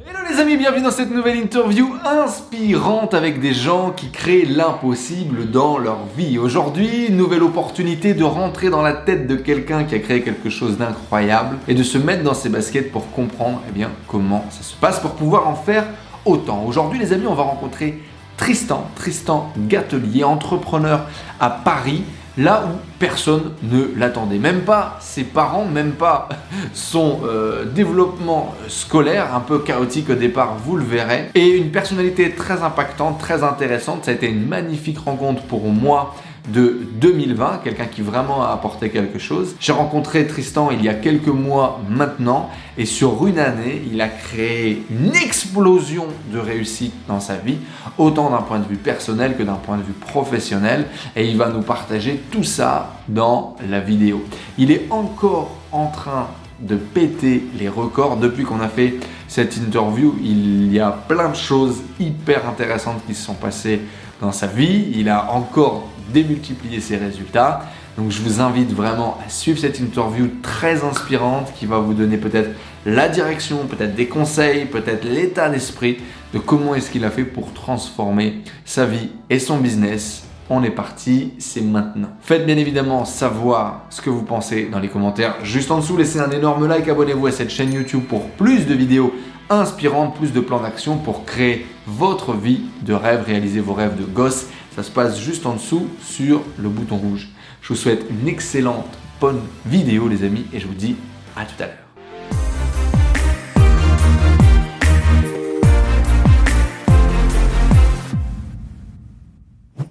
Hello les amis, bienvenue dans cette nouvelle interview inspirante avec des gens qui créent l'impossible dans leur vie. Aujourd'hui, nouvelle opportunité de rentrer dans la tête de quelqu'un qui a créé quelque chose d'incroyable et de se mettre dans ses baskets pour comprendre eh comment ça se passe pour pouvoir en faire autant. Aujourd'hui les amis, on va rencontrer Tristan, Tristan Gatelier, entrepreneur à Paris là où personne ne l'attendait. Même pas ses parents, même pas son euh, développement scolaire, un peu chaotique au départ, vous le verrez. Et une personnalité très impactante, très intéressante. Ça a été une magnifique rencontre pour moi de 2020, quelqu'un qui vraiment a apporté quelque chose. J'ai rencontré Tristan il y a quelques mois maintenant et sur une année, il a créé une explosion de réussite dans sa vie, autant d'un point de vue personnel que d'un point de vue professionnel et il va nous partager tout ça dans la vidéo. Il est encore en train de péter les records depuis qu'on a fait cette interview. Il y a plein de choses hyper intéressantes qui se sont passées dans sa vie. Il a encore démultiplier ses résultats. Donc je vous invite vraiment à suivre cette interview très inspirante qui va vous donner peut-être la direction, peut-être des conseils, peut-être l'état d'esprit de comment est-ce qu'il a fait pour transformer sa vie et son business. On est parti, c'est maintenant. Faites bien évidemment savoir ce que vous pensez dans les commentaires juste en dessous. Laissez un énorme like, abonnez-vous à cette chaîne YouTube pour plus de vidéos inspirantes, plus de plans d'action pour créer votre vie de rêve, réaliser vos rêves de gosse ça se passe juste en dessous sur le bouton rouge. Je vous souhaite une excellente bonne vidéo les amis et je vous dis à tout à l'heure.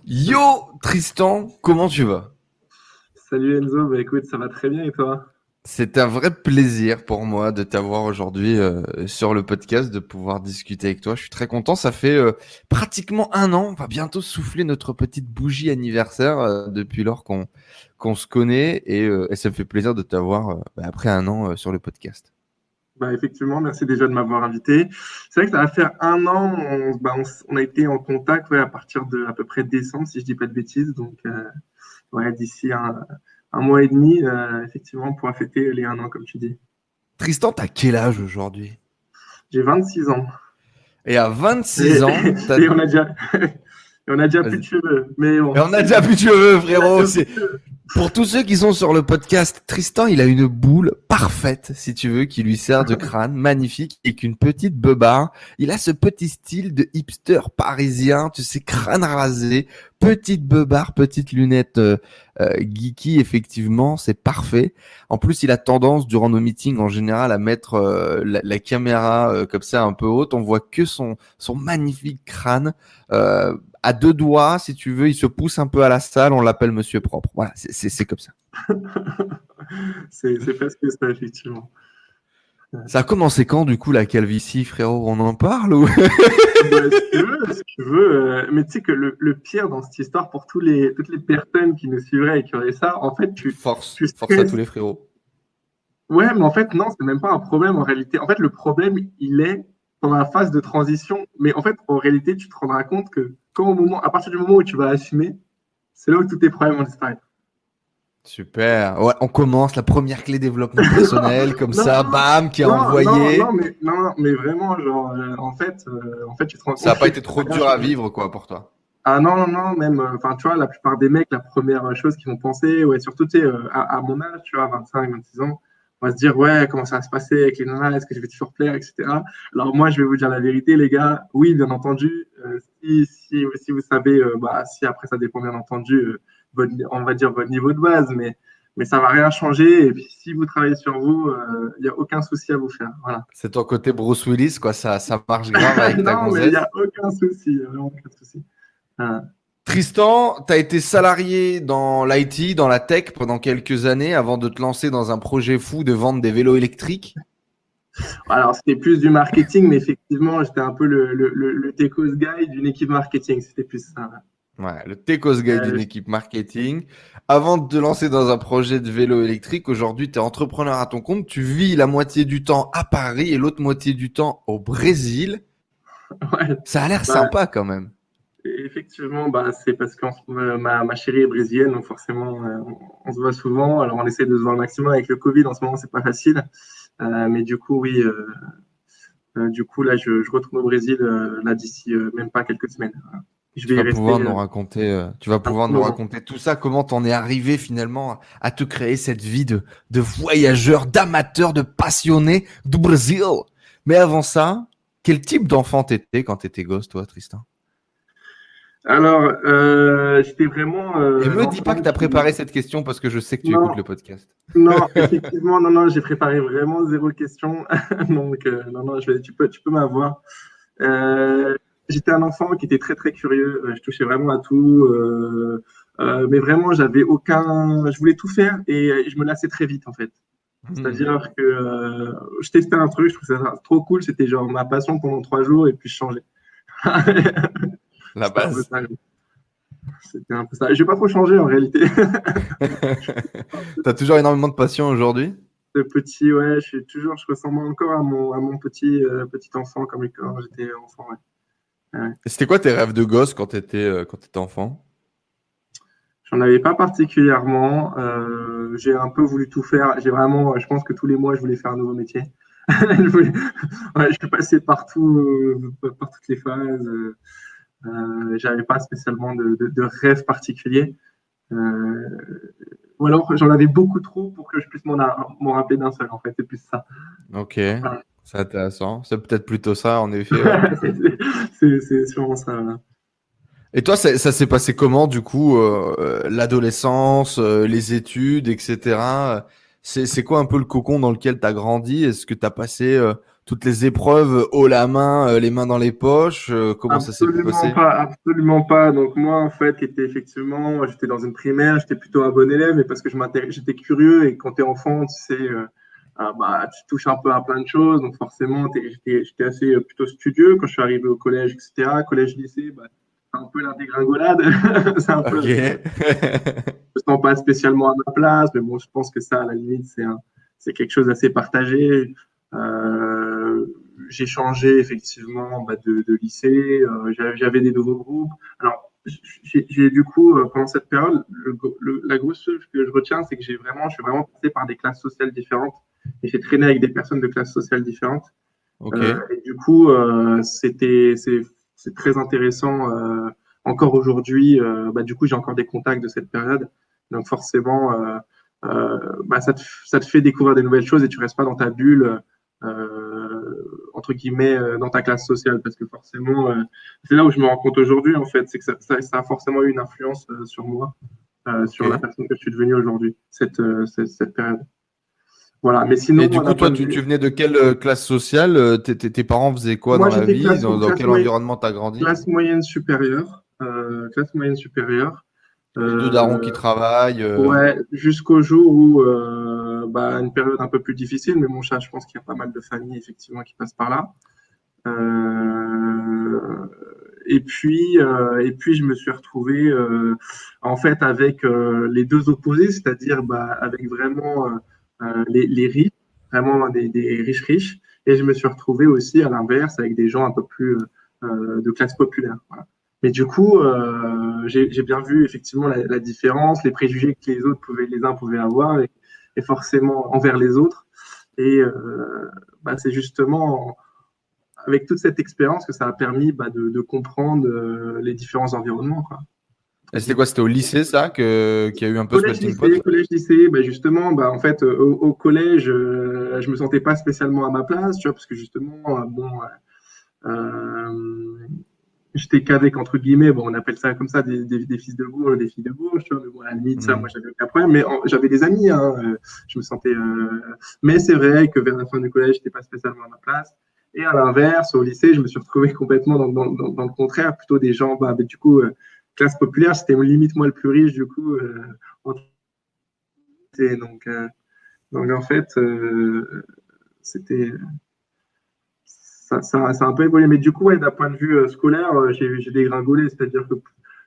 Yo Tristan, comment tu vas? Salut Enzo, bah écoute, ça va très bien et toi? C'est un vrai plaisir pour moi de t'avoir aujourd'hui euh, sur le podcast, de pouvoir discuter avec toi. Je suis très content. Ça fait euh, pratiquement un an. On va bientôt souffler notre petite bougie anniversaire euh, depuis lors qu'on se connaît et, ça me fait plaisir de t'avoir bah, après un an sur le podcast. Bah, effectivement, merci déjà de m'avoir invité. C'est vrai que ça va faire un an. On, bah, a été en contact à partir de à peu près décembre, si je dis pas de bêtises. Donc, d'ici un un mois et demi, euh, effectivement, on pourra fêter les un an, comme tu dis. Tristan, tu as quel âge aujourd'hui? J'ai 26 ans. Et à 26 ans, et on a déjà, on a déjà plus de cheveux. Mais on... on a déjà plus de cheveux, frérot. Pour tous ceux qui sont sur le podcast, Tristan, il a une boule parfaite, si tu veux, qui lui sert de crâne, magnifique, et qu'une petite beubare. Il a ce petit style de hipster parisien, tu sais, crâne rasé, petite beubare, petite lunette euh, euh, geeky, effectivement, c'est parfait. En plus, il a tendance, durant nos meetings, en général, à mettre euh, la, caméra comme ça un peu haute. On voit que son, son magnifique crâne à deux doigts, si tu veux, il se pousse un peu à la salle, on l'appelle Monsieur Propre. Voilà, c'est comme ça. c'est presque ça, effectivement. Ça a commencé quand, du coup, la calvitie, frérot? On en parle ou... Bah, si tu veux, si tu veux. Euh, mais tu sais que le, pire dans cette histoire, pour tous les, toutes les personnes qui nous suivraient et qui auraient ça, en fait, tu... Force, tu force à tous les frérots. Ouais, mais en fait, non, c'est même pas un problème en réalité. En fait, le problème, il est pendant la phase de transition. Mais en fait, en réalité, tu te rendras compte que quand au moment, à partir du moment où tu vas assumer, c'est là où tous tes problèmes vont disparaître. Super. Ouais, on commence la première clé développement personnel comme ça, bam, qui est envoyé. Non, mais, non, mais vraiment, genre, euh, en fait, euh, en fait, tu te rends Ça n'a pas été trop dur à vivre, quoi, pour toi. Ah non, non, non, même, euh, enfin, tu vois, la plupart des mecs, la première chose qu'ils vont penser, ouais, surtout, tu sais, à, à, mon âge, tu vois, 25, 26 ans, on va se dire, ouais, comment ça va se passer avec les nanas, est-ce que je vais toujours plaire, etc. Alors, moi, je vais vous dire la vérité, les gars. Oui, bien entendu. Si, si, si, vous savez, bah, si après, ça dépend, bien entendu, votre, on va dire votre niveau de base, mais, mais ça va rien changer. Et puis, si vous travaillez sur vous, il n'y a aucun souci à vous faire. Voilà. C'est ton côté Bruce Willis, quoi. Ça, ça marche grave avec ta Non, mais il n'y a aucun souci. Vraiment aucun souci. Tristan, tu as été salarié dans l'IT, dans la tech pendant quelques années avant de te lancer dans un projet fou de vendre des vélos électriques? Alors, c'était plus du marketing, mais effectivement, j'étais un peu le, le, le, Tecos guy d'une équipe marketing. C'était plus ça. Ouais, le Tecos guy d'une équipe marketing. Avant de te lancer dans un projet de vélo électrique, aujourd'hui, tu es entrepreneur à ton compte. Tu vis la moitié du temps à Paris et l'autre moitié du temps au Brésil. Ouais. Ça a l'air sympa quand même effectivement, bah, c'est parce que ma, ma, chérie est brésilienne, donc forcément, euh, on, se voit souvent. Alors, on essaie de se voir au maximum avec le Covid. En ce moment, c'est pas facile. Euh, mais du coup, oui, euh, du coup, là, je, je, retourne au Brésil là d'ici même pas quelques semaines. Je vais tu vas pouvoir nous raconter, tu vas pouvoir nous raconter tout ça. Comment t'en es arrivé finalement à te créer cette vie de, de voyageur, d'amateur, de passionné du Brésil? Mais avant ça, quel type d'enfant t'étais quand t'étais gosse, toi, Tristan? Alors, euh, j'étais vraiment. Euh, Et me dis pas que tu as préparé cette question parce que je sais que tu écoutes le podcast. Non, effectivement, non, non, j'ai préparé vraiment zéro question. Donc, euh, non, non, je vais, tu peux, tu peux m'avoir. Euh, j'étais un enfant qui était très, très curieux. Je touchais vraiment à tout. mais vraiment, j'avais aucun. Je voulais tout faire et je me lassais très vite, en fait. Hmm. C'est-à-dire que je testais un truc, je trouvais ça trop cool. C'était genre ma passion pendant trois jours et puis je changeais. La base. C'était un peu ça. J'ai pas trop changé en réalité. T'as toujours énormément de passion aujourd'hui? De petit, ouais, je suis toujours, je ressemble encore à mon, à mon petit, euh, petit enfant comme quand j'étais enfant. Ouais. C'était quoi tes rêves de gosse quand euh, quand étais enfant? J'en avais pas particulièrement. Euh, j'ai un peu voulu tout faire. J'ai vraiment, je pense que tous les mois, je voulais faire un nouveau métier. je, voulais... ouais, je suis passé partout, par toutes les phases. Euh, j'avais pas spécialement de, de, de rêve particulier. Euh, ou alors j'en avais beaucoup trop pour que je puisse m'en rappeler d'un seul, en fait, c'est plus ça. Ok, c'est intéressant. C'est peut-être plutôt ça, en effet. c'est sûrement ça. Et toi, ça, ça s'est passé comment, du coup, euh, l'adolescence, euh, les études, etc. C'est quoi un peu le cocon dans lequel tu as grandi? Est-ce que tu as passé euh, toutes les épreuves haut la main, euh, les mains dans les poches euh, Comment ça s'est passé? pas, Absolument pas. Donc moi, en fait, j'étais effectivement, j'étais dans une primaire, j'étais plutôt un bon élève, mais parce que j'étais curieux et quand tu es enfant, tu sais, euh, bah, tu touches un peu à plein de choses. Donc forcément, j'étais assez plutôt studieux quand je suis arrivé au collège, etc. Collège, lycée, bah, c'est un peu la dégringolade. c'est un peu. je me sens pas spécialement à ma place, mais bon, je pense que ça, à la limite, c'est c'est quelque chose d'assez partagé. Euh, j'ai changé effectivement bah, de, de, lycée, euh, j'avais des nouveaux groupes. Alors, j'ai du coup, euh, pendant cette période, le, la grosse chose que je retiens, c'est que j'ai vraiment, je suis vraiment passé par des classes sociales différentes et j'ai traîné avec des personnes de classes sociales différentes. Euh, et du coup, euh, c'était, c'est très intéressant. Euh, encore aujourd'hui, bah, du coup, j'ai encore des contacts de cette période. Donc forcément, bah, ça, te, ça te fait découvrir des nouvelles choses et tu restes pas dans ta bulle. Euh, entre guillemets euh, dans ta classe sociale parce que forcément euh, c'est là où je me rends compte aujourd'hui en fait c'est que ça, ça, a forcément eu une influence sur moi sur la personne que je suis devenu aujourd'hui cette, cette, cette période voilà, mais sinon. Et du coup, toi, tu, tu, venais de quelle classe sociale tes, tes, parents faisaient quoi dans la vie Dans, dans quel environnement tu as grandi? Classe moyenne supérieure. Euh, classe moyenne supérieure. Euh, deux darons qui travaillent. Ouais, jusqu'au jour où bah, une période un peu plus difficile, mais mon chat, je pense qu'il y a pas mal de familles effectivement qui passent par là. Euh, et puis, euh, et puis, je me suis retrouvé euh, en fait avec les deux opposés, c'est-à-dire bah, avec vraiment les, riches, vraiment des, riches riches, et je me suis retrouvé aussi à l'inverse avec des gens un peu plus de classe populaire. Mais du coup, j'ai bien vu effectivement la, différence, les préjugés que les autres pouvaient, les uns pouvaient avoir, et forcément envers les autres. Et euh, bah, c'est justement avec toute cette expérience que ça a permis bah, de, de, comprendre euh, les différents environnements. Quoi. Et c'était quoi? C'était au lycée, ça, qu'il y a eu un peu collège, ce lycée, collège, lycée, bah, justement, bah, en fait, au, au collège, euh, je me sentais pas spécialement à ma place, tu vois, parce que justement, euh, bon, euh, j'étais qu'avec entre guillemets, bon, on appelle ça comme ça des, des, des fils de bourge, des filles de bourge, tu vois, mais bon, à la limite, ça, mm. moi, j'avais aucun problème, mais j'avais des amis, hein, euh, je me sentais, euh, mais c'est vrai que vers la fin du collège, j'étais pas spécialement à ma place. Et à l'inverse, au lycée, je me suis retrouvé complètement dans, dans, dans, dans le contraire, plutôt des gens, bah, du coup, euh, classe populaire, c'était limite moi le plus riche, du coup, euh, donc, euh, donc en fait, c'était ça, ça, a un peu évolué. Mais du coup, ouais, d'un point de vue euh, scolaire, euh, j'ai dégringolé. C'est-à-dire que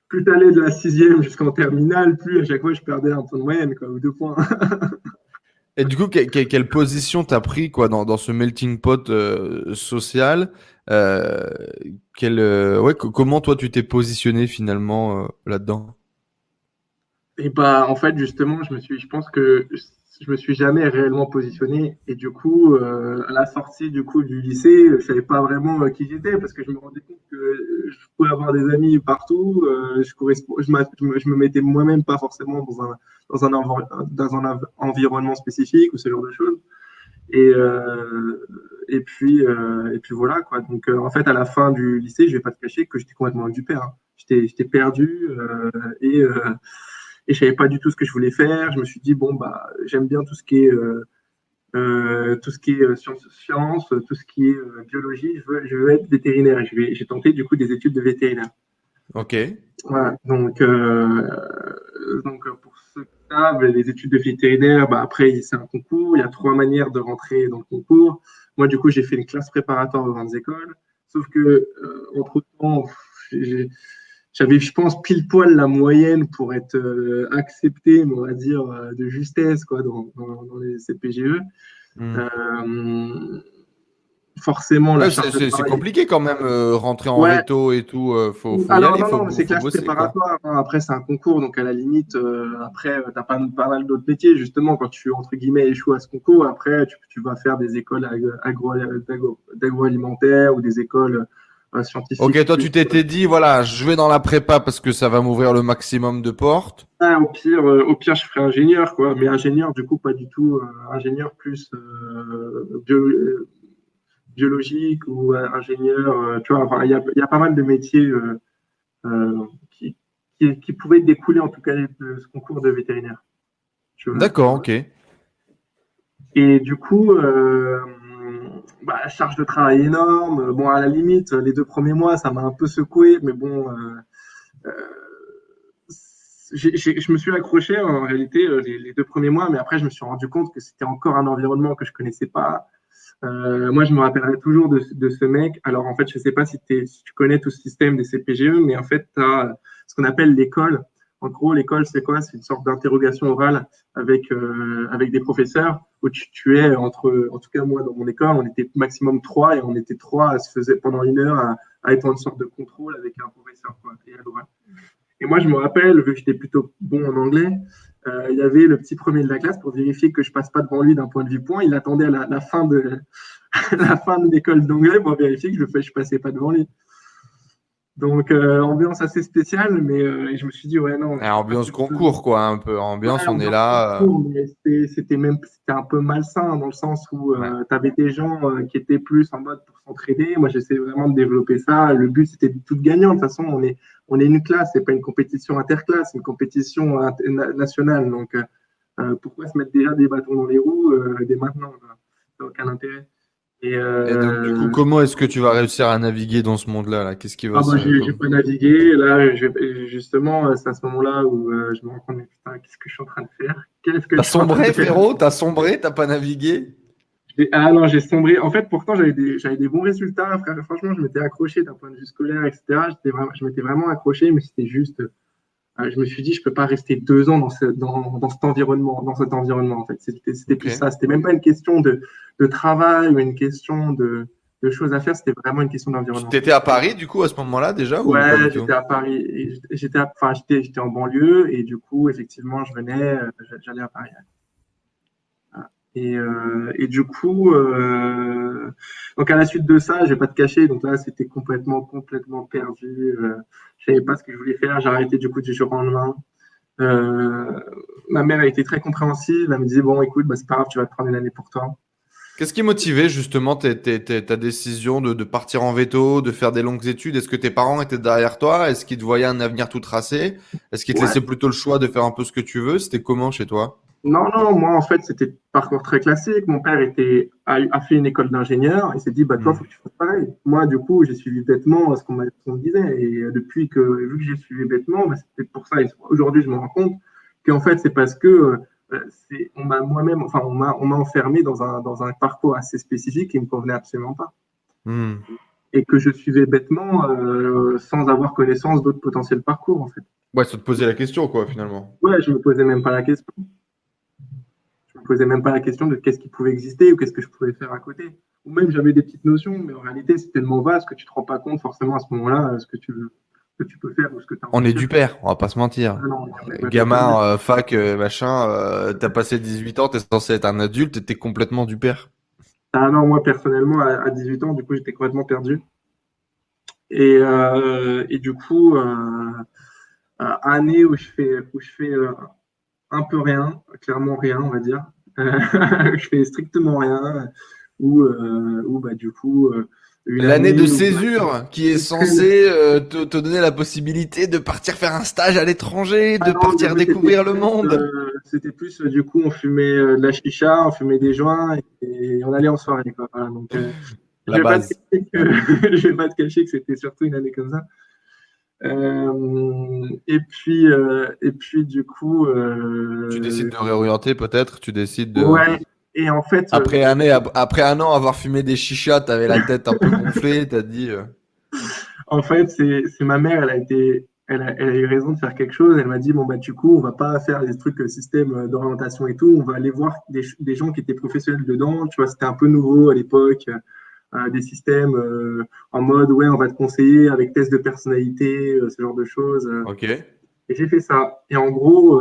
plus tu allais de la sixième jusqu'en terminale, plus à chaque fois je perdais un point de moyenne, quoi, ou deux points. Et du coup, quelle position t'as pris quoi dans, dans ce melting pot euh, social euh, quel, ouais, Comment toi tu t'es positionné finalement là-dedans? Et bah en fait justement, je me suis, je pense que je me suis jamais réellement positionné. Et du coup, euh, à la sortie du coup du lycée, je savais pas vraiment euh, qui j'étais parce que je me rendais compte que je pouvais avoir des amis partout. Euh, je, je, me, mettais moi-même pas forcément dans un dans un, environnement spécifique ou ce genre de choses. Et et puis et puis voilà quoi. Donc en fait, à la fin du lycée, je vais pas te cacher que j'étais complètement du père. Hein. J'étais j'étais perdu et et je savais pas du tout ce que je voulais faire. Je me suis dit bon bah j'aime bien tout ce qui est euh, euh, tout ce qui est euh, sciences, science, tout ce qui est biologie. Je veux, je veux être vétérinaire. J'ai tenté du coup des études de vétérinaire. Ok. Voilà. Donc donc pour ceux qui savent, les études de vétérinaire, bah, après c'est un concours. Il y a trois manières de rentrer dans le concours. Moi du coup j'ai fait une classe préparatoire aux grandes écoles. Sauf que entre temps j'ai j'avais, je pense, pile poil la moyenne pour être euh, accepté, on va dire, euh, de justesse quoi, dans, dans, les CPGE. Hmm. Euh, forcément, la c'est, compliqué quand même, rentrer en réto et tout. faut, faut Alors, y aller, non, non, c'est classe préparatoire. Hein. après, c'est un concours, donc à la limite, après, tu as pas, pas mal d'autres métiers. Justement, quand tu, entre guillemets, échoues à ce concours, après, tu, tu vas faire des écoles agro, d'agroalimentaire ou des écoles Ok, toi tu t'étais dit, voilà, je vais dans la prépa parce que ça va m'ouvrir le maximum de portes. Ah, au pire, euh, au pire, je ferai ingénieur, quoi. Mais ingénieur, du coup, pas du tout. Euh, ingénieur plus euh, biologique ou ingénieur. tu vois, il y, a pas mal de métiers qui, qui, pouvaient découler en tout cas de ce concours de vétérinaire. D'accord, ok. Et du coup, bah, charge de travail énorme. Bon, à la limite, les deux premiers mois, ça m'a un peu secoué, mais bon, euh, euh je me suis accroché en réalité euh, les, deux premiers mois, mais après, je me suis rendu compte que c'était encore un environnement que je connaissais pas. Moi, je me rappellerai toujours de, ce mec. Alors, en fait, je sais pas si, si, tu connais tout ce système des CPGE, mais en fait, tu as ce qu'on appelle l'école. En gros, l'école, c'est quoi? C'est une sorte d'interrogation orale avec euh, avec des professeurs où tu, es entre, en tout cas moi dans mon école, on était maximum trois et on était trois à se faisait pendant une heure à, à être en sorte de contrôle avec un professeur et Et moi, je me rappelle, vu que j'étais plutôt bon en anglais, euh, il y avait le petit premier de la classe pour vérifier que je passe pas devant lui d'un point de vue point. Il attendait à la, fin de la fin de l'école d'anglais pour vérifier que je, je passais pas devant lui. Donc, euh, ambiance assez spéciale, mais euh, je me suis dit, ouais, non. ambiance concours, quoi, un peu. Ambiance, on est là. Euh. C'était même c'était un peu malsain dans le sens où tu avais des gens qui étaient plus en mode pour s'entraider. Moi, j'essaie vraiment de développer ça. Le but, c'était tout gagnant. De toute façon, on est, on est une classe, c'est pas une compétition interclasse, une compétition nationale. Donc, pourquoi se mettre déjà des bâtons dans les roues dès maintenant Ça n'a aucun intérêt. Et, donc, du coup, euh, comment est-ce que tu vas réussir à naviguer dans ce monde-là -là, Qu'est-ce qui va ah, bah, J'ai pas navigué. Là, justement, c'est à ce moment-là où euh, je me rends compte, putain, qu'est-ce que je suis en train de faire? T'as sombré, frérot? T'as sombré? T'as pas navigué? Ah non, j'ai sombré. En fait, pourtant, j'avais des, des, bons résultats. Franchement, je m'étais accroché d'un point de vue scolaire, etc. Vraiment, je m'étais vraiment accroché, mais c'était juste euh, je me suis dit, je peux pas rester deux ans dans, ce, dans, dans cet environnement, dans cet environnement. En fait, c'était plus ça. C'était même pas une question de, de travail ou une question de, de choses à faire. C'était vraiment une question d'environnement. Tu étais à Paris du coup à ce moment-là déjà Ouais, j'étais à Paris. J'étais, enfin, j'étais en banlieue et du coup, effectivement, je venais, euh, j'allais à Paris. Et, euh, et, du coup, euh, donc à la suite de ça, je vais pas te cacher, donc là c'était complètement, complètement perdu. Euh, je savais pas ce que je voulais faire. J'ai arrêté du coup du jour au lendemain. Euh, ma mère a été très compréhensive. Elle me disait bon, écoute, bah, c'est pas grave, tu vas te prendre une année pour toi. Qu'est-ce qui motivait justement ta décision de, de, partir en veto, de faire des longues études? Est-ce que tes parents étaient derrière toi? Est-ce qu'ils te voyaient un avenir tout tracé? Est-ce qu'ils te laissaient plutôt le choix de faire un peu ce que tu veux? C'était comment chez toi? Non, non, moi en fait c'était parcours très classique. Mon père était, a, fait une école d'ingénieur et s'est dit bah toi il hmm. faut que tu fasses pareil. Moi du coup j'ai suivi bêtement ce qu'on me disait et depuis que vu que j'ai suivi bêtement, bah, c'était pour ça. Aujourd'hui je me rends compte qu'en fait c'est parce que euh, on m'a moi-même, enfin on m'a on m'a enfermé dans un dans un parcours assez spécifique qui me convenait absolument pas. Hmm. Et que je suivais bêtement euh, sans avoir connaissance d'autres potentiels parcours en fait. Ouais, ça te posait la question quoi finalement. Ouais, je me posais même pas la question posais même pas la question de qu'est-ce qui pouvait exister ou qu'est-ce que je pouvais faire à côté. Ou même j'avais des petites notions, mais en réalité c'est tellement vaste que tu te rends pas compte forcément à ce moment-là euh, ce que tu veux, que tu peux faire ou ce que tu as On est du père, on va pas se mentir. Ah non, Gamin, euh, fac, euh, machin, euh, t'as passé 18 ans, t'es censé être un adulte, t'es complètement du père. Ah non, moi personnellement, à, à 18 ans, du coup, j'étais complètement perdu. Et, et du coup, année où je fais, où je fais un peu rien, clairement rien, on va dire. je fais strictement rien. Où, euh, où bah, du coup, euh, L'année année de césure qui est censée euh, te, te donner la possibilité de partir faire un stage à l'étranger, de Ah non, partir découvrir le monde. euh, C'était plus, euh, du coup, on fumait euh, de la chicha, on fumait des joints et, et on allait en soirée. Quoi. Voilà, donc, euh, je La vais je vais pas te cacher que c'était surtout une année comme ça. Euh, et puis, euh, et puis du coup, euh, Tu décides de réorienter peut-être, tu décides de... ouais. Et en fait, Après un, an, après un an avoir fumé des chichas, t'avais la tête un peu gonflée, t'as dit... En fait, c'est ma mère, elle a été, elle a, elle a eu raison de faire quelque chose. Elle m'a dit bon bah du coup, on va pas faire des trucs système d'orientation et tout. On va aller voir des, des gens qui étaient professionnels dedans. Tu vois, c'était un peu nouveau à l'époque, euh, des systèmes euh, en mode ouais, on va te conseiller avec test de personnalité, euh, ce genre de choses. Ok. Et j'ai fait ça. Et en gros,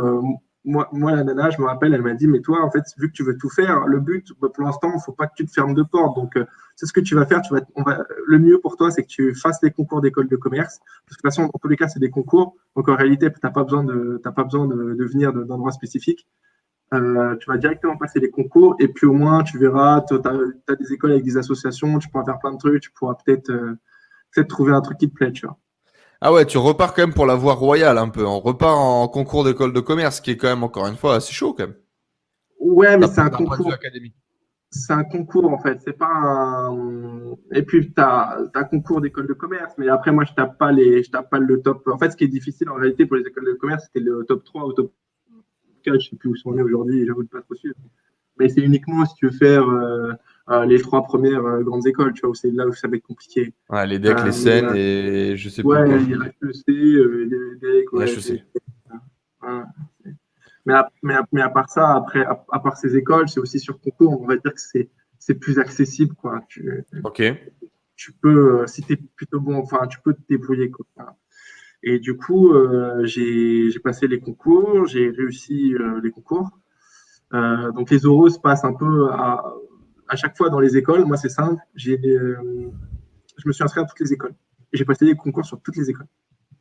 moi, moi, la nana, je me rappelle, elle m'a dit, mais toi, en fait, vu que tu veux tout faire, le but, bah, pour l'instant, il faut pas que tu te fermes de porte. Donc, euh, c'est ce que tu vas faire. Tu vas, on va, le mieux pour toi, c'est que tu fasses les concours d'école de commerce. Parce que de toute façon, dans tous les cas, c'est des concours. Donc, en réalité, tu n'as pas besoin de, t'as pas besoin de, de venir de- d'endroits spécifiques. Euh, tu vas directement passer les concours et puis au moins, tu verras, tu as, des écoles avec des associations, tu pourras faire plein de trucs, tu pourras peut-être euh, peut-être trouver un truc qui te plaît, tu vois. Ah ouais, tu repars quand même pour la voie royale un peu. On repart en concours d'école de commerce, qui est quand même encore une fois assez chaud quand même. Ouais, mais c'est un concours. C'est un concours en fait, c'est pas un. Et puis tu as, un concours d'école de commerce, mais après moi je tape pas les, je tape pas le top. En fait, ce qui est difficile en réalité pour les écoles de commerce, c'était le top 3 ou top 4, je sais plus où sont on est aujourd'hui, j'avoue de pas trop suivre. Mais c'est uniquement si tu veux faire euh, euh, les trois premières euh, grandes écoles, tu vois, où c'est là où ça va être compliqué. Ouais, les decks, les scènes et je sais pas. Ouais, a HEC, les decks, ouais, HEC. mais, à, mais, à, mais à part ça, après, à, à part ces écoles, c'est aussi sur concours, on va dire que c'est c'est plus accessible, quoi. Tu, Ok. tu peux, si tu es plutôt bon, enfin, tu peux te débrouiller. Quoi. Et du coup, euh, j'ai passé les concours, j'ai réussi euh, les concours. Euh, donc les oraux se passent un peu à, à chaque fois dans les écoles. Moi, c'est simple. J'ai, je me suis inscrit à toutes les écoles. J'ai passé les concours sur toutes les écoles.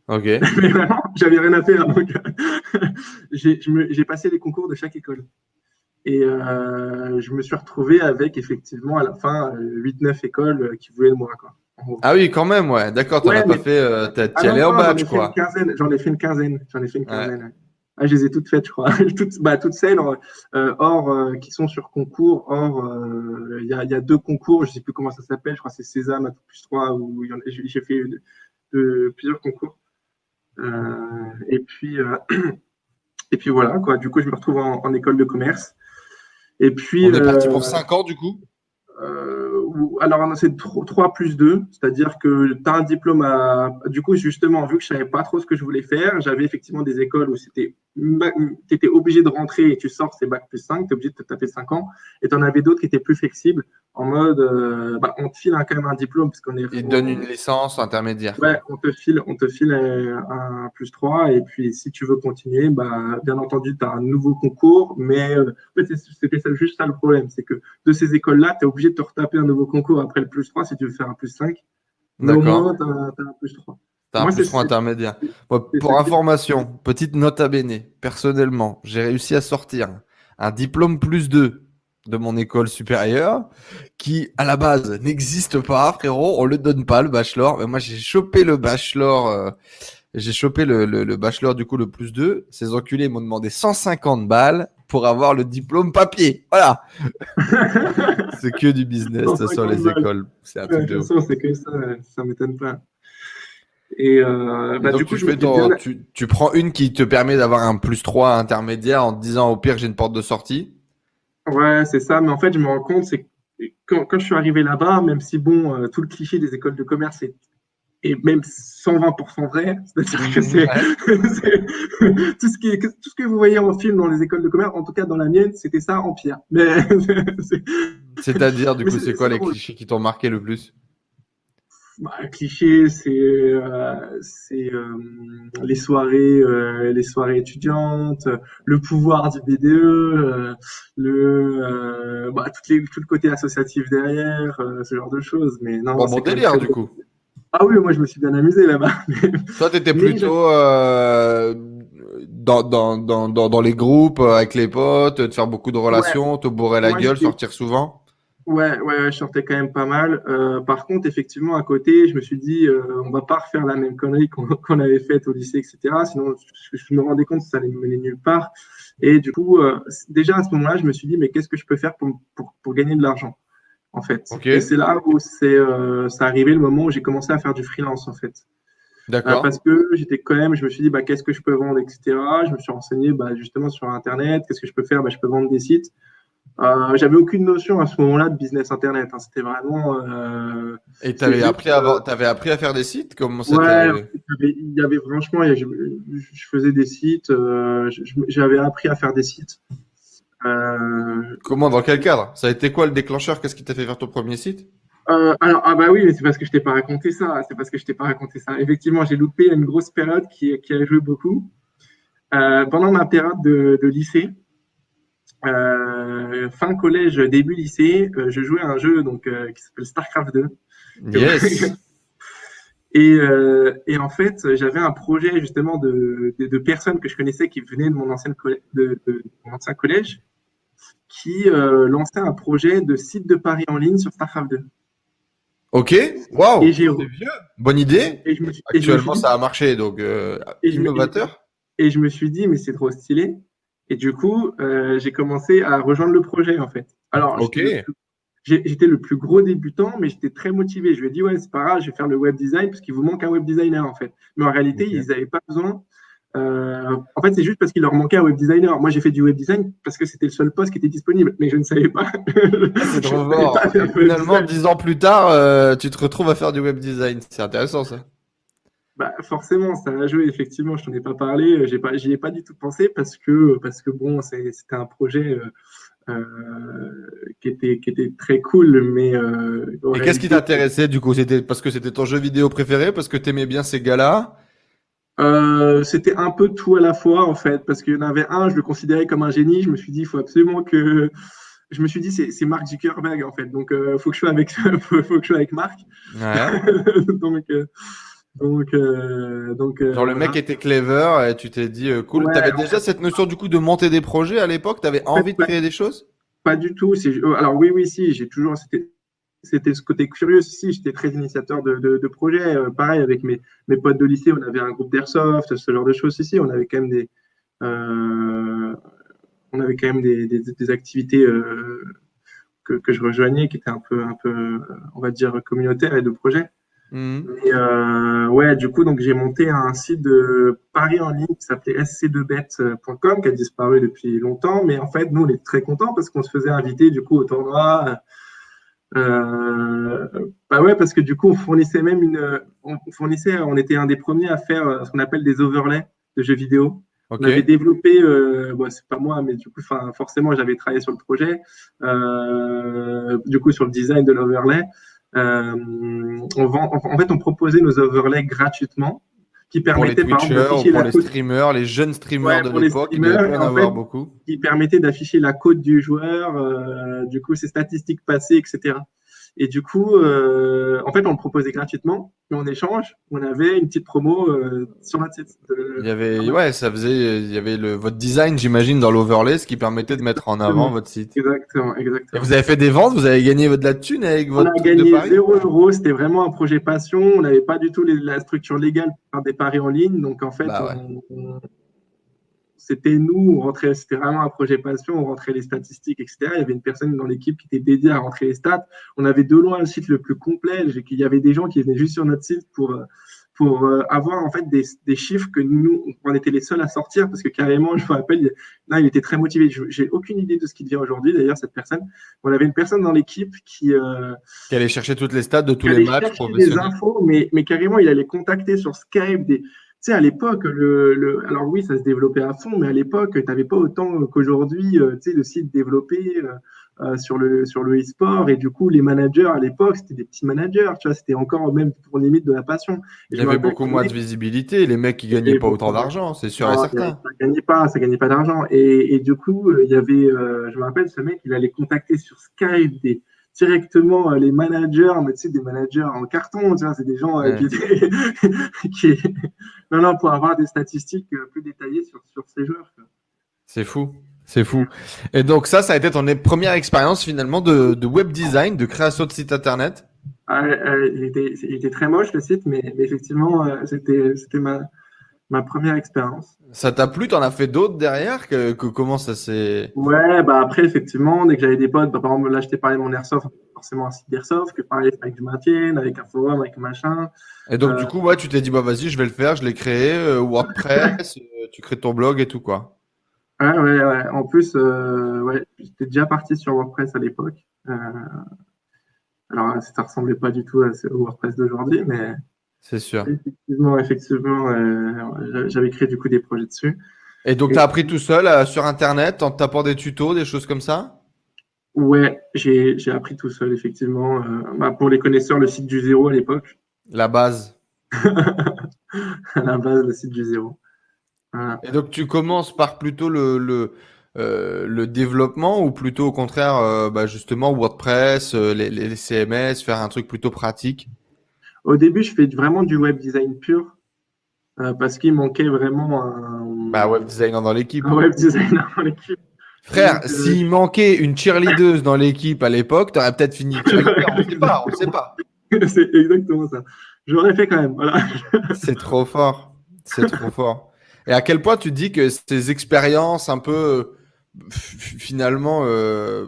Ok. Mais vraiment, j'avais rien à faire. Donc, j'ai passé les concours de chaque école. Et euh, je me suis retrouvé avec effectivement à la fin euh, 8-9 écoles qui voulaient de moi. Quoi. Ah oui, quand même, ouais. D'accord, t'en Ouais, as pas fait. Euh, t'as- Ah allais en fait quoi. une quinzaine, J'en ai fait une quinzaine. J'en ai fait une quinzaine. ouais. Ah, je les ai toutes faites, je crois. toutes, bah, toutes celles euh, hors, euh, qui sont sur concours. Hors, euh, il y, a, il y a deux concours, je sais plus comment ça s'appelle. Je crois que c'est Sésame à tout plus 3 où il y en a- j'ai fait de- plusieurs concours. Euh, et puis, euh, et puis voilà, quoi. Du coup, je me retrouve en, en école de commerce. Et puis, On est parti pour 5 ans, du coup? Euh, alors, c'est 3 plus 2, c'est-à-dire que tu as un diplôme à. Du coup, justement, vu que je savais pas trop ce que je voulais faire, j'avais effectivement des écoles où c'était. Tu obligé de rentrer et tu sors, c'est bac plus 5, tu obligé de te taper 5 ans. Et tu en avais d'autres qui étaient plus flexibles, en mode, euh, bah, on te file un- quand même un diplôme, parce qu'on est. Il te donne une licence intermédiaire. Ouais, on te file, on te file un plus 3 et puis si tu veux continuer, bah, bien entendu, tu as un nouveau concours, mais euh, en fait, c'est- c'était juste ça le problème, c'est que de ces écoles-là, tu es obligé de te retaper un nouveau concours après le plus 3 si tu veux faire un plus 5. Mais au moins, tu as, un plus 3. T'as un plus c'est- 3 intermédiaire. Moi, pour information, petite note à bene. Personnellement, j'ai réussi à sortir un diplôme plus 2 de mon école supérieure qui, à la base, n'existe pas, frérot. On le donne pas, le bachelor. Mais moi, j'ai chopé le bachelor. euh, j'ai chopé le, le, le bachelor, du coup, le plus 2. Ces enculés m'ont demandé 150 balles pour avoir le diplôme papier. Voilà. C'est que du business, ça, sur les 150 balles. écoles. C'est un truc de c'est que ça, ça m'étonne pas. Et euh, Et bah, donc, du coup, tu, je fais me suis ton- bien- tu, tu prends une qui te permet d'avoir un plus 3 intermédiaire en te disant au pire j'ai une porte de sortie. Ouais, c'est ça. Mais en fait, je me rends compte, c'est quand, quand je suis arrivé là-bas, même si bon, euh, tout le cliché des écoles de commerce est, est même 120% vrai, c'est-à-dire que c'est c'est- tout ce qui tout ce que vous voyez en film dans les écoles de commerce, en tout cas dans la mienne, c'était ça en pire. Mais c'est- C'est-à-dire, du coup, c'est- quoi les clichés qui t'ont marqué le plus? Bah, cliché, c'est euh, euh, les soirées euh, les soirées étudiantes, le pouvoir du BDE, le bah, tout, les, tout le côté associatif derrière, ce genre de choses. Mais non, bon, bon délire du coup. Ah oui, moi je me suis bien amusé là-bas. Toi, t'étais plutôt dans, dans, dans, dans, les groupes avec les potes, de faire beaucoup de relations, te bourrer la gueule, sortir souvent. Ouais, ouais, je sortais quand même pas mal. Euh, par contre, effectivement, à côté, je me suis dit, euh, on va pas refaire la même connerie qu'on avait faite au lycée, etc. Sinon, je, me rendais compte que ça allait me mener nulle part. Et du coup, euh, déjà à ce moment-là, je me suis dit, mais qu'est-ce que je peux faire pour, pour, pour gagner de l'argent, en fait? Et c'est là où c'est euh, arrivé le moment où j'ai commencé à faire du freelance, en fait. D'accord. parce que j'étais quand même, je me suis dit, bah, qu'est-ce que je peux vendre, etc. Je me suis renseigné, bah, justement, sur Internet. Qu'est-ce que je peux faire? Bah, Je peux vendre des sites. Euh, j'avais aucune notion à ce moment-là de business internet. Hein. C'était vraiment. Euh, Et tu avais appris, à, avais appris à faire des sites? Comment Ouais, il y avait franchement, je, je faisais des sites. Euh, j'avais appris à faire des sites. Euh, Comment Dans quel cadre? Ça a été quoi le déclencheur? Qu'est-ce qui t'a fait faire ton premier site? Euh, alors, ah bah oui, mais c'est parce que je t'ai pas raconté ça. C'est parce que je t'ai pas raconté ça. Effectivement, j'ai loupé une grosse période qui, qui a joué beaucoup. Euh, pendant ma période de, de lycée, euh, fin collège, début lycée, euh, je jouais à un jeu donc, euh, qui s'appelle StarCraft 2. Yes. et, et, en fait, j'avais un projet justement de, de, personnes que je connaissais qui venaient de mon, ancien collège, de, mon ancien collège, qui lançaient un projet de site de paris en ligne sur StarCraft 2. Ok, waouh, bonne idée. Et je me Actuellement, ça a marché, donc innovateur. et je me suis dit, mais c'est trop stylé. Et du coup, euh, j'ai commencé à rejoindre le projet, en fait. Alors, j'étais le plus gros débutant, mais j'étais très motivé. Je lui ai dit, ouais, c'est pas grave, je vais faire le web design parce qu'il vous manque un web designer, en fait. Mais en réalité, ils n'avaient pas besoin. Euh, en fait, c'est juste parce qu'il leur manquait un web designer. Moi, j'ai fait du web design parce que c'était le seul poste qui était disponible, mais je ne savais pas. c'est trop fort. Finalement, dix ans plus tard, euh, tu te retrouves à faire du web design. C'est intéressant, ça. Bah, forcément, ça a joué, effectivement, je t'en ai pas parlé, euh, j'ai pas, j'y ai pas du tout pensé parce que, parce que bon, c'était un projet euh, euh, qui, était, qui était très cool, mais. Euh, Et qu'est-ce qui t'intéressait du coup? C'était parce que c'était ton jeu vidéo préféré, parce que tu aimais bien ces gars-là? Euh, C'était un peu tout à la fois, en fait, parce qu'il y en avait un, je le considérais comme un génie, je me suis dit, il faut absolument que. Je me suis dit, c'est Mark Zuckerberg, en fait, donc il faut, que je sois avec, faut, faut que je sois avec. Ouais. donc. Donc, euh, donc euh, Genre le mec était clever et tu t'es dit euh, cool. tu avais déjà cette notion du coup de monter des projets à l'époque? Tu avais envie de créer des choses? Pas du tout. Alors oui, oui, si. J'ai toujours. C'était ce côté curieux. Si, j'étais très initiateur de, de, projets. pareil, avec mes, mes potes de lycée, on avait un groupe d'airsoft, ce genre de choses. Si, on avait quand même des. on avait quand même des, des, des activités que, que je rejoignais qui étaient un peu, un peu, on va dire, communautaires et de projets. Mhm. euh, ouais, du coup, donc j'ai monté un site de paris en ligne qui s'appelait sc2bet.com qui a disparu depuis longtemps, mais en fait, nous, on est très contents parce qu'on se faisait inviter du coup au tournoi. Euh, bah ouais, parce que du coup, on fournissait même une, on fournissait, on était un des premiers à faire ce qu'on appelle des overlays de jeux vidéo. On avait développé, euh, bon, c'est pas moi, mais du coup, forcément, j'avais travaillé sur le projet, euh, du coup, sur le design de l'overlay. Euh, on vend, en fait, on proposait nos overlays gratuitement qui permettaient pour les par exemple, pour les streamers, les jeunes streamers de l'époque, il en avoir beaucoup. Qui permettaient d'afficher la cote du joueur, euh, du coup ses statistiques passées, etc. Et du coup, euh, en fait, on le proposait gratuitement, mais en échange, on avait une petite promo euh, sur notre site. Il y avait, ouais, ça faisait, il y avait le, votre design, j'imagine, dans l'overlay, ce qui permettait de mettre en avant votre site. Exactement, exactement. Et vous avez fait des ventes, vous avez gagné de la thune avec votre. On a gagné 0 euros, c'était vraiment un projet passion. On n'avait pas du tout la structure légale pour faire des paris en ligne, donc en fait, bah on, c'était nous, on rentrait, c'était vraiment un projet passion, on rentrait les statistiques, etc. Il y avait une personne dans l'équipe qui était dédiée à rentrer les stats. On avait de loin le site le plus complet. Il y avait des gens qui venaient juste sur notre site pour, pour euh, avoir en fait des, des, chiffres que nous, on était les seuls à sortir parce que carrément, je me rappelle, là, il était très motivé. J'ai aucune idée de ce qu'il devient aujourd'hui, d'ailleurs, cette personne. On avait une personne dans l'équipe qui, euh, qui allait chercher toutes les stats de tous les matchs des infos, mais, mais carrément, il allait contacter sur Skype des, sais, à l'époque, le, alors oui, ça se développait à fond, mais à l'époque, tu n'avais pas autant qu'aujourd'hui, euh, tu sais, de sites développés. Euh, euh, sur le sur le e-sport. Et du coup les managers à l'époque c'était des petits managers tu vois c'était encore même pour limite de la passion. Il y avait beaucoup moins de visibilité les mecs qui gagnaient pas autant d'argent c'est sûr et certain. ça gagnait pas ça gagnait pas d'argent. Et, et, du coup il y avait euh, je me rappelle ce mec il allait contacter sur Skype des directement euh, les managers, mais tu sais, des managers en carton, tu vois, c'est des gens qui, qui, non, non, pour avoir des statistiques plus détaillées sur, sur ces joueurs. C'est fou. C'est fou. Et donc ça, ça a été ton première expérience finalement de, web design, de création de site internet? Ah, euh, il, était, très moche le site, mais, effectivement, euh, c'était ma, ma première expérience. Ça t'a plu? T'en as fait d'autres derrière? Que, Comment ça s'est... Ouais, bah après, effectivement, dès que j'avais des potes, bah, par exemple, là, je t'ai parlé de mon airsoft, forcément un site d'airsoft, que pareil, avec du maintien, avec un forum, avec machin. Et donc, du euh, coup, ouais, tu t'es dit, bah vas-y, je vais le faire, je l'ai créé, WordPress, tu crées ton blog et tout, quoi. Ah ouais, ouais. En plus, euh, ouais, j'étais déjà parti sur WordPress à l'époque. Euh, alors, ça ressemblait pas du tout à, au WordPress d'aujourd'hui, mais c'est sûr. Effectivement, effectivement, euh, j'avais créé du coup des projets dessus. Et donc, tu as appris tout seul sur Internet en tapant des tutos, des choses comme ça? Ouais, j'ai appris tout seul, effectivement. Bah, pour les connaisseurs, le site du zéro à l'époque. La base. la base, le site du zéro. Et donc tu commences par plutôt le, le, euh, le développement ou plutôt au contraire euh, bah, justement WordPress, euh, les, les, CMS, faire un truc plutôt pratique? Au début, je fais vraiment du web design pur parce qu'il manquait vraiment un bah, web designer dans l'équipe. Un web designer dans l'équipe. Frère, s'il manquait une cheerleader dans l'équipe à l'époque, tu aurais peut-être fini on ne sait pas, on sait pas. C'est exactement ça. J'aurais fait quand même. Voilà. C'est trop fort. C'est trop fort. Et à quel point tu dis que ces expériences un peu finalement euh,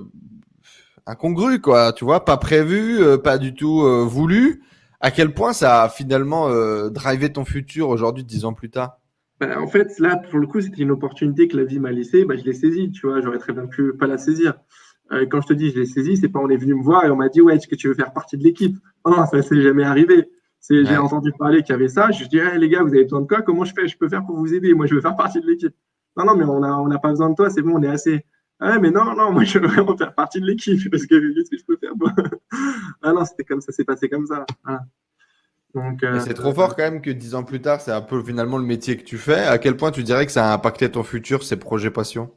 incongrues, quoi, tu vois, pas prévues, euh, pas du tout euh, voulues, à quel point ça a finalement euh, drivé ton futur aujourd'hui, dix ans plus tard? Bah, En fait, là, pour le coup, c'était une opportunité que la vie m'a laissée, bah, je l'ai saisie, tu vois, j'aurais très bien pu pas la saisir. quand je te dis je l'ai saisie, c'est pas on est venu me voir et on m'a dit ouais, est-ce que tu veux faire partie de l'équipe? Non, ça s'est jamais arrivé. J'ai entendu parler qu'il y avait ça. Je dirais, les gars, vous avez besoin de quoi? Comment je fais? Je peux faire pour vous aider Moi, je veux faire partie de l'équipe. Non, non, mais on n'a on a pas besoin de toi. C'est bon, on est assez. Ah, mais non, non, moi, je veux vraiment faire partie de l'équipe parce que qu'est-ce que je peux faire Ah non, c'était comme ça, c'est passé comme ça. Donc, euh, c'est trop fort quand même que dix ans plus tard, c'est un peu finalement le métier que tu fais. À quel point tu dirais que ça a impacté ton futur, ces projets passion?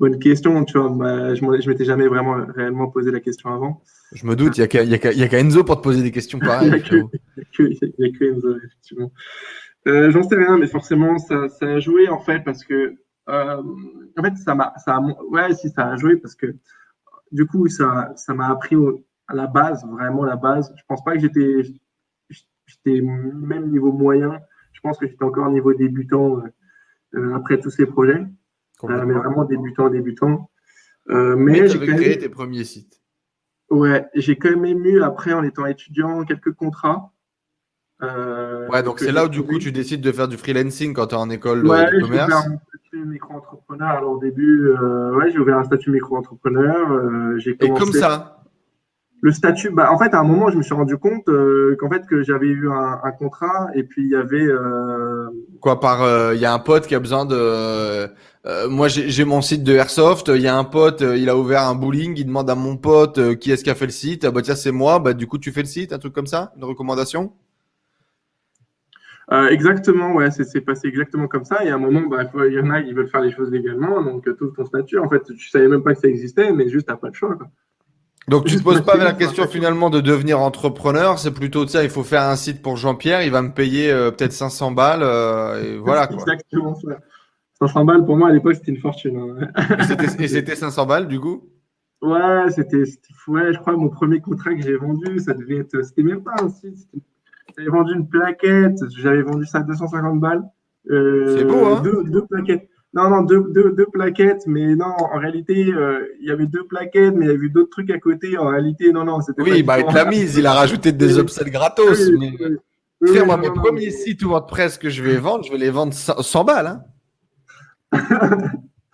Bonne question, tu vois. Bah, je ne m'étais jamais vraiment réellement posé la question avant. Je me doute, il n'y a qu'à Enzo pour te poser des questions pareilles. Il n'y a, que Enzo, effectivement. Euh, J'en sais rien, mais forcément, ça, ça, a joué en fait parce que. Euh, en fait, ça m'a. Ouais, si, ça a joué parce que du coup, ça m'a appris à la base, vraiment la base. Je pense pas que j'étais j'étais même niveau moyen. Je pense que j'étais encore niveau débutant euh, après tous ces projets. Euh, mais vraiment débutant, débutant. Euh, mais, j'ai créé tes premiers sites. Ouais, j'ai quand même eu, après, en étant étudiant, quelques contrats. Euh, ouais, donc c'est là où du coup tu décides de faire du freelancing quand tu es en école ouais, de commerce. J'ai statut micro-entrepreneur. Alors au début, euh, ouais, j'ai ouvert un statut micro-entrepreneur. Euh, Et comme ça le statut, bah, en fait, à un moment, je me suis rendu compte euh, qu'en fait, que j'avais eu un, un, contrat et puis il y avait. Quoi, par. Il y a un pote qui a besoin de. Moi, j'ai mon site de Airsoft. Il y a un pote, il a ouvert un bowling. Il demande à mon pote qui est-ce qui a fait le site. Ah, bah, tiens, c'est moi. Bah, du coup, tu fais le site, un truc comme ça Une recommandation? Exactement, ouais, c'est passé exactement comme ça. Et à un moment, bah, il y en a qui veulent faire les choses légalement, donc tout ton statut, en fait, tu savais même pas que ça existait, mais juste t'as pas de choix. Quoi. Donc tu te poses pas la question finalement de devenir entrepreneur, c'est plutôt ça, il faut faire un site pour Jean-Pierre, il va me payer euh, peut-être 500 balles euh, et voilà quoi. Exactement ça. 500 balles pour moi à l'époque c'était une fortune. Hein. et c'était 500 balles du coup? Ouais, c'était ouais, je crois mon premier contrat que j'ai vendu, ça devait être c'était même pas un site, j'avais vendu une plaquette, j'avais vendu ça à 250 balles. Euh, c'est beau hein deux, deux plaquettes. Non, non, deux, deux, deux, plaquettes, mais non, en réalité, euh, il y avait deux plaquettes, mais il y avait d'autres trucs à côté. En réalité, non, non, c'était. Oui, bah, il te l'a mise, il a rajouté des upsells gratos. mais... Frère, moi, mes premiers sites WordPress que je vais vendre, je vais les vendre 100, balles. Hein.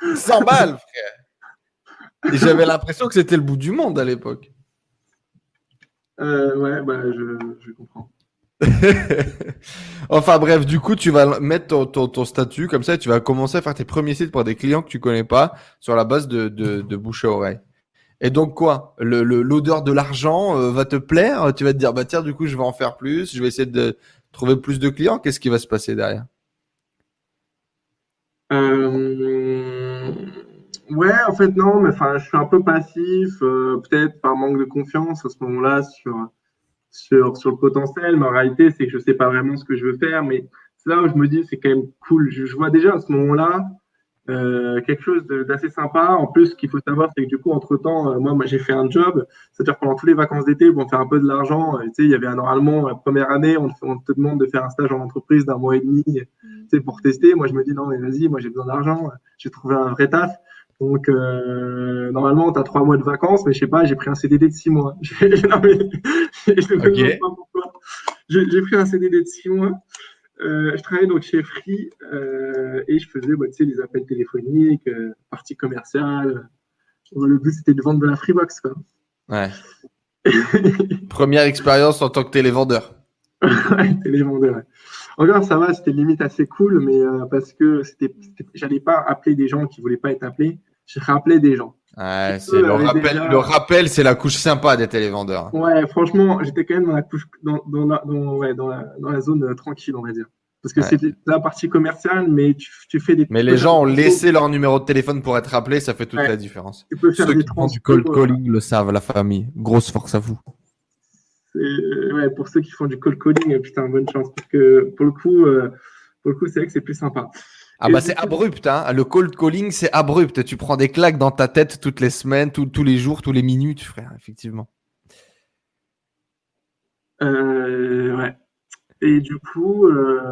100 balles, frère. Et j'avais l'impression que c'était le bout du monde à l'époque. Euh, ouais, bah, je, je comprends. enfin bref, du coup, tu vas mettre ton, statut comme ça et tu vas commencer à faire tes premiers sites pour des clients que tu connais pas sur la base de, bouche à oreille. Et donc quoi? L'odeur de l'argent euh, va te plaire? Tu vas te dire, bah tiens, du coup, je vais en faire plus, je vais essayer de trouver plus de clients. Qu'est-ce qui va se passer derrière? Euh... Ouais, en fait, non, mais je suis un peu passif, euh, peut-être par manque de confiance à ce moment-là sur, sur, sur le potentiel, mais en réalité, c'est que je sais pas vraiment ce que je veux faire, mais c'est là où je me dis, c'est quand même cool. Je, vois déjà à ce moment-là, euh, quelque chose d'assez sympa. En plus, ce qu'il faut savoir, c'est que du coup, entre-temps, euh, moi, moi j'ai fait un job. C'est-à-dire pendant toutes les vacances d'été, pour faire un peu de l'argent, tu sais, il y avait normalement, la première année, on, on, te demande de faire un stage en entreprise d'un mois et demi tu sais, pour tester. Moi, je me dis, non, mais vas-y, moi, j'ai besoin d'argent. J'ai trouvé un vrai taf. Donc, euh, normalement, tu as trois mois de vacances, mais je sais pas, j'ai pris un CDD de six mois. non, mais, okay. J'ai pris un CDD de six mois. Euh, je travaillais donc chez Free euh, et je faisais bah, les appels téléphoniques, partie commerciale. Le but, c'était de vendre de la Freebox. Quoi. Ouais. Première expérience en tant que télévendeur. ouais, télévendeur. Ouais. Encore, ça va, c'était limite assez cool, mais parce que c'était, j'allais pas appeler des gens qui voulaient pas être appelés, je rappelais des gens. Ouais, c'est le, rappel, le rappel, c'est la couche sympa des télévendeurs. Ouais, franchement, j'étais quand même dans la couche, dans, dans, la, dans, ouais, dans, la, dans la zone euh, tranquille, on va dire. Parce que ouais. c'est la partie commerciale, mais tu, tu fais des. Mais les gens ont laissé leur numéro de téléphone pour être rappelés, ça fait toute ouais. la différence. Tu peux faire Ceux des qui font du cold calling le savent, la famille. Grosse force à vous. Ouais, pour ceux qui font du cold calling, putain, bonne chance. Parce que pour le coup, euh, pour le coup, c'est vrai que c'est plus sympa. Ah bah c'est abrupt, hein. Le cold calling, c'est abrupt. Tu prends des claques dans ta tête toutes les semaines, tous les jours, tous les minutes, frère, effectivement. Euh, ouais. Et du coup, euh...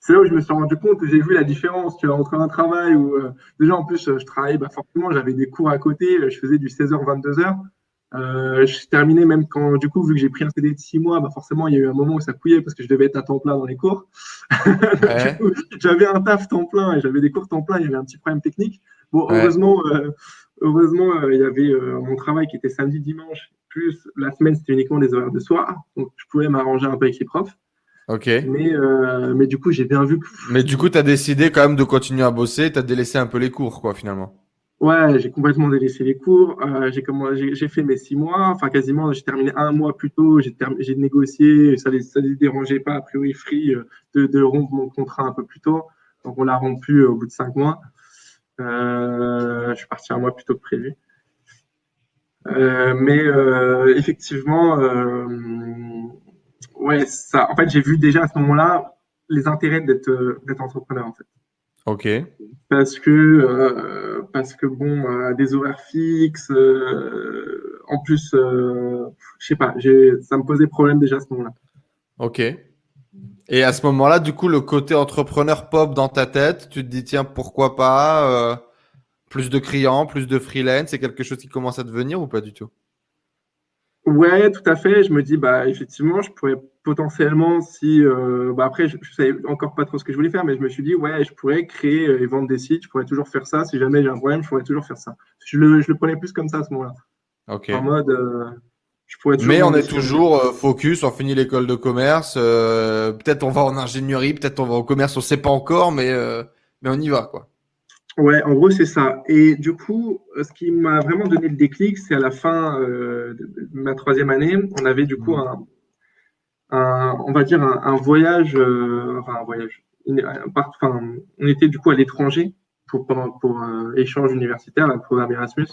c'est là où je me suis rendu compte j'ai vu la différence, entre un travail où, euh... déjà en plus, je travaillais, bah forcément, j'avais des cours à côté, je faisais du 16h, 22h. Euh, je terminais même quand, du coup, vu que j'ai pris un CD de six mois, bah forcément, il y a eu un moment où ça couillait parce que je devais être à temps plein dans les cours. Ouais. j'avais un taf temps plein et j'avais des cours temps plein. Il y avait un petit problème technique. Bon, Ouais. heureusement, euh, heureusement, euh, il y avait euh, mon travail qui était samedi, dimanche, plus la semaine, c'était uniquement des horaires de soir. Donc, je pouvais m'arranger un peu avec les profs. Ok. Mais, mais du coup, j'ai bien vu que Mais du coup, tu as décidé quand même de continuer à bosser, tu as délaissé un peu les cours, quoi, finalement. Ouais, j'ai complètement délaissé les cours. Euh, j'ai comment- j'ai j'ai fait mes six mois, enfin quasiment. J'ai terminé un mois plus tôt. J'ai term- j'ai négocié. Ça les ça les dérangeait pas a priori Free euh, de, de rompre mon contrat un peu plus tôt. Donc on l'a rompu euh, au bout de cinq mois. Euh, je suis parti un mois plus tôt que prévu. Euh, mais euh, effectivement, ouais, ça. En fait, j'ai vu déjà à ce moment-là les intérêts d'être d'être entrepreneur en fait Ok. parce que euh, parce que bon euh, des horaires fixes euh, en plus euh, je sais pas ça me posait problème déjà à ce moment-là Ok. Et à ce moment-là, du coup, le côté entrepreneur pop dans ta tête, tu te dis, tiens, pourquoi pas plus de clients, plus de freelance, c'est quelque chose qui commence à devenir ou pas du tout? Ouais tout à fait. Je me dis bah effectivement je pourrais potentiellement si euh, bah après je, je savais encore pas trop ce que je voulais faire mais je me suis dit ouais je pourrais créer et vendre des sites. Je pourrais toujours faire ça. Si jamais j'ai un problème je pourrais toujours faire ça. Je le, je le prenais plus comme ça à ce moment-là. Ok. en mode euh, je pourrais toujours Mais on est toujours euh, focus, on finit l'école de commerce, euh, peut-être on va en ingénierie, peut-être on va au commerce, on sait pas encore, mais, euh, mais on y va, quoi. Ouais, en gros, c'est ça. Et du coup, ce qui m'a vraiment donné le déclic, c'est à la fin euh, de ma troisième année, on avait du coup un, un- on va dire un, un voyage, euh, enfin un voyage, une- un part- enfin, on était du coup à l'étranger pour euh, échange universitaire, le programme Erasmus.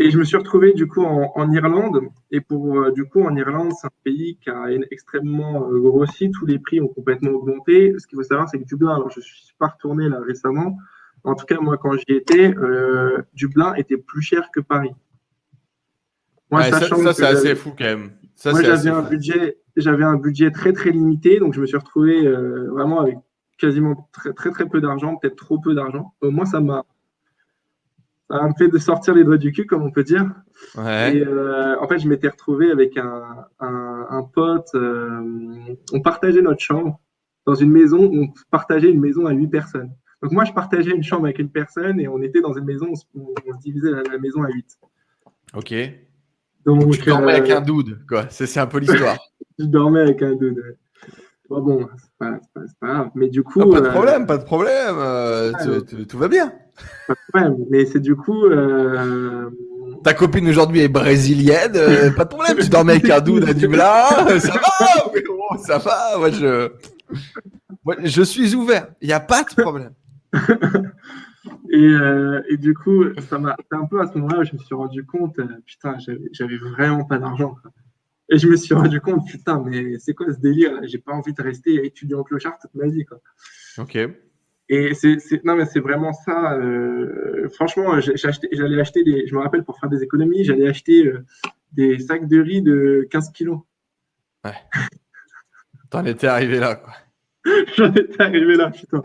Et je me suis retrouvé du coup en, en Irlande. Et pour du coup en Irlande, c'est un pays qui a extrêmement grossi. Tous les prix ont complètement augmenté. Ce qu'il faut savoir, c'est que Dublin, alors je suis pas retourné là récemment. En tout cas, moi quand j'y étais, euh, Dublin était plus cher que Paris. Moi, Ouais, sachant ça, c'est assez j'avais- fou quand même. Ça, moi, j'avais un budget, j'avais un budget très très limité, donc je me suis retrouvé euh, vraiment avec quasiment très très très peu d'argent, peut-être trop peu d'argent. Au moins, ça m'a, m'a fait de sortir les doigts du cul, comme on peut dire. Ouais. Et euh, en fait, je m'étais retrouvé avec un, un, un pote. euh, on partageait notre chambre dans une maison. où On partageait une maison à huit personnes. Donc moi, je partageais une chambre avec une personne et on était dans une maison. On on se divisait la, la maison à huit. Ok. Donc, Tu dormais euh, avec un dude, quoi. C'est un peu l'histoire. je dormais avec un dude. ouais. bon, c'est pas, pas, pas, grave. Mais du coup. Ah, pas de problème, pas de problème. Euh, tout, va bien. Pas de problème. Mais c'est du coup. Euh, Ta copine aujourd'hui est brésilienne, pas de problème. Tu dormais avec un dude à du blanc. Ça va, ça va. Moi, je, moi, je suis ouvert. Il n'y a pas de problème. et, et, du coup, ça m'a. C'est un peu à ce moment-là où je me suis rendu compte, putain, j'avais vraiment pas d'argent. Et je me suis rendu compte, putain, mais c'est quoi ce délire J'ai pas envie de rester étudiant clochard toute ma vie. Quoi. Ok. Et c'est, non, mais c'est vraiment ça. Euh, franchement, j'allais acheter des. Je me rappelle pour faire des économies, j'allais acheter euh, des sacs de riz de 15 kilos. Ouais. T'en étais arrivé là, quoi. J'en étais arrivé là, putain.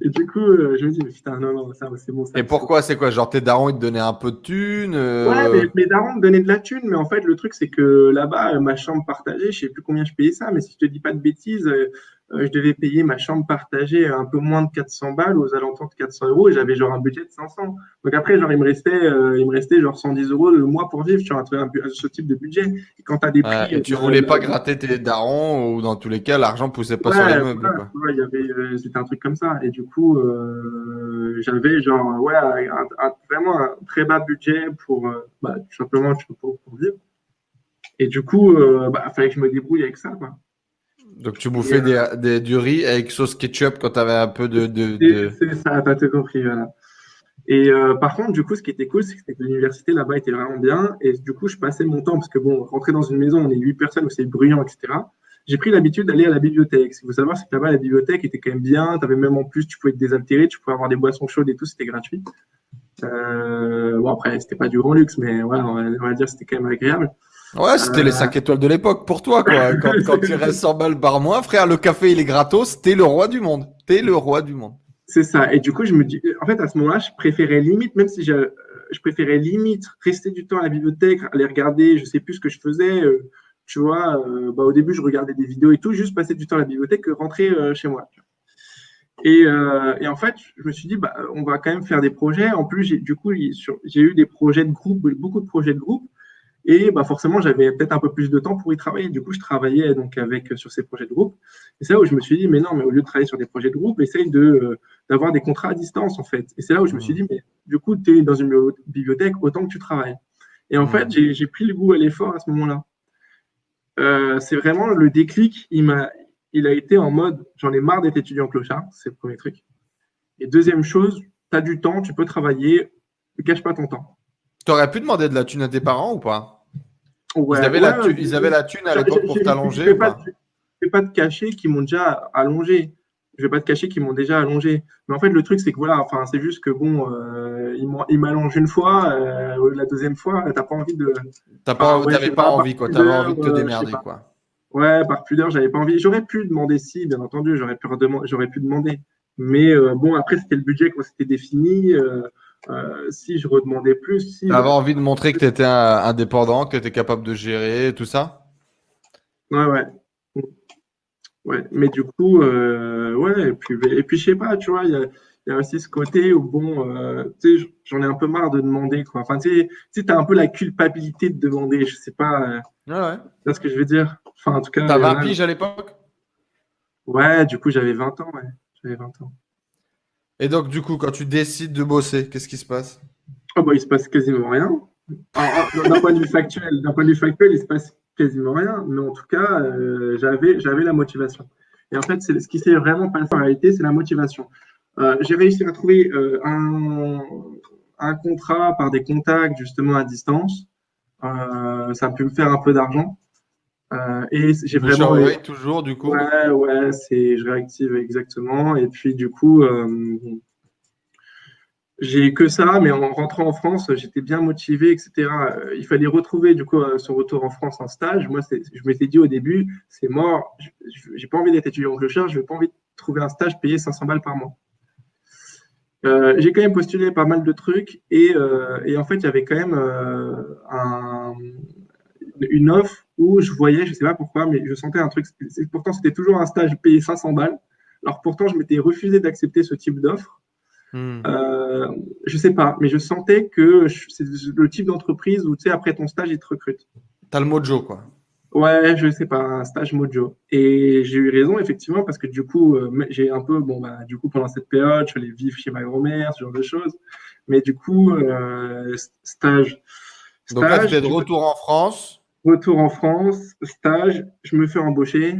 Et du coup, euh, je me dis, mais putain, non, non, ça, c'est bon. Ça, et pourquoi C'est quoi Genre, tes darons, ils te donnaient un peu de thunes euh Ouais, mais, mes darons me donnaient de la thune, mais en fait, le truc, c'est que là-bas, ma chambre partagée, je sais plus combien je payais ça, mais si je te dis pas de bêtises, euh, euh, je devais payer ma chambre partagée un peu moins de 400 balles, aux alentours de 400 euros, et j'avais genre un budget de 500. Donc après, genre, il me restait, euh, il me restait genre 110 euros le mois pour vivre sur un, un, ce type de budget. Et quand tu as des prix. et tu voulais pas gratter tes darons, ou dans tous les cas, l'argent poussait pas sur les meubles. Ouais, avait, c'était un truc comme ça. Et du coup, euh, j'avais genre, ouais, un, vraiment un très bas budget pour, bah, tout simplement, pour, pour vivre. Et du coup, il bah, fallait que je me débrouille avec ça, quoi. Donc tu bouffais des, des, du riz avec sauce ketchup quand tu avais un peu de. de, de... C'est ça, t'as tout compris, voilà. Et euh, par contre, du coup, ce qui était cool, c'est que l'université là-bas était vraiment bien. Et du coup, je passais mon temps, parce que bon, rentrer dans une maison, on est huit personnes où c'est bruyant, etc. J'ai pris l'habitude d'aller à la bibliothèque. Ce qu'il faut savoir, c'est que là-bas, la bibliothèque était quand même bien. Tu avais même en plus, tu pouvais te désaltérer, tu pouvais avoir des boissons chaudes et tout, c'était gratuit. Euh, bon, après, c'était pas du grand luxe, mais voilà, on va, on va dire c'était quand même agréable. Ouais, c'était les 5 euh. étoiles de l'époque pour toi, quoi. Quand, quand tu restes 100 balles par mois, frère, le café, il est gratos, t'es le roi du monde. T'es le roi du monde. C'est ça. Et du coup, je me dis, en fait, à ce moment-là, je préférais limite, même si je, je préférais limite rester du temps à la bibliothèque, aller regarder, je sais plus ce que je faisais. Euh, tu vois, euh, bah, au début, je regardais des vidéos et tout, juste passer du temps à la bibliothèque que rentrer chez moi. Et, euh, et, en fait, je me suis dit, bah, on va quand même faire des projets. En plus, du coup, j'ai eu des projets de groupe, beaucoup de projets de groupe. Et bah forcément, j'avais peut-être un peu plus de temps pour y travailler. Du coup, je travaillais donc avec sur ces projets de groupe. Et c'est là où je me suis dit, mais non, mais au lieu de travailler sur des projets de groupe, essaye de euh, d'avoir des contrats à distance en fait. Et c'est là où je me suis dit, mais du coup, tu es dans une bibliothèque autant que tu travailles. Et en fait, j'ai pris le goût à l'effort à ce moment-là. Euh, c'est vraiment le déclic. Il m'a, il a été en mode, j'en ai marre d'être étudiant clochard. C'est le premier truc. Et deuxième chose, tu as du temps, tu peux travailler. Ne cache pas ton temps. Tu aurais pu demander de la thune à tes parents ou pas? Ils, avaient la thune, ils, avaient la thune, à l'époque pour t'allonger. Je ne vais pas te cacher qu'ils m'ont déjà allongé. Je ne vais pas te cacher qu'ils m'ont déjà allongé. Mais en fait, le truc, c'est que voilà, enfin, c'est juste que bon, euh, ils m'allongent une fois, euh, la deuxième fois, tu n'as pas envie de. Tu pas, ouais, pas, envie, quoi. Tu avais envie de te euh, démerder, quoi. Ouais, par pudeur, j'avais pas envie. J'aurais pu demander si, bien entendu, j'aurais pu, j'aurais pu demander. Mais euh, bon, après, c'était le budget qu'on s'était défini. Euh, euh, si je redemandais plus. Si, tu avais envie de montrer que tu étais indépendant, que tu étais capable de gérer tout ça? Ouais, ouais. Ouais, mais du coup, euh, ouais, et puis, et puis je sais pas, tu vois, il y a, y a, aussi ce côté où, bon, euh, tu sais, j'en ai un peu marre de demander, quoi. Enfin, tu sais, tu as un peu la culpabilité de demander, je sais pas. ouais, ouais. C'est ce que je veux dire? Enfin, en tout cas. T'as 20 piges à l'époque? Ouais, du coup, j'avais 20 ans, ouais. J'avais 20 ans. Et donc, du coup, quand tu décides de bosser, qu'est-ce qui se passe? Oh bah, Il se passe quasiment rien. D'un point de vue factuel, point de vue factuel, il se passe quasiment rien. Mais en tout cas, euh, j'avais, la motivation. Et en fait, ce qui s'est vraiment passé en réalité, c'est la motivation. Euh, j'ai réussi à trouver euh, un, un, contrat par des contacts justement à distance. Euh, ça a pu me faire un peu d'argent. Euh, et j'ai vraiment. Je toujours, du coup. Ouais, ouais, c'est, je réactive exactement. Et puis, du coup, euh, j'ai que ça, mais en rentrant en France, j'étais bien motivé, etc. Euh, il fallait retrouver, du coup, son retour en France en stage. Moi, je m'étais dit au début, c'est mort, j'ai pas envie d'être étudiant en cherche, je n'ai pas envie de trouver un stage payé 500 balles par mois. j'ai quand même postulé pas mal de trucs et, et en fait, il y avait quand même un, une offre où je voyais, je sais pas pourquoi, mais je sentais un truc. Pourtant, c'était toujours un stage payé 500 balles. Alors pourtant, je m'étais refusé d'accepter ce type d'offre. Hmm. Euh, je sais pas, mais je sentais que c'est le type d'entreprise où tu sais après ton stage ils te recrutent. T'as le mojo quoi. Ouais, je sais pas, un stage mojo. Et j'ai eu raison, effectivement, parce que du coup, euh, j'ai un peu, bon, bah, du coup, pendant cette période, je suis allé vivre chez ma grand-mère, ce genre de choses. Mais du coup, euh, stage. Donc là, tu es de retour en France. Retour en France, stage, je me fais embaucher.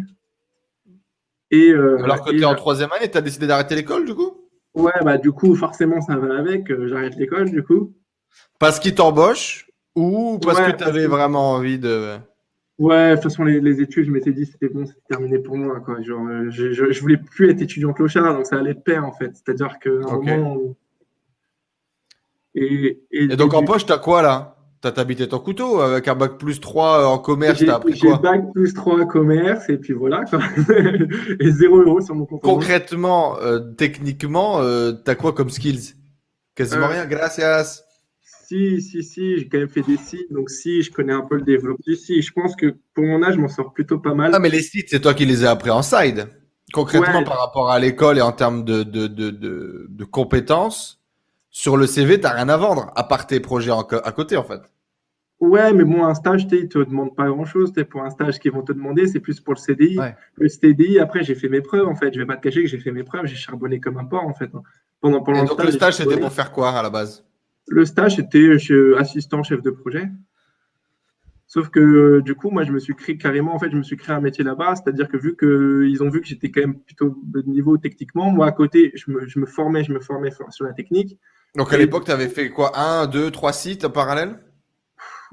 Et, euh, Alors que tu es en troisième année, tu as décidé d'arrêter l'école, du coup? Ouais, bah du coup, forcément, ça va avec. J'arrête l'école, du coup. Parce qu'ils t'embauchent ou parce que tu avais vraiment envie de. Ouais, de toute façon, les, études, je m'étais dit, c'était bon, c'était terminé pour moi. Quoi. Genre, euh, je, je, voulais plus être étudiant clochard, donc ça allait de pair, en fait. C'est-à-dire que moment. Et, et, donc, en poche, t'as quoi, là? T'as habité ton couteau avec un bac plus 3 en commerce, t'as appris quoi J'ai bac plus 3 en commerce, et puis voilà, quoi. et 0 euros sur mon compte. Concrètement, euh, techniquement, euh, t'as quoi comme skills? Quasiment rien, gracias. Si, si, si, j'ai quand même fait des sites, donc si, je connais un peu le développement. Si, je pense que pour mon âge, je m'en sors plutôt pas mal. Ah, mais les sites, c'est toi qui les as appris en side. Concrètement, par rapport à l'école et en termes de, de, de, de, compétences, sur le CV, tu n'as rien à vendre, à part tes projets à côté, en fait. Ouais, mais bon, un stage, ils ne te demandent pas grand-chose. Pour un stage qu'ils vont te demander, c'est plus pour le CDI. Le CDI, après, j'ai fait mes preuves, en fait. Je vais pas te cacher que j'ai fait mes preuves. J'ai charbonné comme un porc, en fait. Pendant, pendant et donc, le stage, c'était pour faire quoi, à la base? Le stage, c'était assistant chef de projet. Sauf que du coup, moi, je me suis créé carrément, en fait, je me suis créé un métier là-bas. C'est-à-dire que vu qu'ils ont vu que j'étais quand même plutôt de niveau techniquement, moi, à côté, je me, formais, je me formais sur la technique. Donc à l'époque, tu avais fait quoi? Un, deux, trois sites en parallèle?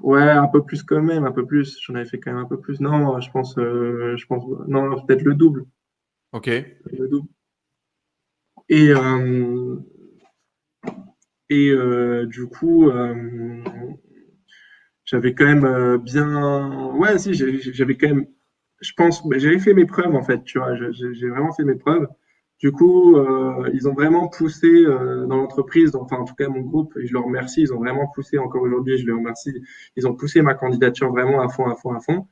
Ouais, un peu plus quand même, un peu plus. J'en avais fait quand même un peu plus. Non, je pense, euh, je pense, non, peut-être le double. Ok. Le double. Et, euh, et euh, du coup, j'avais quand même bien. Ouais, si, j'avais quand même. Je pense, j'avais fait mes preuves en fait, tu vois. J'ai vraiment fait mes preuves. Du coup, ils ont vraiment poussé dans l'entreprise, enfin en tout cas mon groupe, et je leur remercie, ils ont vraiment poussé, encore aujourd'hui, je les remercie, ils ont poussé ma candidature vraiment à fond, à fond, à fond.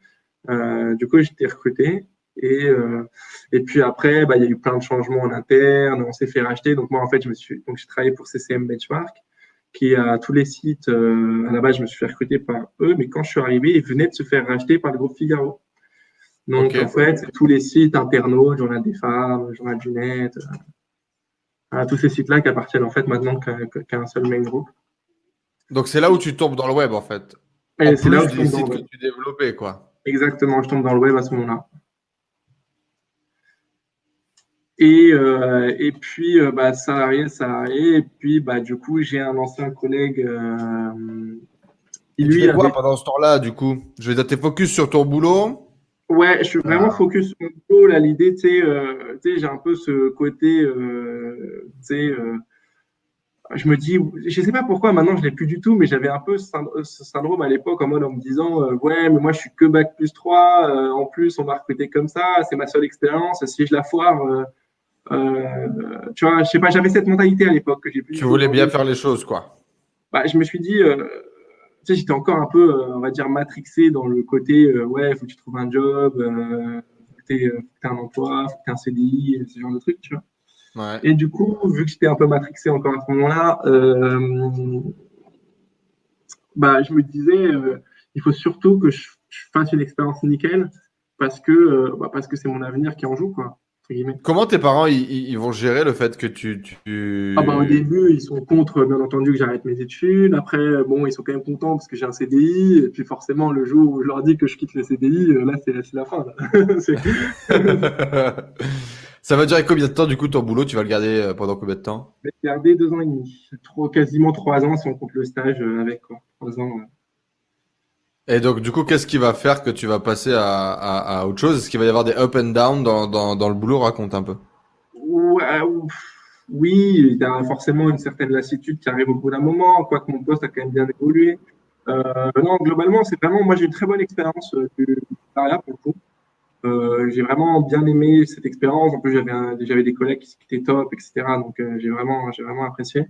du coup, j'étais recruté. Et, euh, et puis après, bah, il y a eu plein de changements en interne, on s'est fait racheter. Donc moi, en fait, je me suis, donc j'ai travaillé pour CCM Benchmark, qui a tous les sites. Euh, à la base, je me suis fait recruter par eux, mais quand je suis arrivé, ils venaient de se faire racheter par le groupe Figaro. Donc en fait, tous les sites internautes, Journal des femmes, Journal du net, euh, tous ces sites-là qui appartiennent en fait maintenant qu'à un seul main group. Donc c'est là où tu tombes dans le web en fait. c'est là où tu sites que tu développais quoi. Exactement, je tombe dans le web à ce moment-là. Et, euh, et puis, euh, bah, salarié, salarié. Et puis, bah, du coup, j'ai un ancien collègue. Euh, lui, tu quoi pendant ce temps-là, du coup? Je vais dire, focus sur ton boulot Ouais, je suis vraiment ah. focus sur mon. Là, l'idée, tu sais, j'ai un peu ce côté, tu sais, je me dis, je sais pas pourquoi maintenant je l'ai plus du tout, mais j'avais un peu ce syndrome à l'époque en mode en me disant, ouais, mais moi je suis que bac plus 3, en plus on m'a recruté comme ça, c'est ma seule expérience, si je la foire, euh, tu vois, je sais pas, j'avais cette mentalité à l'époque que j'ai Tu voulais bien faire les choses, quoi. Bah, je me suis dit, euh, sais, j'étais encore un peu, euh, on va dire, matrixé dans le côté, ouais, faut que tu trouves un job, faut que tu un emploi, faut que tu un CDI, ce genre de trucs, tu vois. Ouais. Et du coup, vu que j'étais un peu matrixé encore à ce moment-là, bah, je me disais, il faut surtout que je, fasse une expérience nickel parce que bah, parce que c'est mon avenir qui en joue, quoi. Comment tes parents ils, vont gérer le fait que tu, tu... Ah bah, au début ils sont contre bien entendu que j'arrête mes études. Après bon ils sont quand même contents parce que j'ai un CDI et puis forcément le jour où je leur dis que je quitte le CDI euh, là c'est la fin. Ça va durer combien de temps du coup ton boulot? Tu vas le garder euh, pendant combien de temps? Je vais le garder deux ans et demi, quasiment trois ans si on compte le stage euh, avec quoi. Trois ans. Et donc, du coup, qu'est-ce qui va faire que tu vas passer à, autre chose? Est-ce qu'il va y avoir des up and down dans, le boulot? Raconte un peu. Oui, il y a forcément une certaine lassitude qui arrive au bout d'un moment, quoique mon poste a quand même bien évolué. Euh, non, globalement, c'est vraiment, moi j'ai une très bonne expérience euh, du salariat pour le coup. Euh, j'ai vraiment bien aimé cette expérience. En plus, j'avais des collègues qui, étaient top, etc. Donc, j'ai vraiment, j'ai vraiment apprécié.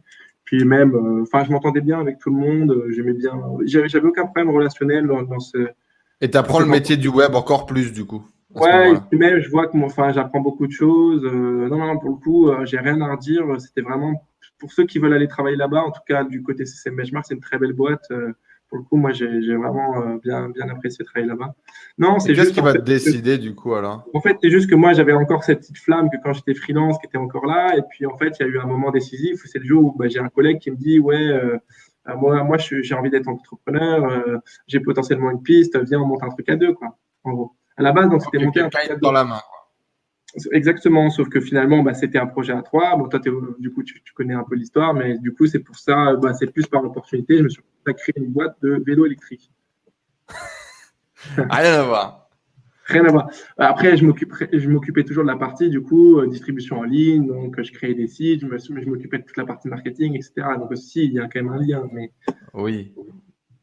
Puis même, euh, enfin, je m'entendais bien avec tout le monde. Euh, j'aimais bien. J'avais aucun problème relationnel dans, ce. Et tu apprends le métier du web encore plus du coup. Ouais, et puis même, je vois que enfin, j'apprends beaucoup de choses. Euh, non, non, pour le coup, j'ai rien à redire. C'était vraiment pour ceux qui veulent aller travailler là-bas. En tout cas, du côté CCM Benchmark, c'est une très belle boîte. Pour le coup, moi, j'ai vraiment euh, bien, bien apprécié travailler là-bas. Non, c'est juste. Qu'est-ce qui va te décider du coup alors En fait, c'est juste que moi, j'avais encore cette petite flamme que quand j'étais freelance, qui était encore là. Et puis, en fait, il y a eu un moment décisif où c'est le jour où bah, j'ai un collègue qui me dit Ouais, euh, euh, moi, moi j'ai envie d'être entrepreneur, j'ai potentiellement une piste, viens, on monte un truc à deux, quoi. En gros. À la base, donc, c'était monté un truc dans la main. Exactement, sauf que finalement, bah, c'était un projet à trois. Bon, toi, du coup, tu, connais un peu l'histoire, mais du coup, c'est pour ça, bah, c'est plus par opportunité. Je me suis créé une boîte de vélo électrique. Rien à voir. Rien à voir. Après, je m'occupais toujours de la partie, du coup, euh, distribution en ligne. Donc, je créais des sites, je m'occupais de toute la partie marketing, etc. Donc, aussi, il y a quand même un lien. Mais... Oui.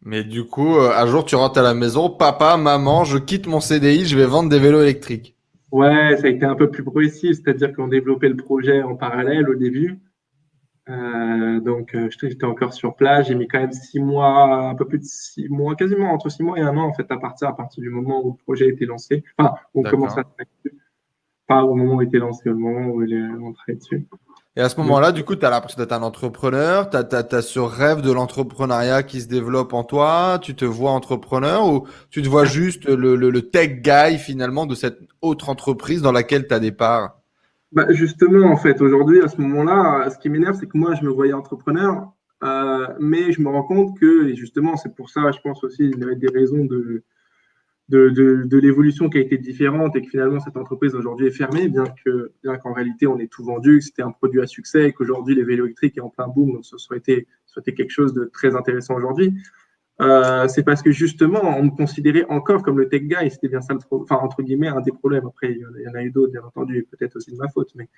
Mais du coup, euh, un jour, tu rentres à la maison, papa, maman, je quitte mon CDI, je vais vendre des vélos électriques. Ouais, ça a été un peu plus progressif, c'est-à-dire qu'on développait le projet en parallèle au début. Euh, donc, euh, j'étais encore sur place. J'ai mis quand même six mois, un peu plus de six mois, quasiment entre six mois et un an, en fait, à partir, à partir du moment où le projet a été lancé. Enfin, on commence à Pas au moment où il était lancé, au moment où il est entré dessus. Et à ce moment-là, du coup, tu as l'impression d'être un entrepreneur, tu as, ce rêve de l'entrepreneuriat qui se développe en toi, tu te vois entrepreneur ou tu te vois juste le, le, tech guy finalement de cette autre entreprise dans laquelle tu as des parts? Bah Justement, en fait, aujourd'hui, à ce moment-là, ce qui m'énerve, c'est que moi, je me voyais entrepreneur, euh, mais je me rends compte que, et justement, c'est pour ça, je pense aussi, il y avait des raisons de, de, de, l'évolution qui a été différente et que finalement cette entreprise aujourd'hui est fermée, bien que bien qu'en réalité on ait tout vendu, que c'était un produit à succès et qu'aujourd'hui les vélos électriques est en plein boom, donc ça soit été, été quelque chose de très intéressant aujourd'hui. Euh, c'est parce que justement on me considérait encore comme le tech guy, c'était bien ça le enfin entre guillemets un des problèmes. Après il y en a eu d'autres bien entendu, et peut-être aussi de ma faute, mais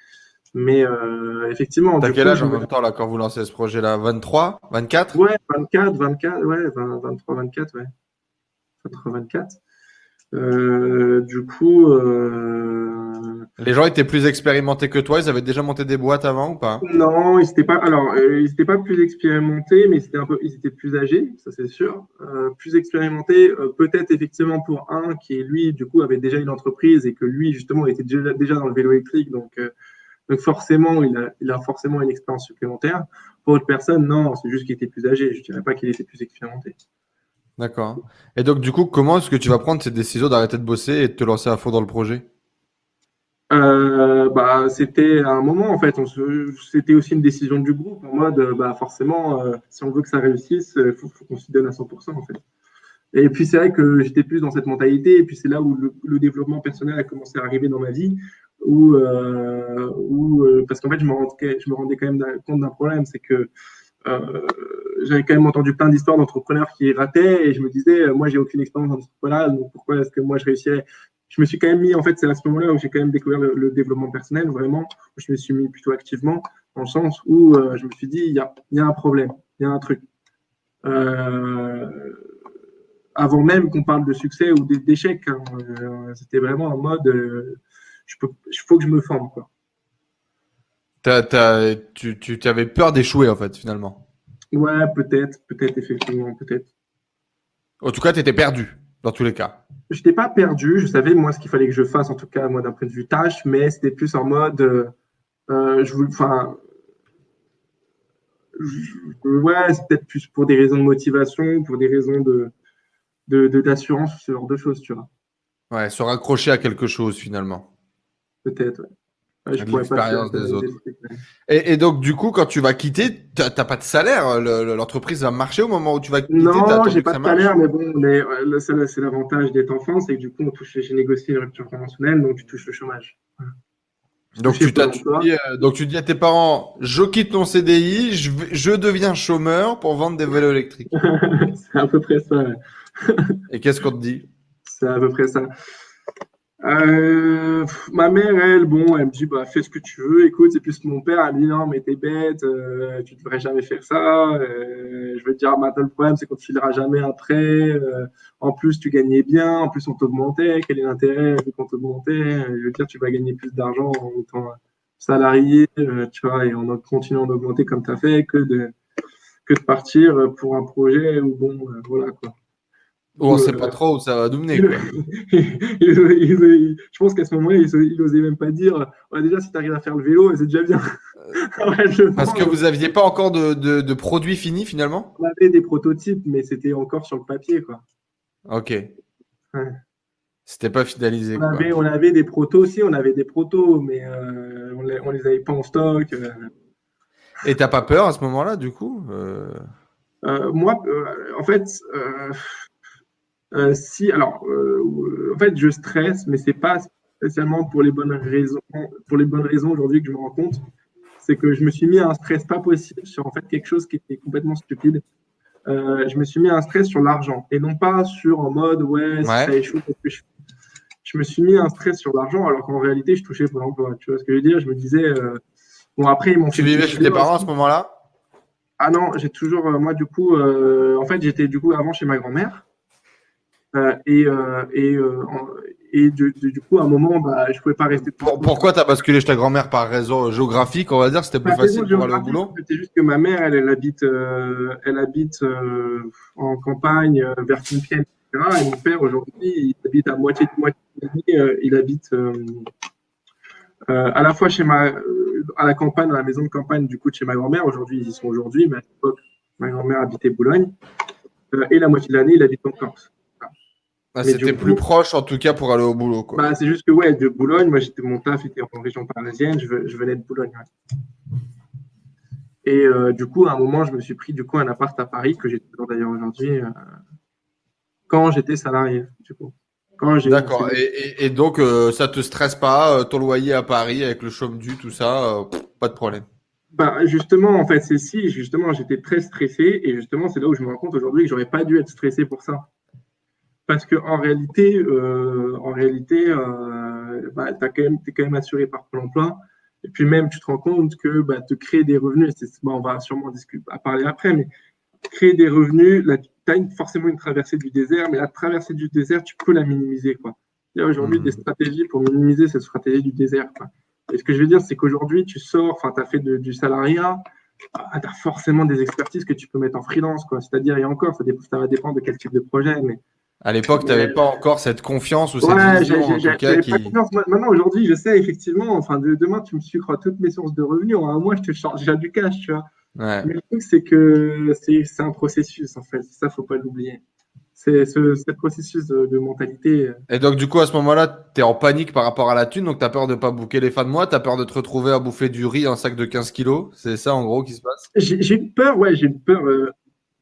mais euh, effectivement. T'as quel âge en même temps là quand vous lancez ce projet-là? 23, 24 Ouais, 24, 24, ouais, 23, 24, ouais. 23, 24. Euh, du coup, euh... les gens étaient plus expérimentés que toi. Ils avaient déjà monté des boîtes avant ou pas? Non, ils n'étaient pas. Alors, euh, ils n'étaient pas plus expérimentés, mais c'était un peu. Ils étaient plus âgés, ça c'est sûr. Euh, plus expérimentés, peut-être effectivement pour un qui lui, du coup, avait déjà une entreprise et que lui, justement, était déjà, déjà dans le vélo électrique, donc. Donc forcément, il a, il a forcément une expérience supplémentaire. Pour autre personne, non, c'est juste qu'il était plus âgé. Je ne dirais pas qu'il était plus expérimenté. D'accord. Et donc, du coup, comment est-ce que tu vas prendre cette décision d'arrêter de bosser et de te lancer à fond dans le projet? Euh, bah, C'était un moment, en fait. C'était aussi une décision du groupe, en mode, bah, forcément, euh, si on veut que ça réussisse, il faut, qu'on s'y donne à 100%, en fait. Et puis, c'est vrai que j'étais plus dans cette mentalité, et puis c'est là où le, développement personnel a commencé à arriver dans ma vie, où, euh, parce qu'en fait, je me, rendais, je me rendais quand même compte d'un problème, c'est que euh, j'avais quand même entendu plein d'histoires d'entrepreneurs qui rataient et je me disais, euh, moi, j'ai aucune expérience d'entrepreneuriat, donc pourquoi est-ce que moi je réussirais? Je me suis quand même mis, en fait, c'est à ce moment-là où j'ai quand même découvert le, développement personnel, vraiment, où je me suis mis plutôt activement, dans le sens où euh, je me suis dit, il y a, y a, un problème, il y a un truc. avant même qu'on parle de succès ou d'échec, hein, c'était vraiment en mode, il faut que je me forme. Quoi tu, tu avais peur d'échouer, en fait, finalement. Ouais, peut-être, peut-être, effectivement, peut-être. En tout cas, tu étais perdu, dans tous les cas. Je n'étais pas perdu, je savais, moi, ce qu'il fallait que je fasse, en tout cas, moi, d'un point de vue tâche, mais c'était plus en mode. Euh, je voulais. Enfin. Ouais, c'est peut-être plus pour des raisons de motivation, pour des raisons de d'assurance, de, ce genre de choses, tu vois. Ouais, se raccrocher à quelque chose, finalement. Peut-être, ouais l'expérience des autres. Et, donc, du coup, quand tu vas quitter, tu n'as pas de salaire. L'entreprise va marcher au moment où tu vas quitter. Non, j'ai pas de salaire, mais bon, mais, c'est l'avantage d'être enfant, c'est que du coup, on touche, j'ai négocié une rupture conventionnelle, donc tu touches le chômage. Donc tu, dis, euh, donc tu dis à tes parents, je quitte ton CDI, je, je deviens chômeur pour vendre des vélos électriques. c'est à peu près ça. Et qu'est-ce qu'on te dit? C'est à peu près ça. Euh, ma mère, elle, bon, elle me dit, bah, fais ce que tu veux. Écoute, plus que mon père, elle me dit, non, mais t'es bête, euh, tu devrais jamais faire ça. Euh, je veux dire, maintenant, le problème, c'est qu'on te filera jamais après. Euh, en plus, tu gagnais bien, en plus, on t'augmentait. Quel est l'intérêt qu'on t'augmentait? Je veux dire, tu vas gagner plus d'argent en étant salarié, tu vois, et en continuant d'augmenter comme tu as fait, que de, que de partir pour un projet où, bon, voilà, quoi. On ne sait pas trop où ça va nous mener. je pense qu'à ce moment-là, il n'osait même pas dire déjà, si tu arrives à faire le vélo, c'est déjà bien. Parce que vous n'aviez pas encore de, de, produits finis finalement? On avait des prototypes, mais c'était encore sur le papier. quoi. Ok. C'était pas finalisé. On avait, on avait, des protos aussi, on avait des protos, mais euh, on, les, les avait pas en stock. Euh. Et t'as pas peur à ce moment-là, du coup euh? Moi, en fait, si, alors, en fait, je stresse, mais c'est pas spécialement pour les bonnes raisons. Pour les bonnes raisons aujourd'hui que je me rends compte, c'est que je me suis mis à un stress pas possible sur en fait quelque chose qui était complètement stupide. je me suis mis à un stress sur l'argent et non pas sur en mode ouais, si ça échoue, que je je me suis mis un stress sur l'argent alors qu'en réalité, je touchais pour l'emploi. Tu vois ce que je veux dire? Je me disais, euh, bon, après, ils m'ont Tu vivais chez tes parents à ce moment-là? Ah non, j'ai toujours, euh, moi, du coup, euh, en fait, j'étais du coup avant chez ma grand-mère. Et, et, et du, coup, à un moment, bah, je pouvais pas rester. pourquoi tu as basculé chez ta grand-mère par réseau géographique On va dire c'était plus facile pour aller au boulot? C'était juste que ma mère, elle, elle habite, elle habite en campagne vers Compiègne. Et mon père, aujourd'hui, il habite à moitié de moitié euh, il habite euh, euh, à la fois chez ma, à la campagne, dans la maison de campagne du coup de chez ma grand-mère. Aujourd'hui, ils y sont aujourd'hui, mais à l'époque, ma grand-mère habitait Boulogne. et la moitié de l'année, il habite en Corse. Ah, c'était plus proche en tout cas pour aller au boulot. Bah, c'est juste que ouais, de Boulogne, moi j'étais mon taf était en région parisienne, je, venais de Boulogne. Et du coup, à un moment, je me suis pris du coup un appart à Paris que j'ai toujours d'ailleurs aujourd'hui quand j'étais salarié. Du coup. D'accord. Et, donc, ça euh, ça te stresse pas, euh, ton loyer à Paris avec le chaume du, tout ça, euh, pas de problème. Bah, justement, en fait, c'est si, justement, j'étais très stressé et justement, c'est là où je me rends compte aujourd'hui que j'aurais pas dû être stressé pour ça. Parce que en réalité, en réalité, bah, es quand même, es quand même assuré par Pôle emploi. Et puis même, tu te rends compte que bah, te créer des revenus, on va sûrement discuter, à parler après, mais créer des revenus, là, tu as forcément une traversée du désert, mais la traversée du désert, tu peux la minimiser. Quoi. Il y a aujourd'hui mmh. des stratégies pour minimiser cette stratégie du désert. Quoi. Et ce que je veux dire, c'est qu'aujourd'hui, tu sors, enfin, tu as fait du salariat, ah, tu as forcément des expertises que tu peux mettre en freelance. C'est-à-dire, et encore, ça, ça, va dépendre de quel type de projet. Mais à l'époque, tu n'avais pas encore cette confiance ou cette vision en tout cas qui... Maintenant, aujourd'hui, je sais effectivement, enfin, de, demain, tu me sucres toutes mes sources de revenus. En un mois, je te charge déjà du cash, tu vois. Mais le truc, c'est que c'est un processus, en fait. Ça, faut pas l'oublier. C'est ce, processus de, mentalité. Et donc, du coup, à ce moment-là, tu es en panique par rapport à la thune. Donc, tu as peur de ne pas bouquer les fins de mois. Tu as peur de te retrouver à bouffer du riz, un sac de 15 kilos. C'est ça, en gros, qui se passe? J'ai une peur, ouais, j'ai une peur. Euh,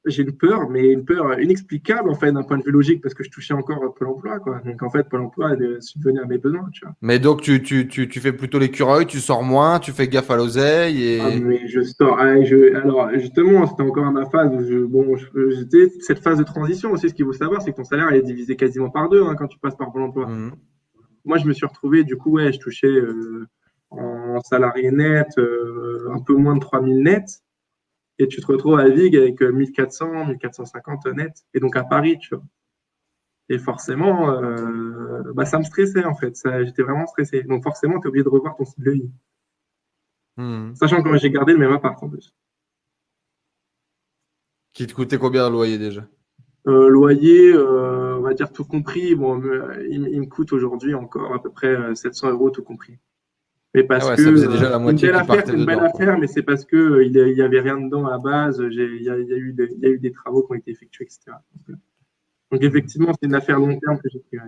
j'ai une peur, mais une peur inexplicable en fait d'un point de vue logique parce que je touchais encore Pôle emploi. Quoi. Donc en fait, Pôle emploi subvenait à mes besoins. Tu vois. Mais donc tu, tu, tu, tu fais plutôt l'écureuil, tu sors moins, tu fais gaffe à l'oseille. Et... Ah, mais je sors. Ah, je, alors justement, c'était encore ma phase où je, bon, j'étais cette phase de transition aussi. Ce qu'il faut savoir, c'est que ton salaire est divisé quasiment par deux hein, quand tu passes par Pôle emploi. Mmh. Moi, je me suis retrouvé, du coup, ouais, je touchais euh, en salarié net euh, un peu moins de 3000 nets et tu te retrouves à Vig avec 1400, euh, 1450 net, et donc à Paris, tu vois. Et forcément, euh, bah, ça me stressait en fait, j'étais vraiment stressé. Donc forcément, tu es obligé de revoir ton style de vie. Hmm. Sachant que j'ai gardé le même appart en plus. Qui te coûtait combien le loyer déjà? Euh, Loyer, on va dire tout compris, bon, il, il me coûte aujourd'hui encore à peu près 700 euros tout compris. Mais parce ah que ça déjà la moitié une belle affaire, une belle affaire, mais c'est parce que euh, il n'y avait rien dedans à la base. Il y, a, eu des travaux qui ont été effectués, etc. Donc, effectivement, c'est une affaire long terme que j'ai pris.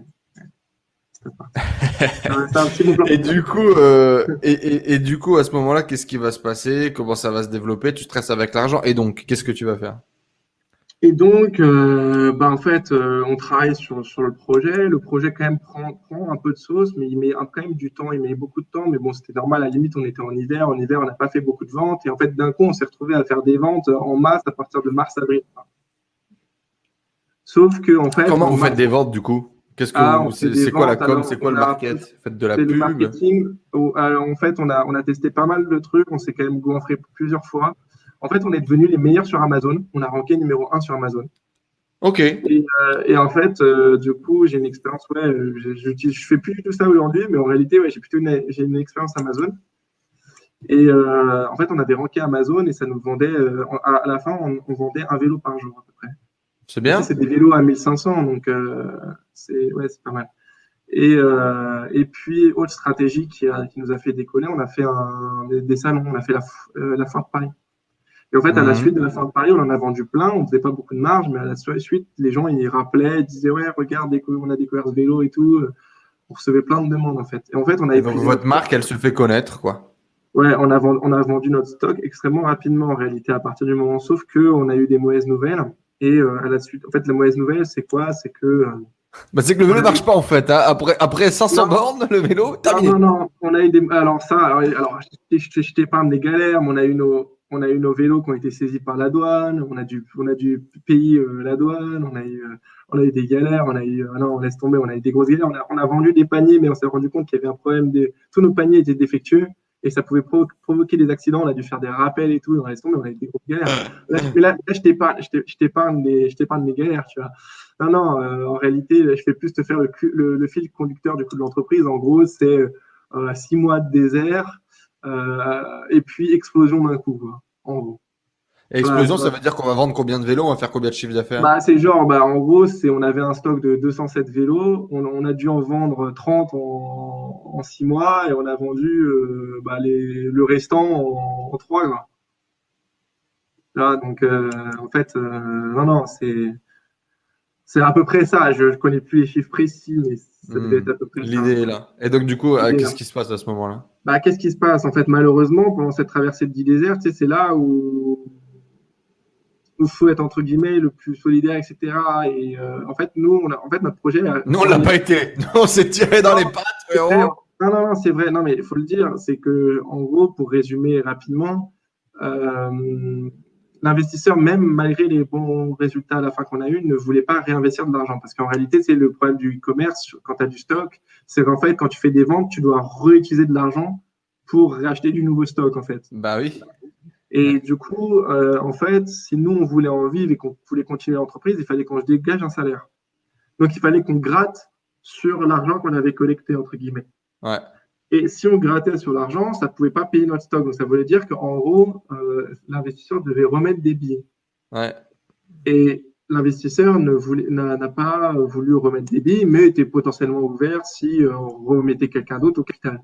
et du coup, euh, et, et, du coup, à ce moment-là, qu'est-ce qui va se passer? Comment ça va se développer? Tu stresses avec l'argent et donc, qu'est-ce que tu vas faire? Et donc, euh, bah, en fait, euh, on travaille sur, sur le projet. Le projet quand même prend, prend un peu de sauce, mais il met quand même du temps. Il met beaucoup de temps, mais bon, c'était normal. À la limite, on était en hiver. En hiver, on n'a pas fait beaucoup de ventes. Et en fait, d'un coup, on s'est retrouvé à faire des ventes en masse à partir de mars-avril. Sauf que, en fait, comment vous faites des ventes du coup? Qu'est-ce que ah, c'est quoi la com? C'est quoi le market? Faites de la pub? marketing. en fait, on a on a testé pas mal de trucs. On s'est quand même goinfré plusieurs fois. En fait, on est devenus les meilleurs sur Amazon. On a ranké numéro 1 sur Amazon. Ok. Et, euh, en fait, euh, du coup, j'ai une expérience, ouais, je, ne fais plus tout ça aujourd'hui, mais en réalité, ouais, j'ai plutôt une, j'ai une expérience Amazon. Et euh, en fait, on avait ranké Amazon et ça nous vendait, à, la fin, on, vendait un vélo par jour à peu près. C'est bien. C'est des vélos à 1500, donc c'est ouais, pas mal. Et, euh, et puis, autre stratégie qui, a, qui, nous a fait décoller, on a fait un, des, salons, on a fait la, euh, la foire de Paris. Et en fait, à la mhm. suite de la foire de Paris, on en a vendu plein, on faisait pas beaucoup de marge, mais à la suite, les gens, ils rappelaient, ils disaient, ouais, regarde, on a découvert ce vélo et tout. On recevait plein de demandes, en fait. Et en fait, on a Donc, votre marque, elle se fait connaître, quoi. Ouais, on a, on a vendu notre stock extrêmement rapidement, en réalité, à partir du moment, sauf que on a eu des mauvaises nouvelles. Et euh, à la suite, en fait, la mauvaise nouvelle, c'est quoi? C'est que euh, bah, c'est que le vélo ne marche pas en fait. Hein. Après, après 500 bornes, le vélo, terminé. Non, non, on a eu des. Alors, ça, alors, je t'épargne des galères, mais on a eu nos. On a eu nos vélos qui ont été saisis par la douane, on a dû, on a dû payer euh, la douane, on a eu, euh, on a eu des galères, on a eu, ah non, on laisse tomber, on a eu des grosses galères, on a, on a vendu des paniers, mais on s'est rendu compte qu'il y avait un problème, de, tous nos paniers étaient défectueux et ça pouvait provoquer des accidents, on a dû faire des rappels et tout, on laisse tomber, on a eu des grosses galères. Là, là, là je t'épargne des galères, tu vois. Non, non, euh, en réalité, je fais plus te faire le, fil conducteur du coup de l'entreprise. En gros, c'est euh, six mois de désert euh, et puis explosion d'un coup, en gros. explosion, ça veut dire qu'on va vendre combien de vélos, on va faire combien de chiffres d'affaires? Bah, C'est genre, bah, en gros, c'est on avait un stock de 207 vélos, on, a dû en vendre 30 en, en 6 mois et on a vendu bah, les, le restant en, en 3. Quoi. Là, donc, en fait, non, non, c'est c'est à peu près ça. Je ne connais plus les chiffres précis, mais près L'idée est là. Et donc, du coup, euh, qu'est-ce qui se passe à ce moment-là? Bah, Qu'est-ce qui se passe? En fait, malheureusement, pendant cette traversée de 10 déserts, c'est là où il faut être, entre guillemets, le plus solidaire, etc. Et euh, en fait, nous, on a, en fait, notre projet. Nous, on l'a pas été. On s'est tiré dans les pattes, Non, non, non, c'est vrai. Non, mais il faut le dire. C'est que, en gros, pour résumer rapidement, euh, l'investisseur, même malgré les bons résultats à la fin qu'on a eu, ne voulait pas réinvestir de l'argent. Parce qu'en réalité, c'est le problème du e-commerce quand tu as du stock, c'est qu'en fait, quand tu fais des ventes, tu dois réutiliser de l'argent pour racheter du nouveau stock, en fait. Bah oui. Et du coup, euh, en fait, si nous, on voulait en vivre et qu'on voulait continuer l'entreprise, il fallait qu'on se dégage un salaire. Donc, il fallait qu'on gratte sur l'argent qu'on avait collecté, entre guillemets. Ouais. Et si on grattait sur l'argent, ça ne pouvait pas payer notre stock. Donc, ça voulait dire qu'en gros, euh, l'investisseur devait remettre des billets. Ouais. Et l'investisseur n'a pas voulu remettre des billets, mais était potentiellement ouvert si euh, on remettait quelqu'un d'autre au capital.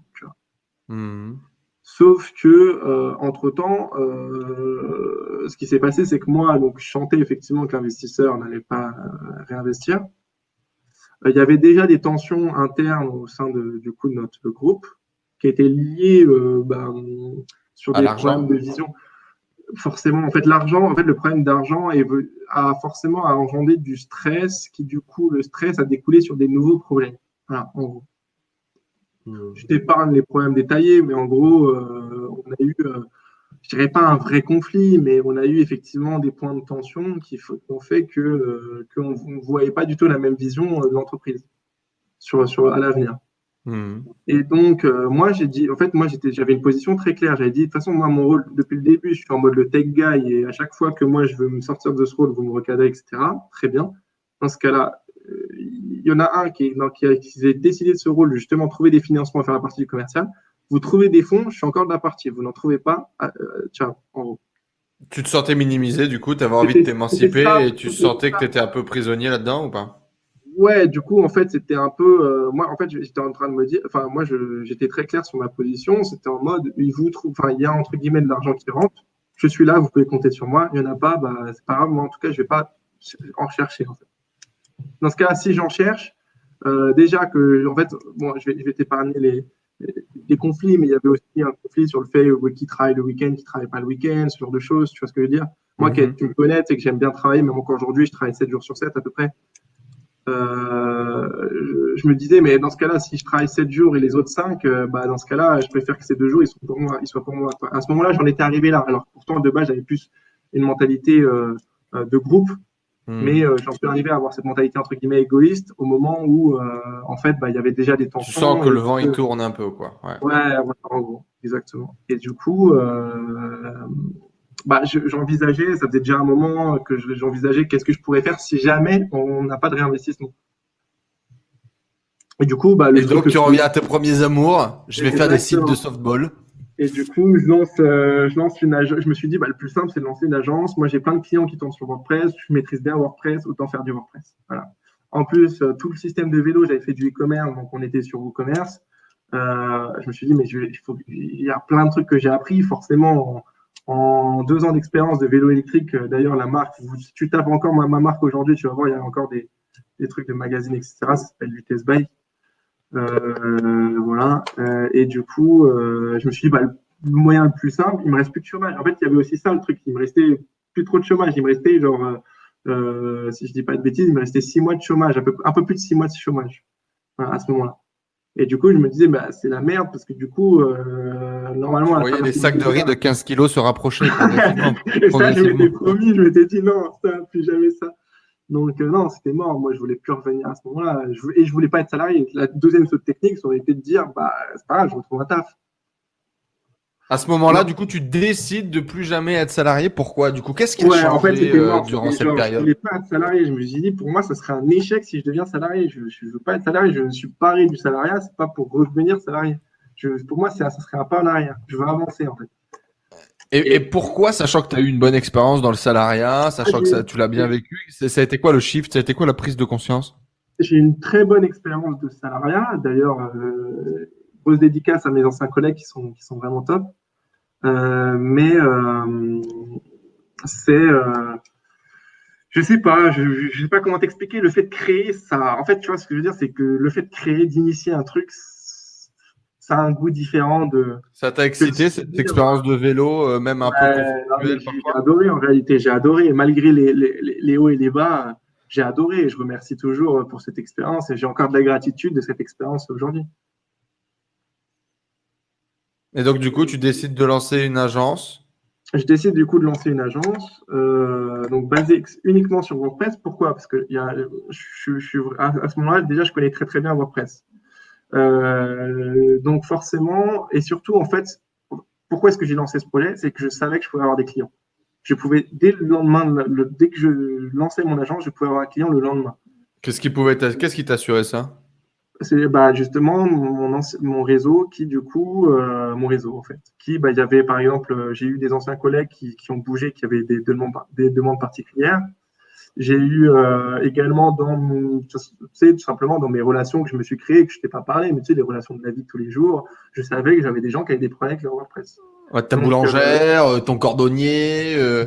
Mmh. Sauf que, euh, entre-temps, ce qui s'est passé, c'est que moi, donc, je chantais effectivement que l'investisseur n'allait pas réinvestir. Euh, il y avait déjà des tensions internes au sein de, du coup de notre groupe qui étaient liées euh, ben, sur des problèmes de vision. Forcément, en fait, l'argent, en fait, le problème d'argent a forcément engendré du stress, qui du coup, le stress a découlé sur des nouveaux problèmes. Voilà, en gros. Mmh. Je t'épargne les problèmes détaillés, mais en gros, euh, on a eu je dirais pas un vrai conflit, mais on a eu effectivement des points de tension qui, ont fait que euh, qu'on ne voyait pas du tout la même vision euh, de l'entreprise sur, sur à l'avenir. Hmm. Et donc euh, moi j'ai dit, en fait moi j'avais une position très claire. J'avais dit de toute façon moi mon rôle depuis le début, je suis en mode le tech guy et à chaque fois que moi je veux me sortir de ce rôle, vous me recadrez, etc. Très bien. Dans ce cas-là, il y en a un qui, qui, a, qui a décidé de ce rôle, justement trouver des financements à faire la partie du commercial. Vous trouvez des fonds, je suis encore de la partie. Vous n'en trouvez pas, ah, euh, en gros. Tu te sentais minimisé, du coup, tu avais envie de t'émanciper et tu sentais que tu étais un peu prisonnier là-dedans ou pas? Ouais, du coup, en fait, c'était un peu. Euh, moi, en fait, j'étais en train de me dire. Enfin, moi, j'étais très clair sur ma position. C'était en mode, il vous trouve. Enfin, il y a entre guillemets de l'argent qui rentre. Je suis là, vous pouvez compter sur moi. Il n'y en a pas, bah, c'est pas grave. Moi, en tout cas, je vais pas en chercher. En fait. Dans ce cas, si j'en cherche, euh, déjà que, en fait, bon, je vais, je vais t'épargner les, des conflits, mais il y avait aussi un conflit sur le fait qui travaille le week-end, qui travaille pas le week-end, ce genre de choses. Tu vois ce que je veux dire? Moi, mm tu me connais, c'est que j'aime bien travailler, même encore aujourd'hui, je travaille 7 jours sur 7 à peu près. Euh, je, me disais, mais dans ce cas-là, si je travaille 7 jours et les autres 5, euh, bah, dans ce cas-là, je préfère que ces deux jours, ils soient pour moi. Ils soient pour moi. À ce moment-là, j'en étais arrivé là. Alors pourtant, de base, j'avais plus une mentalité euh, de groupe Hmm. Mais euh, j'en suis arrivé à avoir cette mentalité entre guillemets égoïste au moment où, euh, en fait, bah, il y avait déjà des tensions. Tu sens que le vent il tourne un peu, quoi. Ouais, ouais, en gros, exactement. Et du coup, euh, bah, j'envisageais, ça faisait déjà un moment que j'envisageais qu'est-ce que je pourrais faire si jamais on n'a pas de réinvestissement. Et du coup, bah, le Et donc tu reviens à tes premiers amours. Je vais faire des sites de softball. Et du coup, je lance, euh, je lance une agence. Je me suis dit, bah, le plus simple, c'est de lancer une agence. Moi, j'ai plein de clients qui tournent sur WordPress. Je maîtrise bien WordPress, autant faire du WordPress. Voilà. En plus, euh, tout le système de vélo, j'avais fait du e-commerce, donc on était sur WooCommerce. Euh, je me suis dit, mais il, y a plein de trucs que j'ai appris. Forcément, en, deux ans d'expérience de vélo électrique, euh, d'ailleurs, la marque, si tu tapes encore ma, ma marque aujourd'hui, tu vas voir, il y a encore des, trucs de magazines, etc. Ça s'appelle Vitesse Bike. Euh, voilà. Euh, et du coup, euh, je me suis dit, bah, le moyen le plus simple, il me reste plus de chômage. En fait, il y avait aussi ça, le truc. Il me restait plus trop de chômage. Il me restait, genre, euh, si je dis pas de bêtises, il me restait six mois de chômage, un peu, un peu plus de six mois de chômage voilà, à ce moment-là. Et du coup, je me disais, bah, c'est la merde parce que du coup, euh, normalement. Vous voyez les sacs de riz de 15 kilos se rapprocher. et ça, je m'étais promis, je m'étais dit non, ça, plus jamais ça. Donc, euh, non, c'était mort. Moi, je voulais plus revenir à ce moment-là. Je, et je voulais pas être salarié. La deuxième saute technique, ça aurait été de dire, bah, c'est pas grave, je retrouve un taf. À ce moment-là, du coup, tu décides de plus jamais être salarié. Pourquoi Du coup, qu'est-ce qui a Ouais, changé en fait, euh, mort. durant Et cette genre, Je période? voulais pas être salarié. Je me suis dit, pour moi, ça serait un échec si je deviens salarié. Je, je veux pas être salarié. Je ne suis pas arrivé du salariat. C'est pas pour redevenir salarié. Je, pour moi, ça serait un pas en arrière. Je veux avancer, en fait. Et, et pourquoi, sachant que tu as eu une bonne expérience dans le salariat, sachant que ça, tu l'as bien vécu, ça a été quoi le shift? Ça a été quoi la prise de conscience? J'ai une très bonne expérience de salariat. D'ailleurs, euh, grosse dédicace à mes anciens collègues qui sont, qui sont vraiment top. Euh, mais euh, c'est, euh, je sais pas, je, je sais pas comment t'expliquer. Le fait de créer, ça, en fait, tu vois, ce que je veux dire, c'est que le fait de créer, d'initier un truc, ça a un goût différent de. Ça t'a excité cette expérience de vélo, euh, même un peu j'ai adoré en réalité, j'ai adoré. Malgré les, les, hauts et les bas, j'ai adoré. Et je remercie toujours pour cette expérience et j'ai encore de la gratitude de cette expérience aujourd'hui. Et donc, du coup, tu décides de lancer une agence? Je décide du coup de lancer une agence, euh, donc basée uniquement sur WordPress. Pourquoi? Parce que y a, je, je, je, à, à ce moment-là, déjà, je connais très très bien WordPress. Euh, donc forcément, et surtout en fait, pourquoi est-ce que j'ai lancé ce projet? C'est que je savais que je pouvais avoir des clients. Je pouvais dès le lendemain, le- dès que je lançais mon agence, je pouvais avoir un client le lendemain. Qu'est-ce qui pouvait Qu'est-ce qui t'assurait ça? C'est bah, justement mon réseau qui, du coup, euh, mon réseau en fait, qui, bah, il y avait par exemple, euh, j'ai eu des anciens collègues qui, qui ont bougé, qui avaient des demandes, des demandes particulières. J'ai eu euh, également dans, mon- tu sais, tout simplement dans mes relations que je me suis créées, que je t'ai pas parlé, mais tu sais, les relations de la vie de tous les jours, je savais que j'avais des gens qui avaient des problèmes avec leur WordPress. Ouais, Ta Donc, boulangère, euh, ton cordonnier. euh,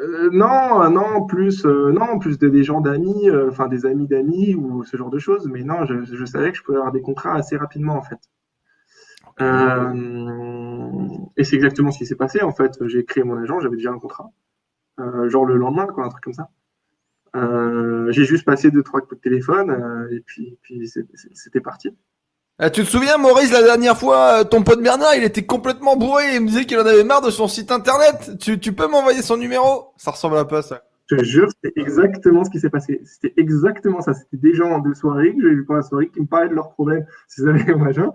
Euh, non, non, plus, euh, non, plus des, des gens d'amis, euh, enfin des amis d'amis ou ce genre de choses. Mais non, je, je savais que je pouvais avoir des contrats assez rapidement en fait. Euh, et c'est exactement ce qui s'est passé en fait. J'ai créé mon agent, j'avais déjà un contrat, euh, genre le lendemain, quoi, un truc comme ça. Euh, j'ai juste passé deux trois coups de téléphone euh, et puis, puis c'est- c'est- c'était parti. Ah, tu te souviens, Maurice, la dernière fois, euh, ton pote Bernard, il était complètement bourré. Il me disait qu'il en avait marre de son site internet. Tu, tu peux m'envoyer son numéro? Ça ressemble à pas ça. Je te jure, c'était exactement ce qui s'est passé. C'était exactement ça. C'était des gens de soirée que j'ai vu pour la soirée qui me parlaient de leurs problèmes. S'ils avaient un machin,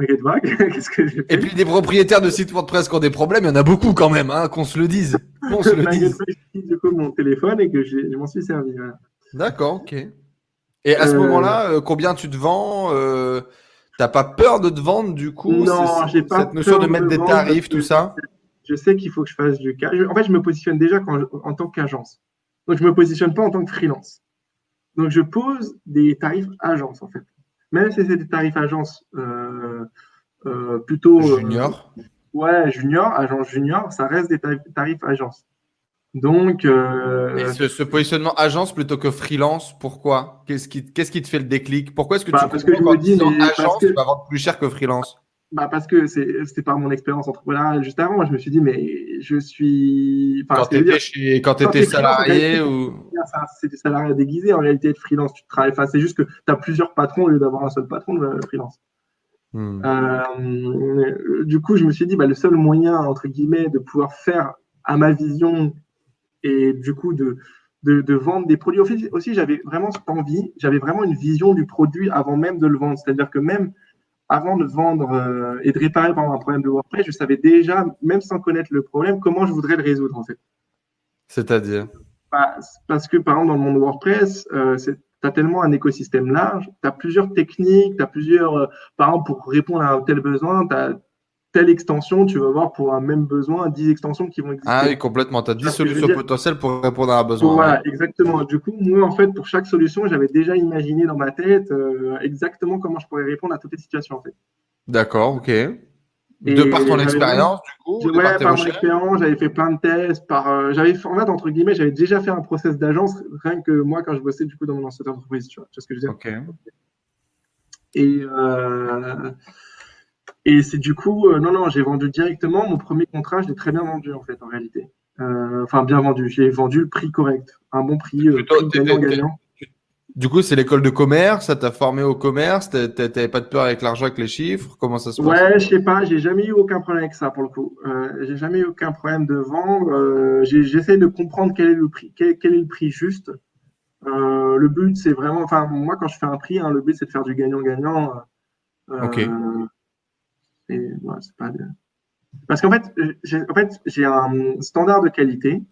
t'inquiète pas, qu'est-ce que j'ai fait Et puis des propriétaires de sites WordPress qui ont des problèmes, il y en a beaucoup quand même, hein, qu'on se le dise. Qu'on se le dise. pas, j'ai pris du coup mon téléphone et que je m'en suis servi. voilà. D'accord, ok. Et à ce Euh, moment-là, euh, combien tu te vends euh, T'as pas peur de te vendre du coup Non, j'ai pas Cette notion peur de mettre me des tarifs, tout ça Je sais qu'il faut que je fasse du cas. je- En fait, je me positionne déjà quand je- en tant qu'agence. Donc, je me positionne pas en tant que freelance. Donc, je pose des tarifs agence, en fait. Même si c'est des tarifs agence euh, euh, plutôt. euh, Junior ouais, junior, agence junior, ça reste des tarifs, tarifs agence. Donc, euh, Et ce, ce positionnement agence plutôt que freelance, pourquoi? Qu'est-ce qui, qu'est-ce qui te fait le déclic? Pourquoi est-ce que Bah, tu parce que je me dis, mais parce agence, que- tu vas vendre plus cher que freelance? Bah parce que c'est c'était par mon expérience entrepreneuriale juste avant. Je me suis dit, mais je suis. Enfin, Quand t'étais dire, chez, quand quand freelance, en salarié réalité, ou c'est du salariat déguisé. En réalité, être freelance, tu travailles. Enfin, c'est juste que tu as plusieurs patrons au lieu d'avoir un seul patron de freelance. Hmm. Euh, du coup, je me suis dit, bah, le seul moyen, entre guillemets, de pouvoir faire à ma vision et du coup de, de, de vendre des produits. Aussi, aussi j'avais vraiment cette envie, j'avais vraiment une vision du produit avant même de le vendre. C'est-à-dire que même avant de vendre euh, et de réparer par exemple, un problème de WordPress, je savais déjà, même sans connaître le problème, comment je voudrais le résoudre en fait. C'est-à-dire? Bah, parce que par exemple, dans le monde WordPress, euh, tu as tellement un écosystème large, tu as plusieurs techniques, tu as plusieurs, euh, par exemple, pour répondre à un tel besoin, tu as telle extension, tu vas voir pour un même besoin 10 extensions qui vont exister. Ah oui, complètement. Tu as 10 solutions potentielles pour répondre à un besoin. Voilà, exactement. Du coup, moi, en fait, pour chaque solution, j'avais déjà imaginé dans ma tête euh, exactement comment je pourrais répondre à toutes les situations, en fait. D'accord, ok. de par ton expérience, du coup Ouais, par, mon expérience, j'avais fait plein de tests. Par, euh, j'avais, fait, entre guillemets, j'avais déjà fait un process d'agence, rien que moi, quand je bossais du coup dans mon ancienne entreprise, tu vois, tu vois ce que je veux dire. Ok. Et, euh, et c'est du coup, euh, non, non, j'ai vendu directement. Mon premier contrat, je l'ai très bien vendu en fait, en réalité. Euh, enfin, bien vendu. J'ai vendu le prix correct, un bon prix, euh, prix gagnant-gagnant. Du coup, c'est l'école de commerce, ça t'a formé au commerce, t'avais pas de peur avec l'argent, avec les chiffres, comment ça se passe? Ouais, je sais pas, j'ai jamais eu aucun problème avec ça pour le coup. Euh, j'ai jamais eu aucun problème de vendre. Euh, J'essaie de comprendre quel est le prix, quel, quel est le prix juste. Euh, le but, c'est vraiment, enfin, moi, quand je fais un prix, hein, le but, c'est de faire du gagnant-gagnant. Euh, ok. Et, ouais, c'est pas de... Parce qu'en fait, j'ai en fait, j'ai un standard de qualité,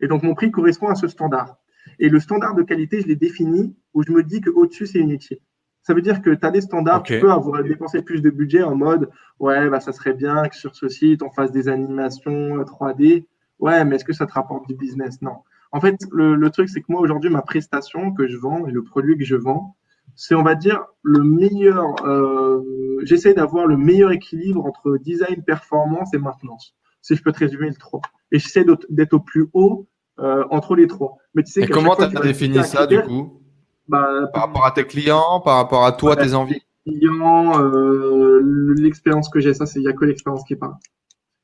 et donc mon prix correspond à ce standard. Et le standard de qualité, je l'ai défini où je me dis qu'au-dessus, c'est inutile. Ça veut dire que tu as des standards, tu peux avoir dépensé plus de budget en mode ouais, bah, ça serait bien que sur ce site, on fasse des animations euh, 3D. Ouais, mais est-ce que ça te rapporte du business? Non. En fait, le, le truc, c'est que moi, aujourd'hui, ma prestation que je vends et le produit que je vends, c'est, on va dire, le meilleur. Euh, J'essaie d'avoir le meilleur équilibre entre design, performance et maintenance. Si je peux te résumer le trois. Et j'essaie d'être au plus haut euh, entre les trois. Mais tu sais Et comment fois, tu tu as défini ça, du coup? bah, Par rapport à tes clients, par rapport à toi, tes envies? Client, euh, l'expérience que j'ai, ça, c'est il y a que l'expérience qui parle.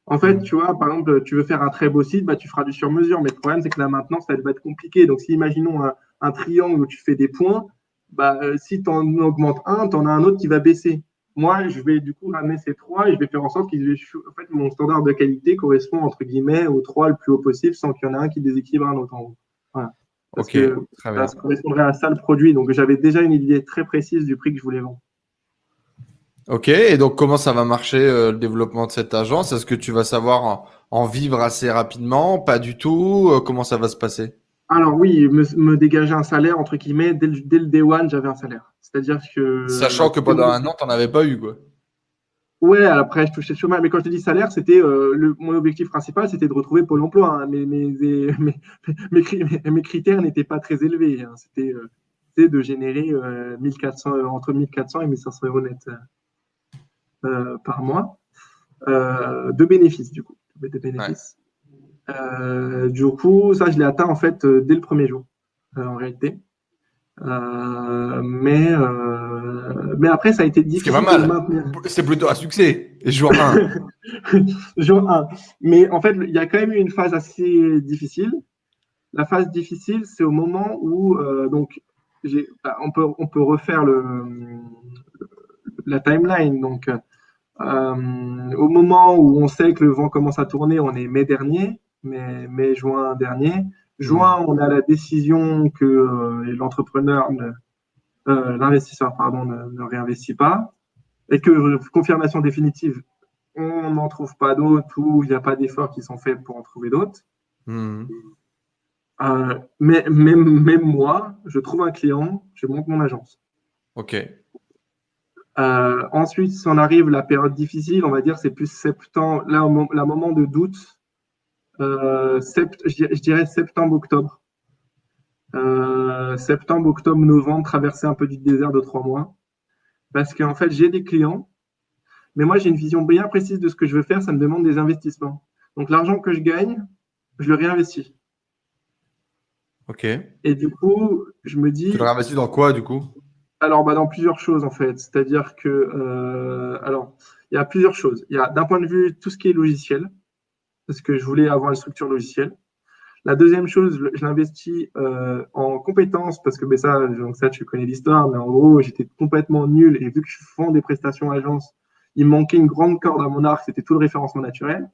En fait, tu vois, par exemple, tu veux faire un très beau site, bah, tu feras du sur-mesure, mais le problème, c'est que la maintenance, ça va être compliqué. Donc, si imaginons un, un triangle où tu fais des points, bah, euh, si tu en augmentes un, tu en as un autre qui va baisser. Moi, je vais du coup ramener ces trois et je vais faire en sorte que en fait, mon standard de qualité correspond entre guillemets aux trois le plus haut possible sans qu'il y en ait un qui déséquilibre un autre en haut. Voilà. Parce Ok, que très bien. ça correspondrait à ça le produit. Donc, j'avais déjà une idée très précise du prix que je voulais vendre. Ok, et donc comment ça va marcher euh, le développement de cette agence? Est-ce que tu vas savoir en, en vivre assez rapidement? Pas du tout Euh, Comment ça va se passer? Alors oui, me, me dégager un salaire, entre guillemets, dès le, dès le day one, j'avais un salaire. C'est-à-dire que... Sachant que pendant un an, tu n'en avais pas eu, quoi. Ouais, après, je touchais le chômage. Mais quand je te dis salaire, c'était euh, le, mon objectif principal, c'était de retrouver Pôle emploi. hein. Mes, mes, mes, mes, cri- mes- mes critères n'étaient pas très élevés. hein. C'était euh, de générer euh, 1400, euh, entre 1400 et 1500 euros net par mois de bénéfices, du coup. De bénéfices. Du coup, ça, je l'ai atteint en fait euh, dès le premier jour, euh, en réalité. Euh, mais, euh, mais après, ça a été difficile pas mal. de maintenir. C'est plutôt un succès. Jour 1. Jour 1. Mais en fait, il y a quand même eu une phase assez difficile. La phase difficile, c'est au moment où, euh, donc, bah, on, peut, on peut refaire le, la timeline. Donc, euh, au moment où on sait que le vent commence à tourner, on est mai dernier, mai, mai juin dernier. Juin, on a la décision que euh, l'entrepreneur, ne- euh, l'investisseur, pardon, ne, ne réinvestit pas, et que euh, confirmation définitive, on n'en trouve pas d'autres ou il n'y a pas d'efforts qui sont faits pour en trouver d'autres. Euh, mais même, même moi, je trouve un client, je monte mon agence. Ok. Ensuite, si on arrive la période difficile, on va dire c'est plus septembre, là, la moment de doute, sept- je dirais- je dirais septembre-octobre. Euh, septembre, octobre, novembre, traverser un peu du désert de trois mois. Parce qu'en fait, j'ai des clients, mais moi, j'ai une vision bien précise de ce que je veux faire, ça me demande des investissements. Donc, l'argent que je gagne, je le réinvestis. Ok. Et du coup, je me dis. Tu le réinvestis dans quoi, du coup? Alors, bah, dans plusieurs choses, en fait. C'est-à-dire que, euh, alors, il y a plusieurs choses. Il y a, d'un point de vue, tout ce qui est logiciel, parce que je voulais avoir une structure logicielle. La deuxième chose, je l'investis euh, en compétences, parce que ben, ça, donc ça, tu connais l'histoire, mais en gros, j'étais complètement nul, et vu que je vends des prestations agence, il manquait une grande corde à mon arc, c'était tout le référencement naturel.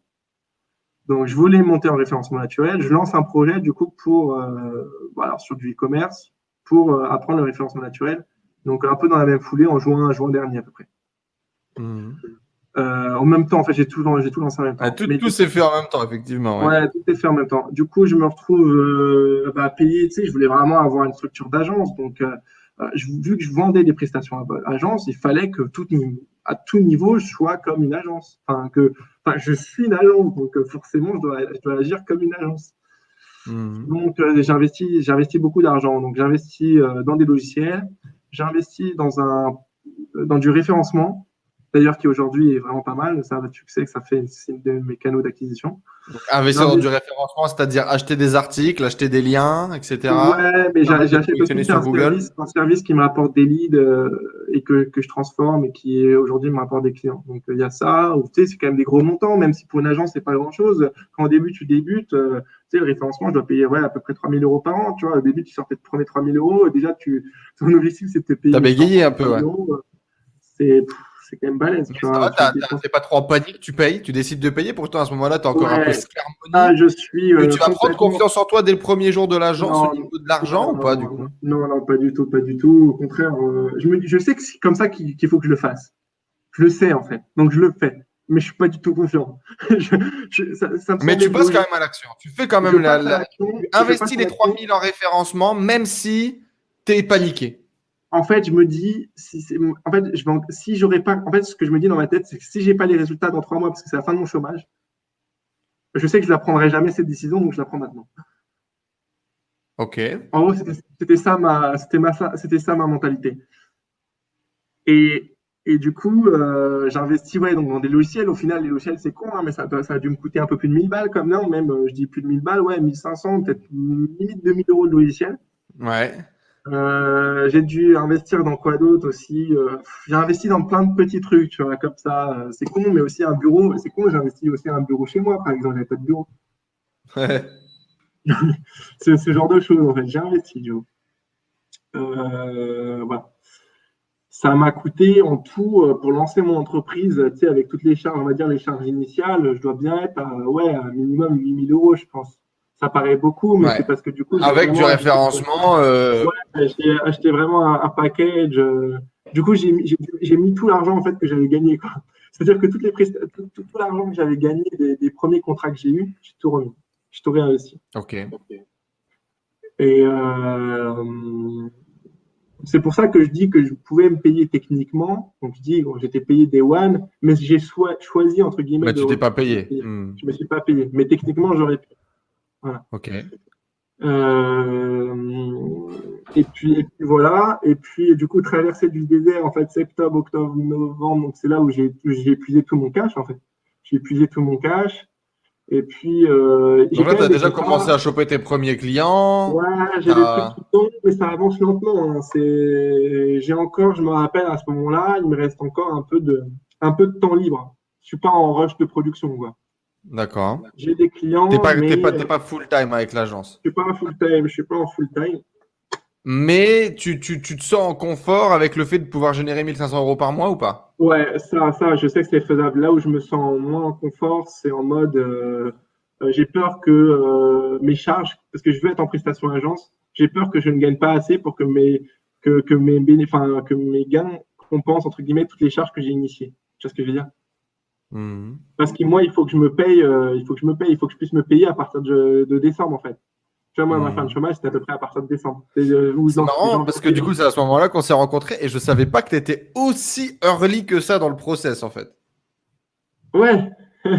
Donc, je voulais monter en référencement naturel. Je lance un projet, du coup, pour, euh, voilà, sur du e-commerce, pour euh, apprendre le référencement naturel. Donc, un peu dans la même foulée, en juin, juin dernier, à peu près. Mhm. Euh, en même temps, en fait, j'ai tout, lancé en même temps. Ah, Tout, tout s'est fait en même temps, effectivement. ouais. Ouais, tout est fait en même temps. Du coup, je me retrouve euh, bah, payé. Tu sais, je voulais vraiment avoir une structure d'agence. Donc, euh, euh, je- vu que je vendais des prestations à agence, il fallait que tout, à tout niveau, je sois comme une agence. Enfin, que, enfin, je suis une agence, donc forcément, je dois, je dois agir comme une agence. Mhm. Donc, j'ai investi, j'ai investi beaucoup d'argent. Donc, j'ai investi euh, dans des logiciels, j'ai investi dans un, dans du référencement, d'ailleurs qui aujourd'hui est vraiment pas mal. Ça, tu sais que ça fait une de mes canaux d'acquisition. Investir dans mais- du référencement, c'est-à-dire acheter des articles, acheter des liens, etc. Ouais, mais j'achète aussi sur un Google. service, un service qui me rapporte des leads euh, et que, que je transforme et qui aujourd'hui me rapporte des clients. Donc euh, il y a ça, ou tu sais, c'est quand même des gros montants, même si pour une agence, c'est pas grand-chose. Quand au début, tu débutes, euh, tu sais, le référencement, je dois payer ouais, à peu près 3000 euros par an. Tu vois, au début, tu sortais de premier 3000 euros. et Déjà, tu, ton objectif, c'est de te payer. T'as bégayé un peu, 3000 ouais. euh, C'est c'est quand même balèze. Tu ça vois, Tu t'es pas trop en panique, tu payes, tu décides de payer. Pourtant, à ce moment-là, tu as encore un peu scarmonie. Ah, je suis. Euh, tu vas prendre confiance en toi dès le premier jour de l'agence au niveau de l'argent ou pas, non, du coup? Non, non, pas du tout, pas du tout. Au contraire, euh, je, me, je sais que c'est comme ça qu'il faut que je le fasse. Je le sais, en fait. Donc, je le fais. Mais je suis pas du tout confiant. Je- je- ça, ça me Mais tu passes quand même à l'action. Tu fais quand même la. la- investis les l'action. 3000 en référencement, même si tu es paniqué. En fait, je me dis, si en fait, je vais en- si j'aurais pas, en fait, ce que je me dis dans ma tête, c'est que si j'ai pas les résultats dans trois mois, parce que c'est la fin de mon chômage, je sais que je la prendrai jamais cette décision, donc je la prends maintenant. Ok. En gros, c'était ça ma, c'était ma, c'était ça ma mentalité. Et, et du coup, euh, j'ai investi ouais, donc dans des logiciels. Au final, les logiciels, c'est con, hein, mais ça, a dû me coûter un peu plus de 1000 balles, comme non, même, euh, je dis plus de 1000 balles, ouais, 1500, peut-être limite 2000 euros de logiciel. Ouais. Euh, j'ai dû investir dans quoi d'autre aussi. euh, j'ai investi dans plein de petits trucs, tu vois, comme ça. euh, c'est con, mais aussi un bureau. C'est con, j'ai investi aussi un bureau chez moi, par exemple. J'avais pas de bureau. Ouais. C'est ce genre de choses, en fait. J'ai investi, Joe. Voilà. Ça m'a coûté en tout, pour lancer mon entreprise, tu sais, avec toutes les charges, on va dire les charges initiales, je dois bien être à, ouais, à un minimum 8000 euros, je pense. Ça paraît beaucoup, mais Ouais. c'est parce que du coup. Avec du référencement. euh, Ouais, j'ai acheté vraiment un, un package. euh, Du coup, j'ai mis, tout l'argent en fait que j'avais gagné. C'est-à-dire que toutes les tout, tout- tout l'argent que j'avais gagné des, des premiers contrats que j'ai eus, j'ai tout remis. J'ai tout réinvesti. Ok. Et euh, c'est pour ça que je dis que je pouvais me payer techniquement. Donc je dis, bon, j'étais payé des one, mais j'ai choi- choisi entre guillemets. Mais tu t'es pas payé. Hmm. Je me suis pas payé, mais techniquement j'aurais pu. Ok. Euh, et puis, et puis voilà, et puis du coup traverser du désert en fait septembre, octobre, novembre, donc c'est là où j'ai j'ai épuisé tout mon cash en fait. J'ai épuisé tout mon cash. Et puis euh, Donc là, tu as déjà commencé à choper tes premiers clients. Ouais, j'ai des trucs qui tombent, mais ça avance lentement. hein. C'est, j'ai encore, je me rappelle à ce moment-là, il me reste encore un peu de, un peu de temps libre. Je suis pas en rush de production, quoi. D'accord. J'ai des clients, T'es pas, mais t'es pas, t'es pas full time avec l'agence. je suis pas en full time. Je suis pas en full time. Mais tu, tu, tu te sens en confort avec le fait de pouvoir générer 1500 euros par mois ou pas? Ouais, ça, ça, je sais que c'est faisable. Là où je me sens moins en confort, c'est en mode, euh, euh, j'ai peur que euh, mes charges, parce que je veux être en prestation agence, j'ai peur que je ne gagne pas assez pour que mes, que, que mes béné- que mes gains compensent entre guillemets toutes les charges que j'ai initiées. Tu vois ce que je veux dire? Hmm. Parce que moi, il faut que je me paye, euh, il faut que je me paye, il faut que je puisse me payer à partir de, de décembre en fait. Tu vois, moi, ma Mhm. fin de chômage, c'était à peu près à partir de décembre. C'est euh, C'est marrant parce que du coup, c'est à ce moment-là qu'on s'est rencontrés et je savais pas que tu étais aussi early que ça dans le process en fait. Ouais.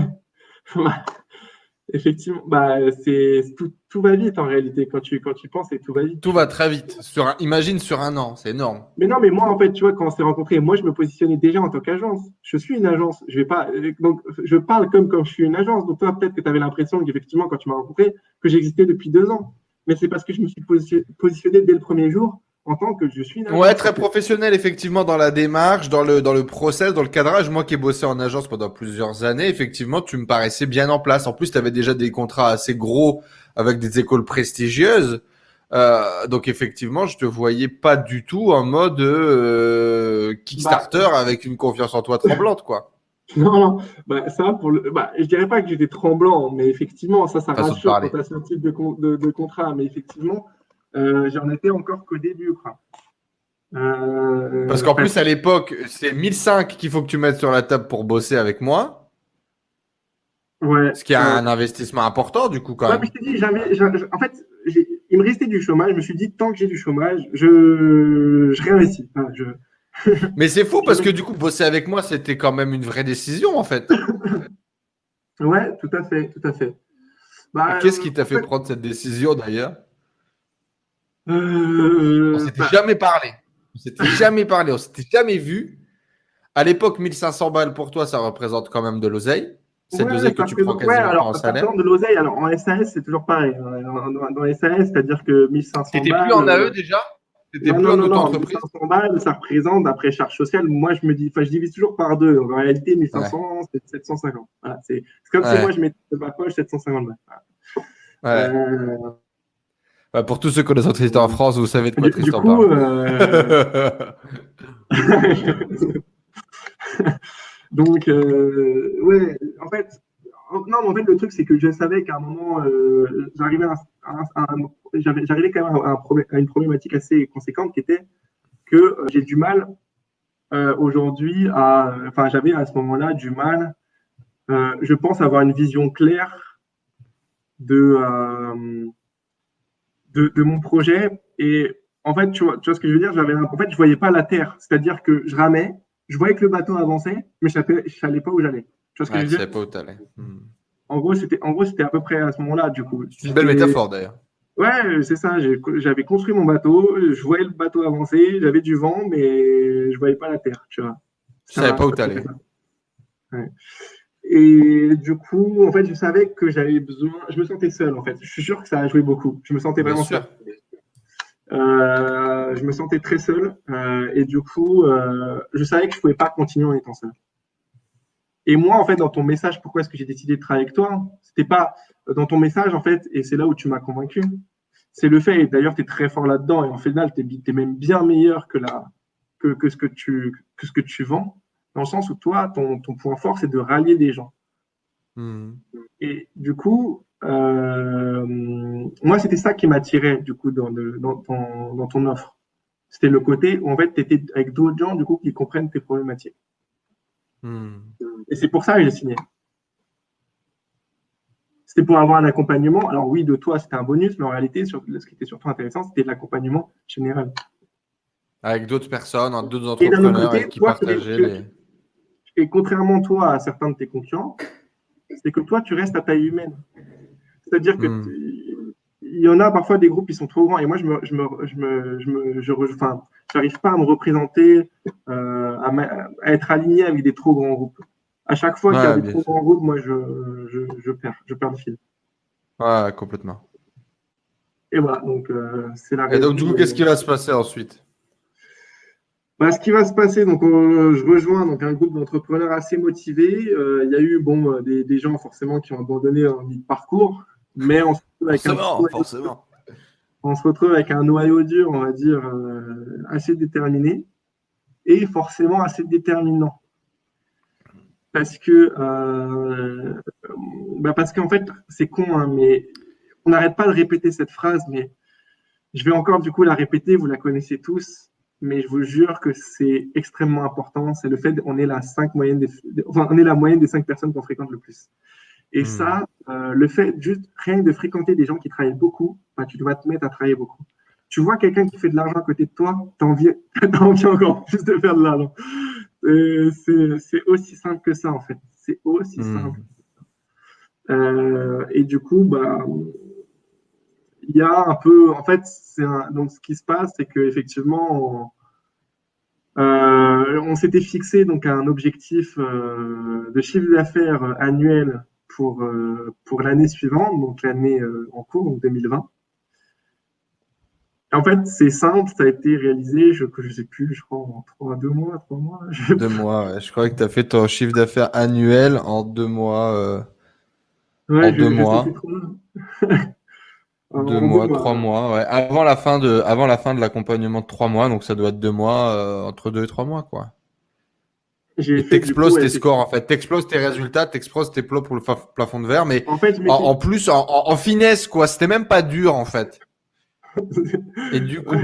Effectivement, bah, c'est tout, tout va vite en réalité quand tu quand tu penses et tout va vite. Tout va très vite. Sur un- imagine sur un an, c'est énorme. Mais non, mais moi en fait, tu vois, quand on s'est rencontrés, moi je me positionnais déjà en tant qu'agence. Je suis une agence. Je vais pas donc je parle comme quand je suis une agence. Donc toi peut-être que tu avais l'impression qu'effectivement quand tu m'as rencontré que j'existais depuis deux ans. Mais c'est parce que je me suis posi- positionné dès le premier jour en tant que je suis. Ouais, très professionnel effectivement dans la démarche, dans le dans le process, dans le cadrage. Moi qui ai bossé en agence pendant plusieurs années, effectivement, tu me paraissais bien en place. En plus, tu avais déjà des contrats assez gros avec des écoles prestigieuses. Euh, donc effectivement, je te voyais pas du tout en mode euh, Kickstarter avec une confiance en toi tremblante, quoi. Non, non, bah, ça, pour le, bah, je dirais pas que j'étais tremblant, mais effectivement, ça, ça rassure quand tu as ce type de, de, de contrat. Mais effectivement, j'en étais encore qu'au début, quoi. Euh, Parce qu'en plus à l'époque, c'est 1005 qu'il faut que tu mettes sur la table pour bosser avec moi, ouais, ce qui est un investissement important du coup quand Ouais, même. mais je en fait, il me restait du chômage. Je me suis dit, tant que j'ai du chômage, je, je réinvestis. Enfin, je, Mais c'est fou parce que du coup, bosser avec moi, c'était quand même une vraie décision en fait. ouais, tout à fait, tout à fait. Bah, qu'est-ce qui t'a fait prendre cette décision d'ailleurs? Euh, On s'était bah jamais parlé. On s'était jamais parlé, on s'était jamais vu. À l'époque, 1500 balles pour toi, ça représente quand même de l'oseille. C'est ouais, l'oseille que tu prends quasiment ouais, alors, en salaire. de l'oseille. Alors en SAS, c'est toujours pareil. Dans, dans SAS, c'est-à-dire que 1500 balles. T'étais plus en AE déjà C'était plus en auto-entreprise 1500 balles, ça représente, après charge sociale, moi je me dis, enfin je divise toujours par deux. En réalité, 1500, c'est 750. Voilà, c'est comme si moi je mettais de ma poche 750 balles. Ouais. Euh... Ouais, pour tous ceux qui connaissent Tristan en France, vous savez de quoi du, Tristan du coup, parle. Euh... Donc, euh, ouais, en fait, non, en fait, le truc, c'est que je savais qu'à un moment, euh, j'arrivais j'arrivais quand même à, à, une problématique assez conséquente qui était que euh, j'ai du mal euh, aujourd'hui à, enfin, j'avais à ce moment-là du mal, euh, je pense avoir une vision claire de, euh, de, de mon projet et en fait, tu vois, tu vois ce que je veux dire, j'avais, en fait, je voyais pas la terre, c'est-à-dire que je ramais, je voyais que le bateau avançait, mais je ne savais pas où j'allais. Tu vois ce que je veux dire? pas où t'allais. Hmm. En gros, c'était, en gros, c'était à peu près à ce moment-là, du coup. C'est une belle métaphore d'ailleurs. Ouais, c'est ça. J'avais construit mon bateau, je voyais le bateau avancer, j'avais du vent, mais je voyais pas la terre, tu vois. Je savais pas où t'allais. Ouais. Et du coup, en fait, je savais que j'avais besoin. Je me sentais seul, en fait. Je suis sûr que ça a joué beaucoup. Je me sentais vraiment seul. Euh, je me sentais très seul euh, et du coup, euh, je savais que je pouvais pas continuer en étant seul. Et moi, en fait, dans ton message, pourquoi est-ce que j'ai décidé de travailler avec toi C'était pas dans ton message, en fait, et c'est là où tu m'as convaincu. C'est le fait, et d'ailleurs, tu es très fort là-dedans, et en final, tu es, même bien meilleur que, la, que, que, ce que, tu, que ce que tu vends, dans le sens où toi, ton, ton point fort, c'est de rallier des gens. Mmh. Et du coup, euh, moi, c'était ça qui m'attirait du coup dans, le, dans, ton, dans ton offre. C'était le côté où en fait, tu étais avec d'autres gens du coup qui comprennent tes problématiques. Hmm. Et c'est pour ça que j'ai signé. C'était pour avoir un accompagnement. Alors oui, de toi, c'était un bonus, mais en réalité, sur, ce qui était surtout intéressant, c'était l'accompagnement général. Avec d'autres personnes, d'autres entrepreneurs côté, qui toi, partageaient les... Et contrairement toi à certains de tes concurrents, c'est que toi, tu restes à taille humaine. C'est-à-dire que hmm. il y en a parfois des groupes qui sont trop grands et moi je me je me je me je me je enfin j'arrive pas à me représenter euh, à, à, être aligné avec des trop grands groupes. À chaque fois qu'il y a des trop grands groupes, moi je, je, je, perds je perds le fil. Ouais, complètement. Et voilà, donc euh, c'est la Et donc du coup, qu'est-ce qui va se passer ensuite? Bah, ce qui va se passer, donc euh, je rejoins donc un groupe d'entrepreneurs assez motivés. Euh, il y a eu bon des, des, gens forcément qui ont abandonné en mi-parcours, mais on se retrouve avec forcément, un forcément. On se retrouve avec un noyau dur, on va dire, euh, assez déterminé et forcément assez déterminant. Parce que, euh, bah parce qu'en fait, c'est con, hein, mais on n'arrête pas de répéter cette phrase, mais je vais encore du coup la répéter, vous la connaissez tous, mais je vous jure que c'est extrêmement important. C'est le fait qu'on est la cinq moyenne des, enfin, on est la moyenne des cinq personnes qu'on fréquente le plus. Et mmh. ça, euh, le fait juste rien de fréquenter des gens qui travaillent beaucoup, bah, tu dois te mettre à travailler beaucoup. Tu vois quelqu'un qui fait de l'argent à côté de toi, tu as envie, encore plus de faire de l'argent. C'est aussi simple que ça, en fait. C'est aussi mmh. simple. Euh, et du coup, bah, il y a un peu, en fait, un, donc ce qui se passe, c'est qu'effectivement, on, euh, on s'était fixé donc un objectif euh, de chiffre d'affaires annuel pour, euh, pour l'année suivante, donc l'année en cours, donc 2020. En fait, c'est simple, ça a été réalisé, je ne sais plus, je crois, en trois, deux mois, trois mois. Je... Deux mois, ouais. je crois que tu as fait ton chiffre d'affaires annuel en deux mois. Euh... Ouais, en je, deux je mois. deux mois, trois mois, ouais. Avant la fin de, avant la fin de l'accompagnement de trois mois, donc ça doit être deux mois, euh, entre deux et trois mois, quoi. T'exploses tes scores en fait, t'exploses tes résultats, t'exploses tes plots pour le plafond de verre, mais en, fait, en, en plus en, en, finesse quoi, c'était même pas dur en fait. Et du coup,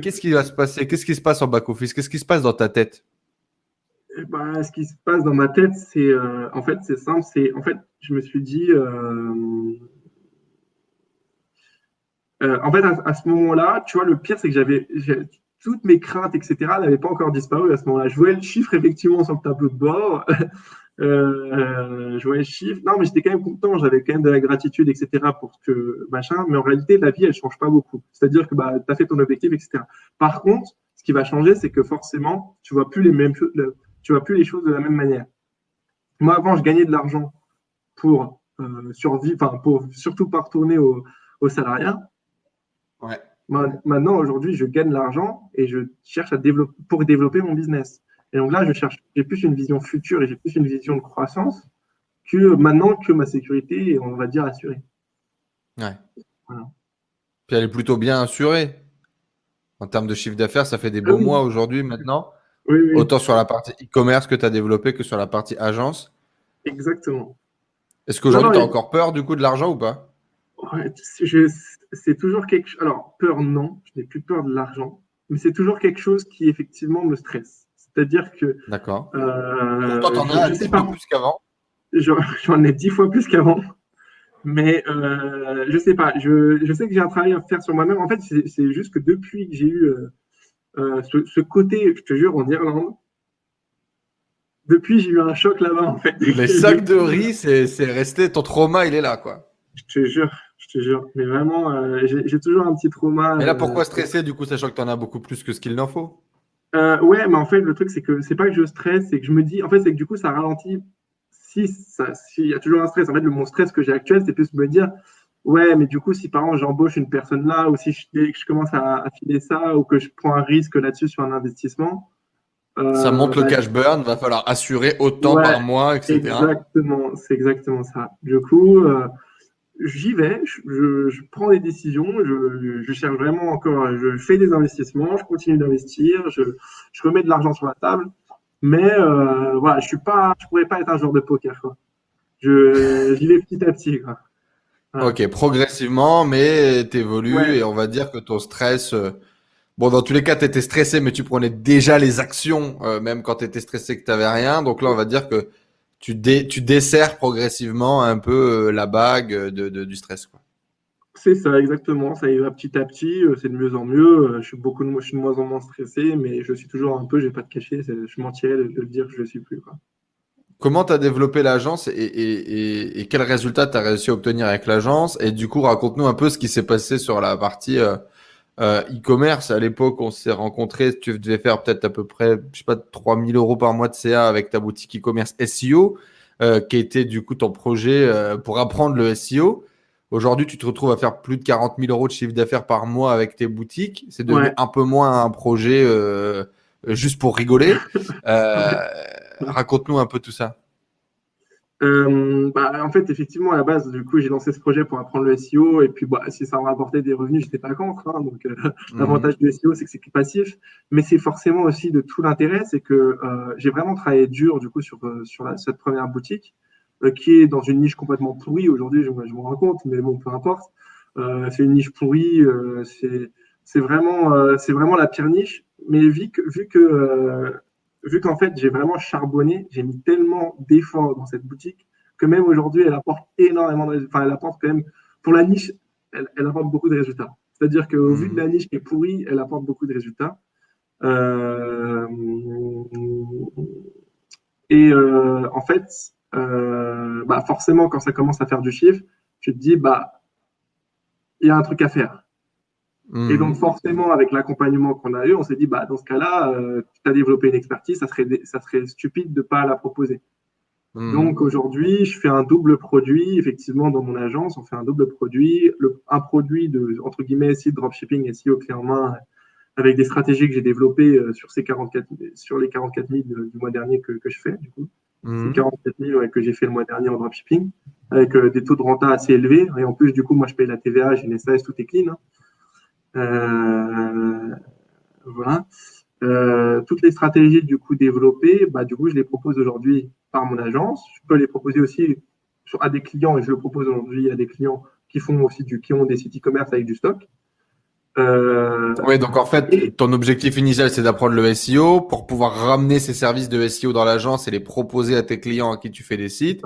qu'est-ce qui va se passer? Qu'est-ce qui se passe en back office? Qu'est-ce qui se passe dans ta tête? Eh ben, ce qui se passe dans ma tête, c'est euh, en fait c'est simple, c'est en fait je me suis dit euh, euh, en fait à, ce moment-là, tu vois le pire c'est que j'avais toutes mes craintes, etc., n'avaient pas encore disparu à ce moment-là. Je voyais le chiffre effectivement sur le tableau de bord. Euh, je voyais le chiffre. Non, mais j'étais quand même content. J'avais quand même de la gratitude, etc. pour que machin. Mais en réalité, la vie, elle change pas beaucoup. C'est-à-dire que bah, tu as fait ton objectif, etc. Par contre, ce qui va changer, c'est que forcément, tu vois plus les mêmes choses. Tu vois plus les choses de la même manière. Moi, avant, je gagnais de l'argent pour euh, survivre, enfin, pour surtout pas retourner au, au salariat. Ouais. Maintenant, aujourd'hui, je gagne l'argent et je cherche à développer pour développer mon business. Et donc là, je cherche, j'ai plus une vision future et j'ai plus une vision de croissance que maintenant que ma sécurité est, on va dire, assurée. Ouais. Puis elle est plutôt bien assurée. En termes de chiffre d'affaires, ça fait des beaux mois aujourd'hui maintenant. Oui, oui. Autant sur la partie e-commerce que tu as développé que sur la partie agence. Exactement. Est-ce qu'aujourd'hui, tu as encore peur du coup de l'argent ou pas? Ouais, C'est toujours quelque chose. Alors, peur, non. Je n'ai plus peur de l'argent. Mais c'est toujours quelque chose qui, effectivement, me stresse. C'est-à-dire que. D'accord. Euh, Pourtant, t'en as dix fois plus qu'avant. J'en ai dix fois plus qu'avant. Mais euh, je sais pas. Je, je sais que j'ai un travail à faire sur moi-même. En fait, c'est juste que depuis que j'ai eu euh, euh, ce, ce, côté, je te jure, en Irlande, depuis, j'ai eu un choc là-bas, en fait. Les sacs de riz, c'est resté. Ton trauma, il est là, quoi. Je te jure, je te jure. Mais vraiment, euh, j'ai toujours un petit trauma. Mais là, pourquoi euh, stresser, du coup, sachant que tu en as beaucoup plus que ce qu'il n'en faut? Euh, Ouais, mais en fait, le truc, c'est que c'est pas que je stresse, c'est que je me dis, en fait, c'est que du coup, ça ralentit. Si s'il y a toujours un stress, en fait, le, mon stress que j'ai actuel, c'est plus me dire, ouais, mais du coup, si par exemple j'embauche une personne là, ou si je, je commence à, à, filer ça, ou que je prends un risque là-dessus sur un investissement, ça monte le euh, cash burn, va falloir assurer autant par mois, etc. Exactement, c'est exactement ça. Du coup, euh, j'y vais, je, je, prends des décisions, je, je, cherche vraiment encore, je fais des investissements, je continue d'investir, je, je, remets de l'argent sur la table, mais euh, voilà, je suis pas, je pourrais pas être un joueur de poker, quoi. Je, j'y vais petit à petit, quoi. Ok, progressivement, mais tu évolues et on va dire que ton stress euh, Bon, dans tous les cas, tu étais stressé, mais tu prenais déjà les actions, euh, même quand tu étais stressé que tu n'avais rien. Donc là, on va dire que tu, dé tu desserres progressivement un peu euh, la bague de, de, du stress. C'est ça, exactement. Ça y va petit à petit. Euh, c'est de mieux en mieux. Je suis, beaucoup de, je suis de moins en moins stressé, mais je suis toujours un peu, je vais pas te cacher, je mentirais de, de dire que je ne suis plus. Quoi. Comment tu as développé l'agence et, et, et, et quels résultats tu as réussi à obtenir avec l'agence? Et du coup, raconte-nous un peu ce qui s'est passé sur la partie euh, e-commerce. À l'époque, on s'est rencontrés, tu devais faire peut-être à peu près, je sais pas, 3000 euros par mois de CA avec ta boutique e-commerce SEO, euh, qui était du coup ton projet euh, pour apprendre le SEO. Aujourd'hui, tu te retrouves à faire plus de 40 000 euros de chiffre d'affaires par mois avec tes boutiques. C'est devenu un peu moins un projet juste pour rigoler. Raconte-nous un peu tout ça. Euh, bah, en fait, effectivement, à la base, du coup, j'ai lancé ce projet pour apprendre le SEO. Et puis, bah, si ça me rapportait des revenus, j'étais pas contre. Hein, donc, euh, mhm. l'avantage du SEO, c'est que c'est passif. Mais c'est forcément aussi de tout l'intérêt. C'est que euh, j'ai vraiment travaillé dur, du coup, sur, sur la, cette première boutique, qui est dans une niche complètement pourrie. Aujourd'hui, je, je me rends compte, mais bon, peu importe. c'est une niche pourrie. c'est vraiment, c'est vraiment la pire niche. Mais vu que, vu que vu qu'en fait, j'ai vraiment charbonné, j'ai mis tellement d'efforts dans cette boutique que même aujourd'hui, elle apporte énormément de résultats. Enfin, elle apporte quand même, pour la niche, elle, elle apporte beaucoup de résultats. C'est-à-dire qu'au mmh. vu de la niche qui est pourrie, elle apporte beaucoup de résultats. Euh, et euh, en fait, euh, bah forcément, quand ça commence à faire du chiffre, tu te dis, bah, il y a un truc à faire. Et donc, mhm. forcément, avec l'accompagnement qu'on a eu, on s'est dit, bah, dans ce cas-là, euh, tu as développé une expertise, ça serait, ça serait stupide de ne pas la proposer. Mhm. Donc, aujourd'hui, je fais un double produit. Effectivement, dans mon agence, on fait un double produit. Le, un produit de, entre guillemets, site dropshipping SEO clé en main, avec des stratégies que j'ai développées euh, sur, ces 44, sur les 44 000 du mois dernier que, que je fais, du coup. Mmh. 44 000 ouais, que j'ai fait le mois dernier en dropshipping, avec euh, des taux de renta assez élevés. Et en plus, du coup, moi, je paye la TVA, j'ai une SAS, tout est clean. Hein. Euh, voilà. Euh, toutes les stratégies du coup développées, bah, du coup, je les propose aujourd'hui par mon agence. Je peux les proposer aussi à des clients et je le propose aujourd'hui à des clients qui font aussi du, qui ont des sites e-commerce avec du stock. Euh, oui, donc en fait, ton objectif initial, c'est d'apprendre le SEO pour pouvoir ramener ces services de SEO dans l'agence et les proposer à tes clients à qui tu fais des sites,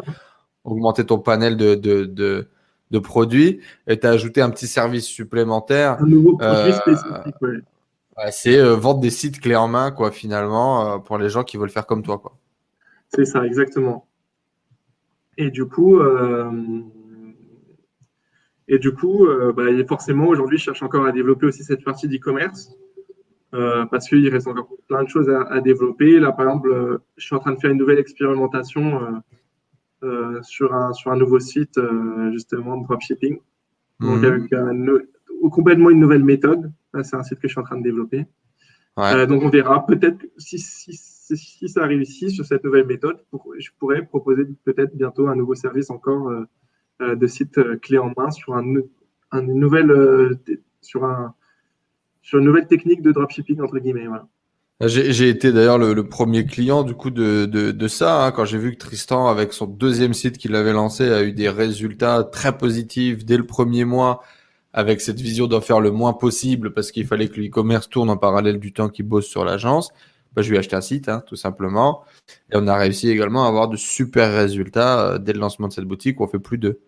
augmenter ton panel de, de, de, de produits et tu as ajouté un petit service supplémentaire. Un nouveau produit euh, spécifique, c'est vendre des sites clés en main, quoi, finalement, pour les gens qui veulent faire comme toi, quoi. C'est ça, exactement. Et du coup, et du coup, bah, forcément, aujourd'hui, je cherche encore à développer aussi cette partie d'e-commerce. Euh, parce qu'il reste encore plein de choses à, développer. Là, par exemple, euh, je suis en train de faire une nouvelle expérimentation euh, sur, un, sur un nouveau site, justement, de dropshipping. Donc, mhm. avec complètement une nouvelle méthode. C'est un site que je suis en train de développer. donc, on verra. Peut-être si, si, si, ça réussit sur cette nouvelle méthode, je pourrais proposer peut-être bientôt un nouveau service encore de site clé en main sur un, un une nouvelle, sur un, sur une nouvelle technique de dropshipping, entre guillemets. J'ai été d'ailleurs le, premier client du coup de, de, ça hein, quand j'ai vu que Tristan avec son deuxième site qu'il avait lancé a eu des résultats très positifs dès le premier mois avec cette vision d'en faire le moins possible parce qu'il fallait que l'e-commerce tourne en parallèle du temps qu'il bosse sur l'agence. Bah, je lui ai acheté un site hein, tout simplement et on a réussi également à avoir de super résultats euh, dès le lancement de cette boutique où on fait plus de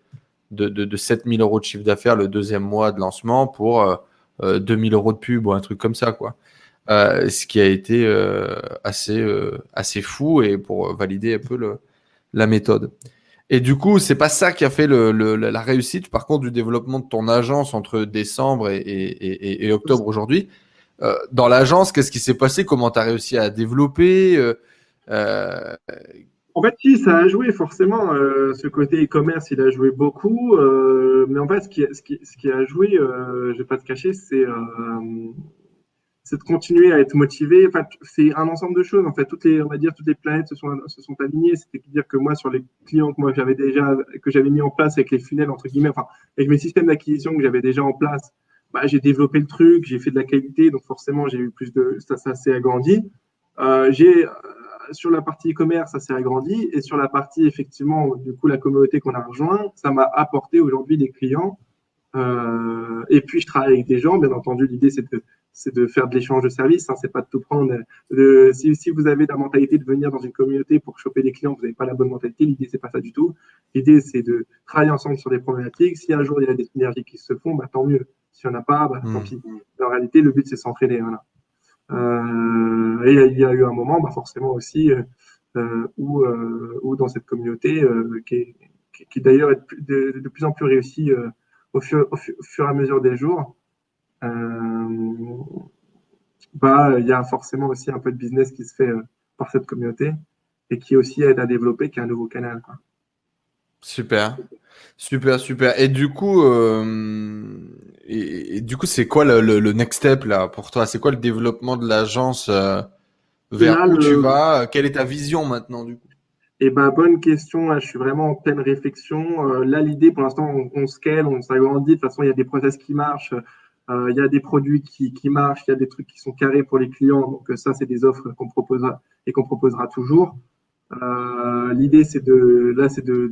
de, de, de 7000 euros de chiffre d'affaires le deuxième mois de lancement pour euh, 2000 euh, euros de pub ou un truc comme ça, quoi. Euh, ce qui a été euh, assez, assez fou et pour valider un peu le, la méthode. Et du coup, c'est pas ça qui a fait le, la réussite, par contre, du développement de ton agence entre décembre et, et, octobre aujourd'hui. dans l'agence, qu'est-ce qui s'est passé? Comment tu as réussi à développer en fait, si, ça a joué forcément. Euh, ce côté e-commerce, il a joué beaucoup. Euh, mais en fait, ce qui, ce qui, ce qui a joué, euh, je vais pas te cacher, c'est euh, c'est de continuer à être motivé. Enfin, c'est un ensemble de choses. En fait, toutes les, on va dire, toutes les planètes se sont, se sont alignées. C'est-à-dire que moi, sur les clients que moi j'avais déjà, que j'avais mis en place avec les funnels entre guillemets, enfin, avec mes systèmes d'acquisition que j'avais déjà en place, bah, j'ai développé le truc, j'ai fait de la qualité, donc forcément, j'ai eu plus de, ça, ça s'est agrandi. Euh, j'ai sur la partie e-commerce, ça s'est agrandi. Et sur la partie, effectivement, du coup, la communauté qu'on a rejoint, ça m'a apporté aujourd'hui des clients. Euh, et puis, je travaille avec des gens. Bien entendu, l'idée, c'est de, c'est de faire de l'échange de services. Hein, c'est pas de tout prendre. Si, si, vous avez la mentalité de venir dans une communauté pour choper des clients, vous n'avez pas la bonne mentalité. L'idée, c'est pas ça du tout. L'idée, c'est de travailler ensemble sur des problématiques. Si un jour il y a des synergies qui se font, bah, tant mieux. Si on n'a pas, bah, tant hmm. pis. En réalité, le but, c'est s'entraîner. Voilà. Euh, et il y a eu un moment, bah forcément aussi, euh, euh, où, dans cette communauté, qui, qui, d'ailleurs est de, de, plus en plus réussie au fur, au, fur, et à mesure des jours, bah, il y a forcément aussi un peu de business qui se fait par cette communauté et qui aussi aide à développer, qui est un nouveau canal. Quoi. Super, super, super. Et du coup, euh, et, du coup, c'est quoi le, le, next step là pour toi? C'est quoi le développement de l'agence euh, Vers où tu vas? Quelle est ta vision maintenant du coup? Eh ben, bonne question. je suis vraiment en pleine réflexion. Euh, là, l'idée, pour l'instant, on, on, scale, on s'agrandit. De toute façon, il y a des process qui marchent. Il y a des produits qui, qui marchent, il y a des trucs qui sont carrés pour les clients. Donc ça, c'est des offres qu'on proposera et qu'on proposera toujours. Euh, l'idée, c'est de, là, c'est de,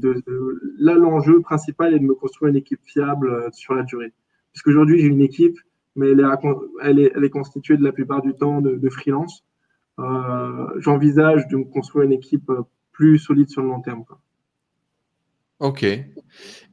là, l'enjeu principal est de me construire une équipe fiable euh, sur la durée. Puisqu'aujourd'hui, j'ai une équipe, mais elle est, elle est, constituée de la plupart du temps de, freelance. Euh, j'envisage de me construire une équipe plus solide sur le long terme. Ok.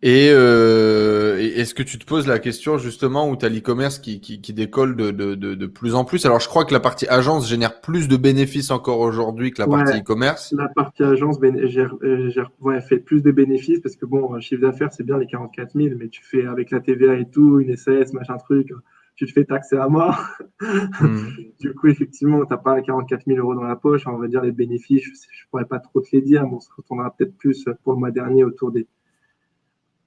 Et, euh, est-ce que tu te poses la question justement où tu as l'e-commerce qui, qui, qui, décolle de, de, de, de, plus en plus? Alors je crois que la partie agence génère plus de bénéfices encore aujourd'hui que la partie e-commerce. La partie agence gère, euh, gère, ouais, fait plus de bénéfices parce que bon, chiffre d'affaires c'est bien les 44 000, mais tu fais avec la TVA et tout, une SAS, machin truc, tu te fais taxer à mort. Hmm. du coup, effectivement, tu n'as pas 44 000 euros dans la poche. On va dire les bénéfices, je ne pourrais pas trop te les dire. Bon, on se retournera peut-être plus pour le mois dernier autour des,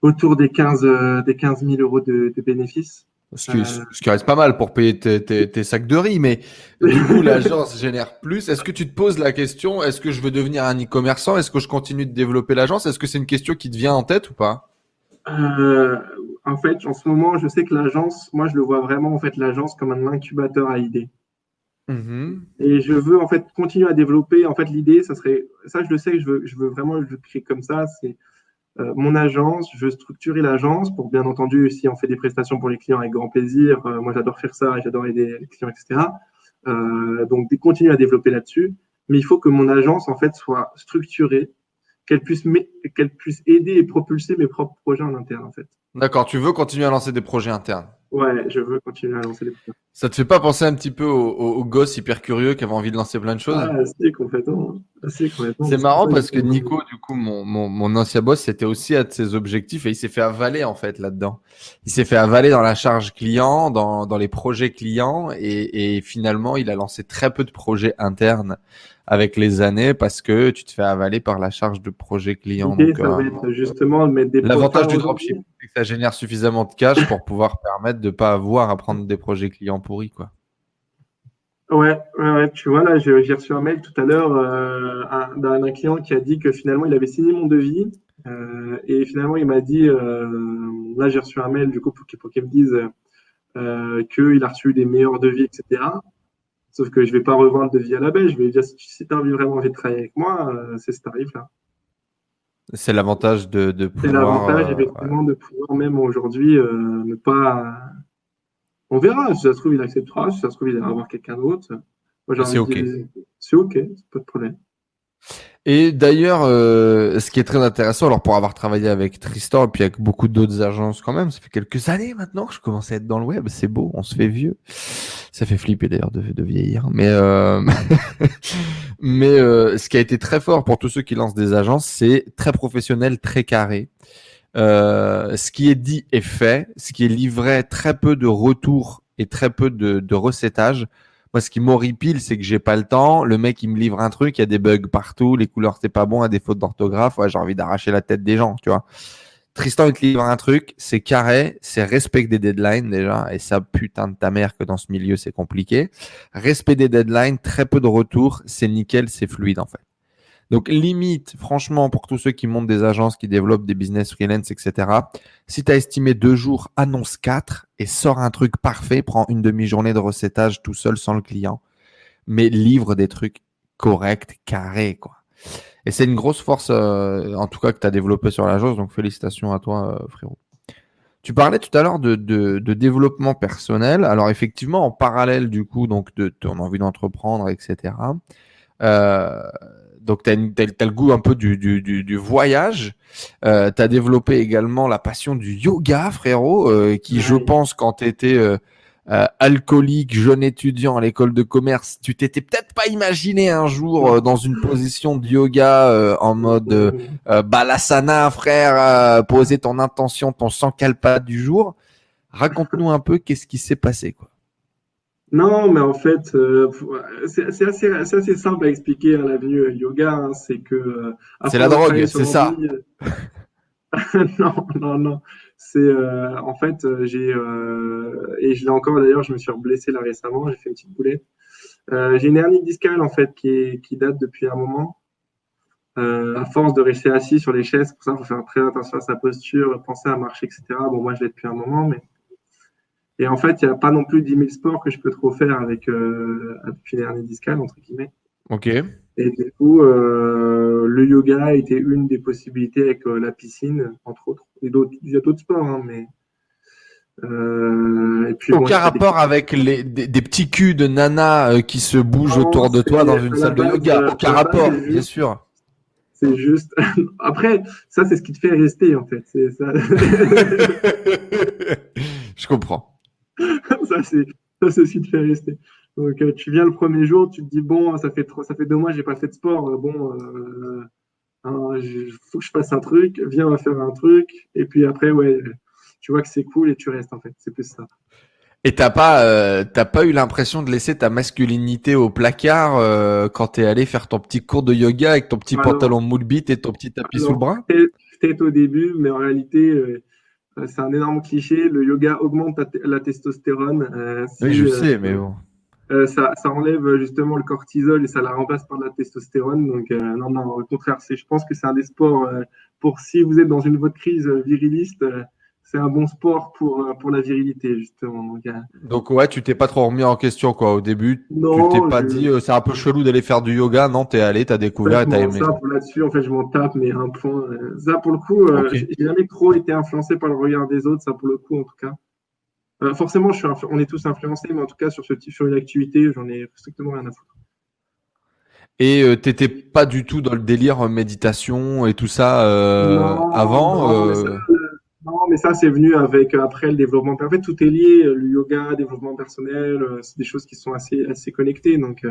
autour des 15, euh, des 15 000 euros de, de bénéfices. Ce qui, euh, ce qui, reste pas mal pour payer tes, tes, tes sacs de riz, mais du coup, l'agence génère plus. Est-ce que tu te poses la question, est-ce que je veux devenir un e-commerçant? Est-ce que je continue de développer l'agence? Est-ce que c'est une question qui te vient en tête ou pas? Euh, en fait, en ce moment, je sais que l'agence, moi, je le vois vraiment, en fait, l'agence comme un incubateur à idées. Mm-hmm. Et je veux, en fait, continuer à développer. En fait, l'idée, ça serait, ça, je le sais, je veux, je veux vraiment le créer comme ça. C'est euh, mon agence, je veux structurer l'agence pour, bien entendu, si on fait des prestations pour les clients avec grand plaisir, euh, moi, j'adore faire ça, j'adore aider les clients, etc. Euh, donc, continuer à développer là-dessus. Mais il faut que mon agence, en fait, soit structurée qu'elle puisse, qu'elle puisse aider et propulser mes propres projets en interne, en fait. D'accord, tu veux continuer à lancer des projets internes? Ouais, je veux continuer à lancer des projets. Ça te fait pas penser un petit peu aux, aux, gosses hyper curieux qui avaient envie de lancer plein de choses? Ah, si, complètement. complètement. C'est marrant parce que Nico, du coup, mon, mon, mon ancien boss, c'était aussi un de ses objectifs et il s'est fait avaler en fait là-dedans. Il s'est fait avaler dans la charge client, dans, dans les projets clients et, et finalement, il a lancé très peu de projets internes avec les années parce que tu te fais avaler par la charge de projet client. Okay, justement des L'avantage du dropship, c'est que ça génère suffisamment de cash pour pouvoir permettre de ne pas avoir à prendre des projets clients pourris. Quoi. Ouais, ouais, tu vois, là, j'ai reçu un mail tout à l'heure euh, d'un client qui a dit que finalement, il avait signé mon devis. Euh, et finalement, il m'a dit, euh, là, j'ai reçu un mail du coup pour, pour qu'il me dise euh, qu'il a reçu des meilleurs devis, etc. Sauf que je vais pas revoir le devis à la baisse. Je vais lui dire si tu as envie vraiment envie de travailler avec moi, euh, c'est ce tarif-là. C'est l'avantage de, de pouvoir. C'est l'avantage, effectivement, de pouvoir même aujourd'hui euh, ne pas. On verra. Si ça se trouve, il acceptera. Si ça se trouve, il va avoir quelqu'un d'autre. C'est OK. C'est OK, pas de problème. Et d'ailleurs, euh, ce qui est très intéressant, alors pour avoir travaillé avec Tristan et puis avec beaucoup d'autres agences quand même, ça fait quelques années maintenant que je commence à être dans le web, c'est beau, on se fait vieux. Ça fait flipper d'ailleurs de, de vieillir. Mais, euh... mais euh, ce qui a été très fort pour tous ceux qui lancent des agences, c'est très professionnel, très carré. Euh, ce qui est dit est fait, ce qui est livré, très peu de retours et très peu de, de recettage. Moi, ce qui m'horripile, c'est que j'ai pas le temps. Le mec, il me livre un truc, il y a des bugs partout, les couleurs c'est pas bon, il y a des fautes d'orthographe. Ouais, j'ai envie d'arracher la tête des gens, tu vois. Tristan, il te livre un truc, c'est carré, c'est respect des deadlines déjà, et ça, putain de ta mère que dans ce milieu, c'est compliqué. Respect des deadlines, très peu de retours, c'est nickel, c'est fluide en fait. Donc limite, franchement, pour tous ceux qui montent des agences, qui développent des business freelance, etc. Si tu as estimé deux jours, annonce quatre et sors un truc parfait, prends une demi-journée de recettage tout seul sans le client, mais livre des trucs corrects, carrés, quoi. Et c'est une grosse force, euh, en tout cas, que tu as développé sur l'agence. Donc félicitations à toi, euh, frérot. Tu parlais tout à l'heure de, de, développement personnel. Alors effectivement, en parallèle du coup, donc de ton envie d'entreprendre, etc. donc, tu as, le goût un peu du, du, du, voyage. Euh, tu as développé également la passion du yoga, frérot, euh, qui, je pense, quand tu étais euh, euh, alcoolique, jeune étudiant à l'école de commerce, tu t'étais peut-être pas imaginé un jour euh, dans une position de yoga en mode balasana, frère, poser ton intention, ton sankalpa du jour. Raconte-nous un peu qu'est-ce qui s'est passé, quoi. Non, mais en fait, euh, c'est assez, assez, simple à expliquer à l'avenue yoga. Hein, c'est que. Euh, c'est la drogue, c'est ça. non, non, non. C'est euh, en fait, j'ai et je l'ai encore d'ailleurs, je me suis blessé là récemment. J'ai fait une petite boulette. j'ai une hernie discale en fait qui, qui date depuis un moment. à force de rester assis sur les chaises, pour ça, il faut faire très attention à sa posture, penser à marcher, etc. Bon, moi, je l'ai depuis un moment, mais et en fait, il n'y a pas non plus 10 000 sports que je peux trop faire avec, euh, avec une hernie discale, entre guillemets. Ok. Et du coup, euh, le yoga était une des possibilités avec euh, la piscine, entre autres. Et d'autres, il y a d'autres sports, hein, mais. Euh, et puis, Aucun rapport avec les, des, petits culs de nana euh, qui se bougent autour de toi dans une salle de yoga. Aucun rapport, bien sûr. C'est juste. Après, ça, c'est ce qui te fait rester, en fait. C'est ça. Je comprends. ça, c'est ce qui te fait rester. Donc, euh, tu viens le premier jour, tu te dis, bon, ça fait, ça fait deux mois, j'ai pas fait de sport. Euh, bon, il euh, hein, faut que je fasse un truc. Viens, on va faire un truc. Et puis après, ouais, tu vois que c'est cool et tu restes, en fait. C'est plus ça. Et t'as pas, pas eu l'impression de laisser ta masculinité au placard quand t'es allé faire ton petit cours de yoga avec ton petit pantalon moule et ton petit tapis sous le bras? Peut-être au début, mais en réalité, euh, c'est un énorme cliché. Le yoga augmente la testostérone. Euh, oui, je euh, sais, mais bon. ça, ça, enlève justement le cortisol et ça la remplace par de la testostérone. Donc, non, non, au contraire, je pense que c'est un des sports pour si vous êtes dans une voie de crise viriliste, c'est un bon sport pour, euh, pour la virilité, justement. Donc, euh, Donc ouais, tu t'es pas trop remis en question, quoi. Au début, non, tu t'es pas dit, euh, c'est un peu chelou d'aller faire du yoga. Non, t'es allé, t'as découvert t'as aimé. Ça, là-dessus, en fait, je m'en tape, mais un point. ça, pour le coup, j'ai jamais trop été influencé par le regard des autres, ça, pour le coup, en tout cas. forcément, je suis on est tous influencés, mais en tout cas, sur ce type, sur une activité, j'en ai strictement rien à foutre. Et euh, t'étais pas du tout dans le délire méditation et tout ça avant non, mais ça, c'est venu avec après le développement. En fait, tout est lié, le yoga, développement personnel, c'est des choses qui sont assez, assez connectées. Donc,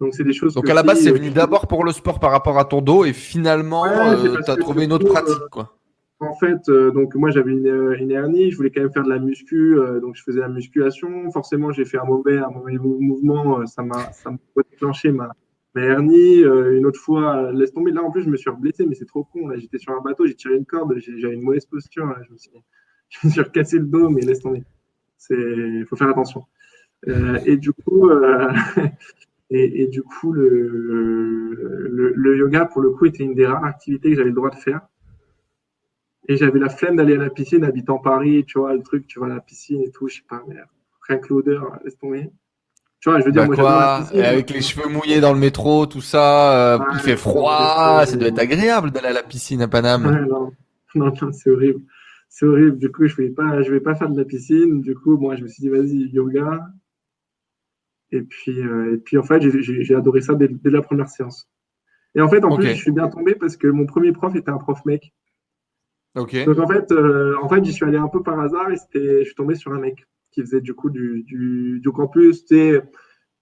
donc c'est des choses. Donc à la base, c'est venu d'abord pour le sport par rapport à ton dos, et finalement, tu as trouvé une autre pratique, quoi. En fait, donc moi j'avais une, une, hernie, je voulais quand même faire de la muscu, donc je faisais la musculation. Forcément, j'ai fait un mauvais, un mauvais mouvement, ça m'a, ça m'a déclenché ma, ma hernie, euh, une autre fois, laisse tomber. Là, en plus, je me suis blessé, mais c'est trop con. J'étais sur un bateau, j'ai tiré une corde, j'avais une mauvaise posture. Je, me suis, je recassé le dos, mais laisse tomber. Il faut faire attention. Euh, et du coup, euh, et, du coup, le, le, yoga, pour le coup, était une des rares activités que j'avais le droit de faire. Et j'avais la flemme d'aller à la piscine, habitant Paris, tu vois, le truc, tu à la piscine et tout, je sais pas, mais rien que l'odeur, laisse tomber. Tu vois, je veux dire, bah moi, avec les cheveux mouillés dans le métro, tout ça, euh, il fait froid, ça doit être agréable d'aller à la piscine à Paname. Ouais, non, non, non c'est horrible. C'est horrible. Du coup, je ne vais pas, je vais pas faire de la piscine. Du coup, moi, je me suis dit, vas-y, yoga. Et puis, euh, et puis, en fait, j'ai adoré ça dès, la première séance. Et en fait, en plus, je suis bien tombé parce que mon premier prof était un prof mec. Donc en fait, euh, en fait, j'y suis allé un peu par hasard et je suis tombé sur un mec qui faisait du coup du, du, du campus. Tu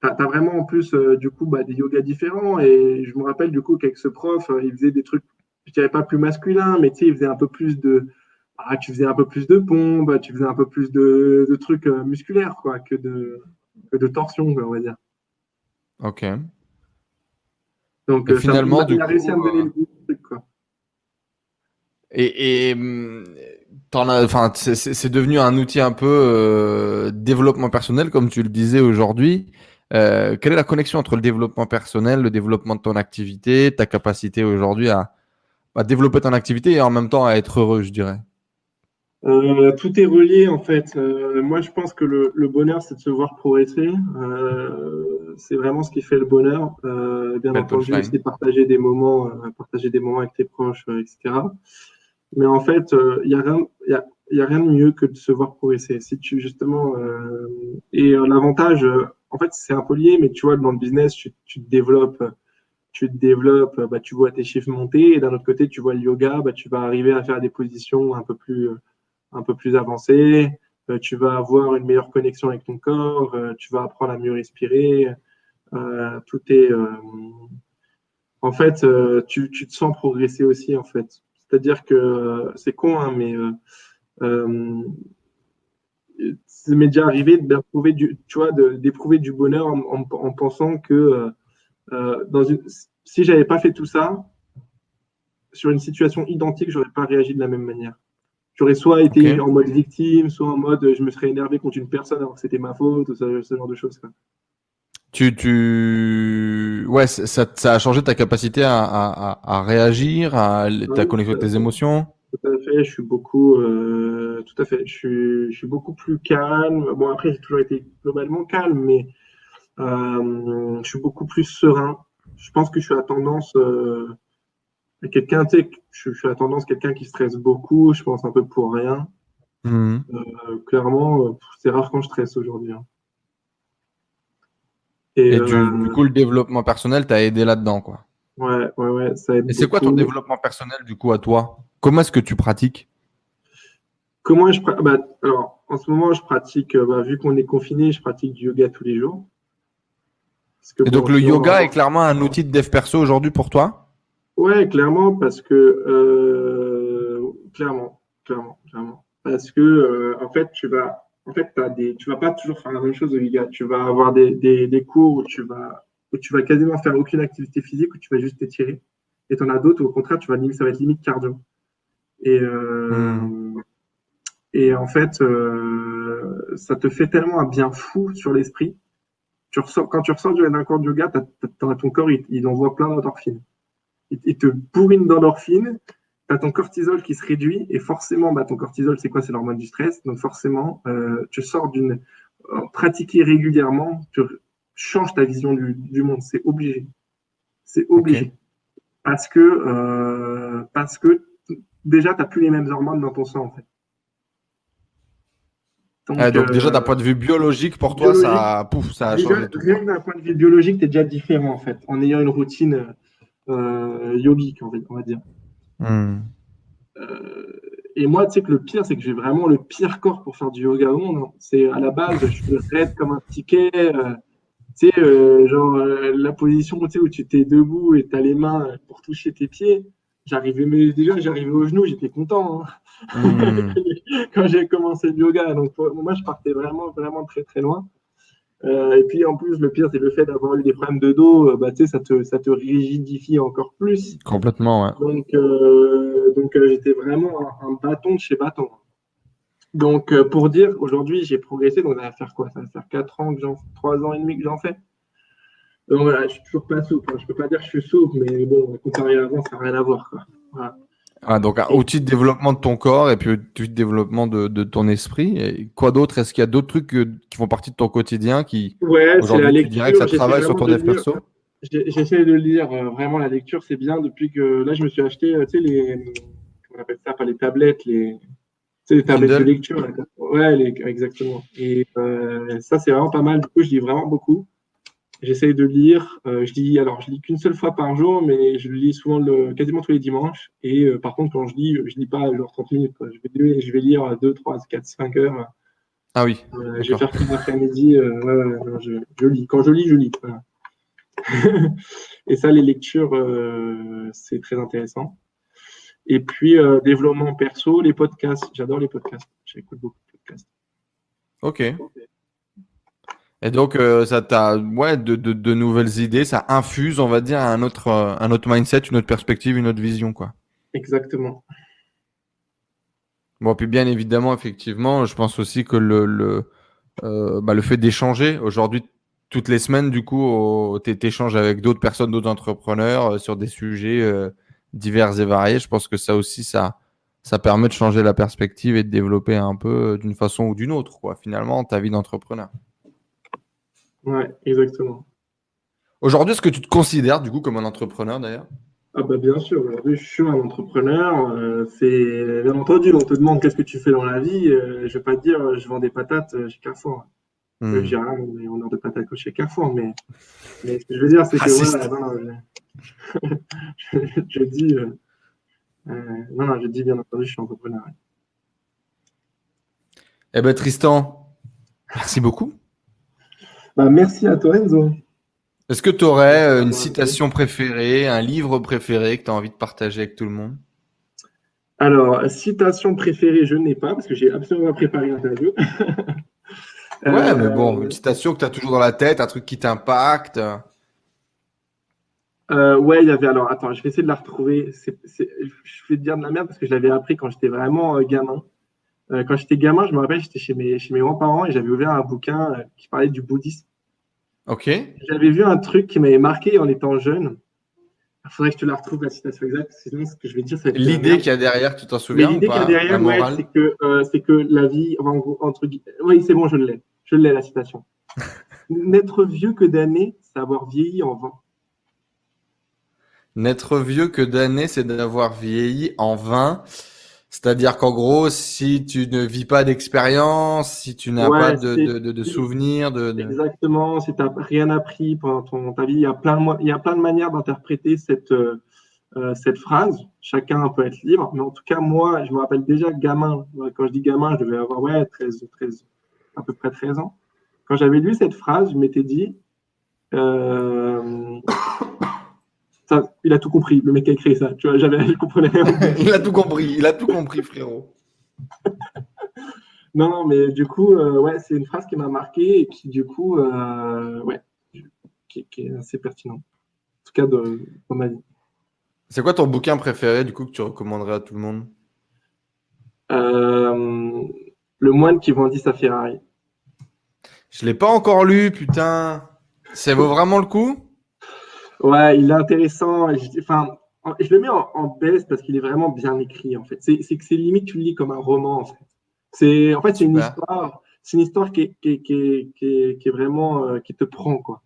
as, as, vraiment en plus euh, du coup bah, des yogas différents. Et je me rappelle du coup qu'avec ce prof, euh, il faisait des trucs, je dirais pas plus masculin, mais tu sais, il faisait un peu plus de. Ah, tu faisais un peu plus de pompe, tu faisais un peu plus de, de trucs euh, musculaires quoi, que de, que de torsion, on va dire. Ok. Donc, finalement, du il a réussi à me donner le truc, quoi. Et, et hum, enfin, c'est devenu un outil un peu euh, développement personnel, comme tu le disais aujourd'hui. Euh, quelle est la connexion entre le développement personnel, le développement de ton activité, ta capacité aujourd'hui à, à, développer ton activité et en même temps à être heureux, je dirais? Euh, Tout est relié en fait. Euh, moi, je pense que le, le bonheur, c'est de se voir progresser. C'est vraiment ce qui fait le bonheur. bien entendu, c'est partager des moments, partager des moments avec tes proches, etc. Mais en fait, il euh, n'y a, rien, y a, y a rien de mieux que de se voir progresser. Si tu, justement, euh, et euh, l'avantage, en fait, c'est un peu lié, mais tu vois, dans le business, tu, tu te développes, tu te développes, bah, tu vois tes chiffres monter, et d'un autre côté, tu vois le yoga, bah, tu vas arriver à faire des positions un peu plus, un peu plus avancées, tu vas avoir une meilleure connexion avec ton corps, tu vas apprendre à mieux respirer, tout est, en fait, tu, tu te sens progresser aussi, en fait. C'est-à-dire que c'est con, hein, mais euh, euh, ça m'est déjà arrivé d'éprouver du, tu vois, d'éprouver du bonheur en, pensant que euh, dans une, si j'avais pas fait tout ça, sur une situation identique, j'aurais pas réagi de la même manière. J'aurais soit été en mode victime, soit en mode je me serais énervé contre une personne alors que c'était ma faute, ou ce, ce genre de choses. Quoi. Tu, tu, ouais, ça, ça a changé ta capacité à, à, à réagir, à ta connexion avec tes émotions? Tout à fait, je suis beaucoup, euh, tout à fait, je suis, je suis beaucoup plus calme. Bon, après, j'ai toujours été globalement calme, mais euh, je suis beaucoup plus serein. Je pense que je suis à tendance, euh, quelqu'un, tu sais, je, suis à tendance quelqu'un qui stresse beaucoup. Je pense un peu pour rien. Mmh. Euh, clairement, euh, c'est rare quand je stresse aujourd'hui. Hein. Et, du, euh, coup, le développement personnel t'a aidé là-dedans, quoi. Ouais, ouais, ouais, ça aide. Et c'est quoi ton développement personnel, du coup, à toi? Comment est-ce que tu pratiques? Comment je pratique bah, Alors, en ce moment, je pratique, euh, bah, vu qu'on est confiné, je pratique du yoga tous les jours. et donc, le yoga est clairement un outil de dev perso aujourd'hui pour toi? Ouais, clairement, parce que. Euh, clairement, clairement, clairement. Parce que, en fait, tu vas en fait, as des, tu vas pas toujours faire la même chose au yoga. Tu vas avoir des, des, cours où tu vas, où tu vas quasiment faire aucune activité physique, où tu vas juste t'étirer. Et tu en as d'autres où au contraire, tu vas, ça va être limite cardio. Et, euh, hmm. et en fait, euh, ça te fait tellement un bien fou sur l'esprit. Tu ressors, quand tu ressors d'un cours de yoga, ton corps, il, il envoie plein d'endorphines. Il, il, te bourrine d'endorphines tu ton cortisol qui se réduit et forcément, bah, ton cortisol, c'est quoi? C'est l'hormone du stress. Donc forcément, euh, tu sors d'une... Euh, pratiquer régulièrement, tu changes ta vision du, du monde. C'est obligé. C'est obligé. Parce que, euh, parce que déjà, tu n'as plus les mêmes hormones dans ton sang, en fait. Donc, ah, donc déjà, d'un point de vue biologique, pour toi, ça, pouf, ça a changé. Rien d'un point de vue biologique, tu es déjà différent, en fait, en ayant une routine yogique, on va dire. Hmm. Euh, et, moi, tu sais que le pire, c'est que j'ai vraiment le pire corps pour faire du yoga au monde. Hein. C'est à la base, je suis raide comme un ticket. Euh, tu sais, euh, genre euh, la position où tu t'es debout et tu as les mains pour toucher tes pieds. J'arrivais, mais déjà, j'arrivais au genou, j'étais content hein. mmh. quand j'ai commencé le yoga. Donc, moi, je partais vraiment, vraiment très, très loin. Euh, et puis en plus, le pire, c'est le fait d'avoir eu des problèmes de dos, euh, bah, ça, te, ça te rigidifie encore plus. Complètement, ouais. Donc, euh, donc j'étais vraiment un, bâton de chez bâton. Donc, pour dire, aujourd'hui, j'ai progressé, donc ça va faire quoi? Ça va faire 4 ans que j'en 3 ans et demi que j'en fais. Donc voilà, je suis toujours pas souple. Hein. Je peux pas dire que je suis souple, mais bon, comparé à avant, ça n'a rien à voir. Quoi. Voilà. Ah, donc outil de développement de ton corps et puis outil de développement de, de ton esprit. Et quoi d'autre? Est-ce qu'il y a d'autres trucs qui font partie de ton quotidien qui ouais, c'est la lecture. Tu dirais que ça travaille sur ton dev perso? J'essaie de lire euh, vraiment la lecture, c'est bien depuis que là je me suis acheté, euh, tu sais les, comment on appelle ça, pas les tablettes, les, tu sais, les tablettes de lecture. Ouais, les, exactement. Et euh, ça c'est vraiment pas mal. Du coup, je lis vraiment beaucoup. J'essaye de lire. Euh, je lis, alors je lis qu'une seule fois par jour, mais je lis souvent le, quasiment tous les dimanches. Et euh, par contre, quand je lis, je lis pas genre 30 minutes. Je, vais, je vais lire 2, 3, 4, 5 heures. Ah oui. Euh, je vais faire tout l'après-midi. Ouais, ouais, je, je, lis. Quand je lis, je lis. et ça, les lectures, c'est très intéressant. Et puis, développement perso, les podcasts. J'adore les podcasts. J'écoute beaucoup de podcasts. Ok. Et donc, euh, ça t'a, ouais, de, de, de, nouvelles idées, ça infuse, on va dire, un autre, euh, un autre mindset, une autre perspective, une autre vision, quoi. Exactement. Bon, puis bien évidemment, effectivement, je pense aussi que le, le, euh, bah, le fait d'échanger, aujourd'hui, toutes les semaines, du coup, tu échanges avec d'autres personnes, d'autres entrepreneurs sur des sujets divers et variés. Je pense que ça aussi, ça, ça permet de changer la perspective et de développer un peu d'une façon ou d'une autre, quoi, finalement, ta vie d'entrepreneur. Ouais, exactement. Aujourd'hui, est-ce que tu te considères du coup comme un entrepreneur d'ailleurs? Ah bah bien sûr, aujourd'hui je suis un entrepreneur. Euh, c'est bien entendu, on te demande qu'est-ce que tu fais dans la vie. Euh, je vais pas te dire je vends des patates chez Carrefour. Hmm. Euh, j'ai rien, mais on a des patates chez Carrefour. Mais, mais ce que je veux dire, c'est que je, je, dis non, non, je dis bien entendu, je suis entrepreneur. Eh ben Tristan, merci beaucoup. Bah, merci à toi, Enzo. Est-ce que tu aurais euh, une citation préférée, un livre préféré que tu as envie de partager avec tout le monde? Alors, citation préférée, je n'ai pas parce que j'ai absolument préparé l'interview. ouais, mais bon, une citation que tu as toujours dans la tête, un truc qui t'impacte. Euh, ouais, il y avait. Alors, attends, je vais essayer de la retrouver. je vais te dire de la merde parce que je l'avais appris quand j'étais vraiment euh, gamin. quand j'étais gamin, je me rappelle, j'étais chez mes, chez mes grands-parents et j'avais ouvert un bouquin qui parlait du bouddhisme. Ok. J'avais vu un truc qui m'avait marqué en étant jeune. Il faudrait que je te la retrouve, la citation exacte. Sinon, ce que je vais dire, c'est. L'idée qu'il y a derrière, tu t'en souviens L'idée qu'il y a derrière, ouais, c'est que, euh, que la vie. entre Oui, c'est bon, je l'ai. Je l'ai, la citation. N'être vieux que d'années, c'est avoir vieilli en vain. N'être vieux que d'années, c'est d'avoir vieilli en vain. C'est-à-dire qu'en gros, si tu ne vis pas d'expérience, si tu n'as pas de, de, de, souvenirs, de, exactement, si tu n'as rien appris pendant ton, ta vie, il y a plein de, il y a plein de manières d'interpréter cette euh, euh, cette phrase. Chacun peut être libre, mais en tout cas, moi, je me rappelle déjà gamin. Quand je dis gamin, je devais avoir ouais 13, 13 à peu près 13 ans. Quand j'avais lu cette phrase, je m'étais dit euh, il a tout compris, le mec qui a écrit ça. Tu vois, j'avais, je comprenais il a tout compris, il a tout compris, frérot. non, non, mais du coup, euh, ouais, c'est une phrase qui m'a marqué et qui, du coup, euh, ouais, qui, est assez pertinent. En tout cas, dans ma vie. C'est quoi ton bouquin préféré, du coup, que tu recommanderais à tout le monde? Euh, Le moine qui vendit sa Ferrari. Je l'ai pas encore lu, putain. Ça vaut vraiment le coup? Ouais, il est intéressant. Enfin, je le mets en, baisse parce qu'il est vraiment bien écrit, en fait. C'est que c'est limite, tu le lis comme un roman, en fait. C'est en fait, c'est une histoire, c'est une histoire qui est, qui qui qui est vraiment, euh, qui te prend, quoi.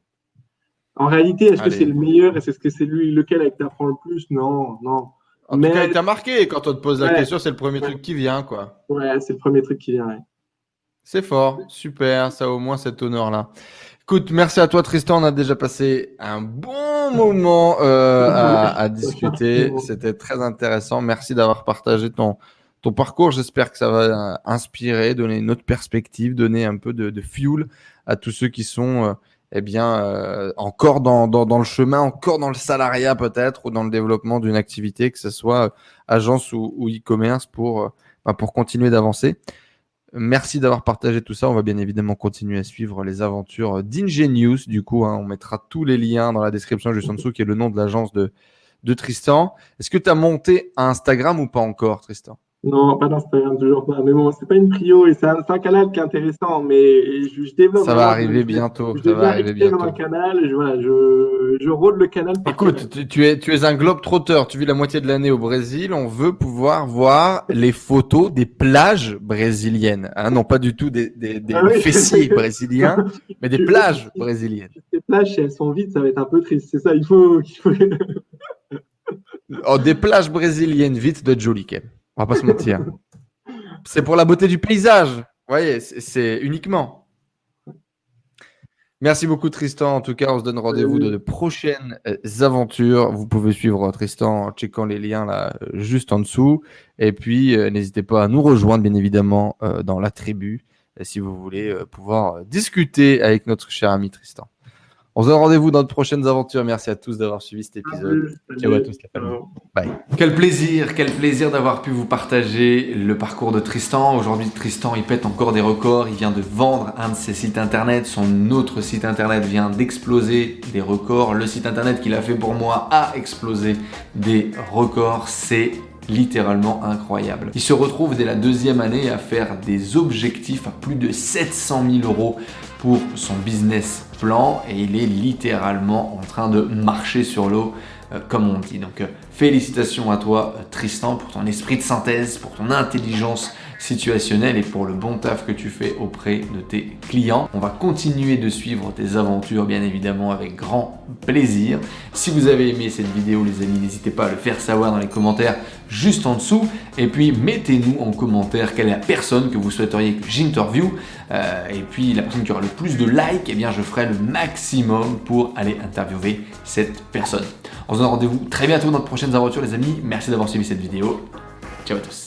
En réalité, est-ce que c'est le meilleur Est-ce que c'est lui lequel qui t'apprend le plus? Non, non. En Mais... tout cas, il t'a marqué. Quand on te pose la question, c'est le premier truc qui vient, quoi. Ouais, c'est le premier truc qui vient. C'est fort, super. Ça a au moins cet honneur-là. Écoute, merci à toi Tristan. On a déjà passé un bon moment euh, à, discuter. C'était très intéressant. Merci d'avoir partagé ton, ton parcours. J'espère que ça va inspirer, donner une autre perspective, donner un peu de, de fuel à tous ceux qui sont eh bien, euh, encore dans, dans, dans, le chemin, encore dans le salariat peut-être, ou dans le développement d'une activité, que ce soit euh, agence ou, ou e-commerce, pour, euh, bah, pour continuer d'avancer. Merci d'avoir partagé tout ça. On va bien évidemment continuer à suivre les aventures d'Ingenious. Du coup, hein, on mettra tous les liens dans la description juste en dessous, qui est le nom de l'agence de, de Tristan. Est-ce que tu as monté à Instagram ou pas encore, Tristan? Non, pas d'Instagram, toujours pas. Mais bon, c'est pas une prio et c'est un, un, canal qui est intéressant, mais je, je développe. Ça va arriver bientôt. Je, ça va arriver bientôt. Dans un canal, je, voilà, je, je rôde le canal. Écoute, tu, tu, es, tu es un globe trotteur. Tu vis la moitié de l'année au Brésil. On veut pouvoir voir les photos des plages brésiliennes. Hein, non pas du tout des, des, des ah oui. fessiers brésiliens, mais des plages brésiliennes. Ces plages, si elles sont vides, ça va être un peu triste. C'est ça, il faut. Il faut... oh, des plages brésiliennes vides de Jolly on va pas se mentir. c'est pour la beauté du paysage. Vous voyez, c'est uniquement. Merci beaucoup Tristan. En tout cas, on se donne rendez-vous de, de prochaines euh, aventures. Vous pouvez suivre Tristan en checkant les liens là juste en dessous. Et puis, euh, n'hésitez pas à nous rejoindre bien évidemment euh, dans la tribu si vous voulez pouvoir discuter avec notre cher ami Tristan. On se donne rendez-vous dans de prochaines aventures. Merci à tous d'avoir suivi cet épisode. Ciao à tous, la famille. Bye. Quel plaisir, quel plaisir d'avoir pu vous partager le parcours de Tristan. Aujourd'hui, Tristan, il pète encore des records. Il vient de vendre un de ses sites internet. Son autre site internet vient d'exploser des records. Le site internet qu'il a fait pour moi a explosé des records. C'est littéralement incroyable. Il se retrouve dès la deuxième année à faire des objectifs à plus de 700 000 euros pour son business plan et il est littéralement en train de marcher sur l'eau euh, comme on dit. Donc euh, félicitations à toi euh, Tristan pour ton esprit de synthèse, pour ton intelligence situationnelle et pour le bon taf que tu fais auprès de tes clients. On va continuer de suivre tes aventures bien évidemment avec grand plaisir. Si vous avez aimé cette vidéo les amis, n'hésitez pas à le faire savoir dans les commentaires juste en dessous et puis mettez-nous en commentaire quelle est la personne que vous souhaiteriez que j'interview euh, et puis la personne qui aura le plus de likes, eh bien je ferai le maximum pour aller interviewer cette personne. On se donne rendez-vous très bientôt dans de prochaines aventures les amis. Merci d'avoir suivi cette vidéo. Ciao à tous.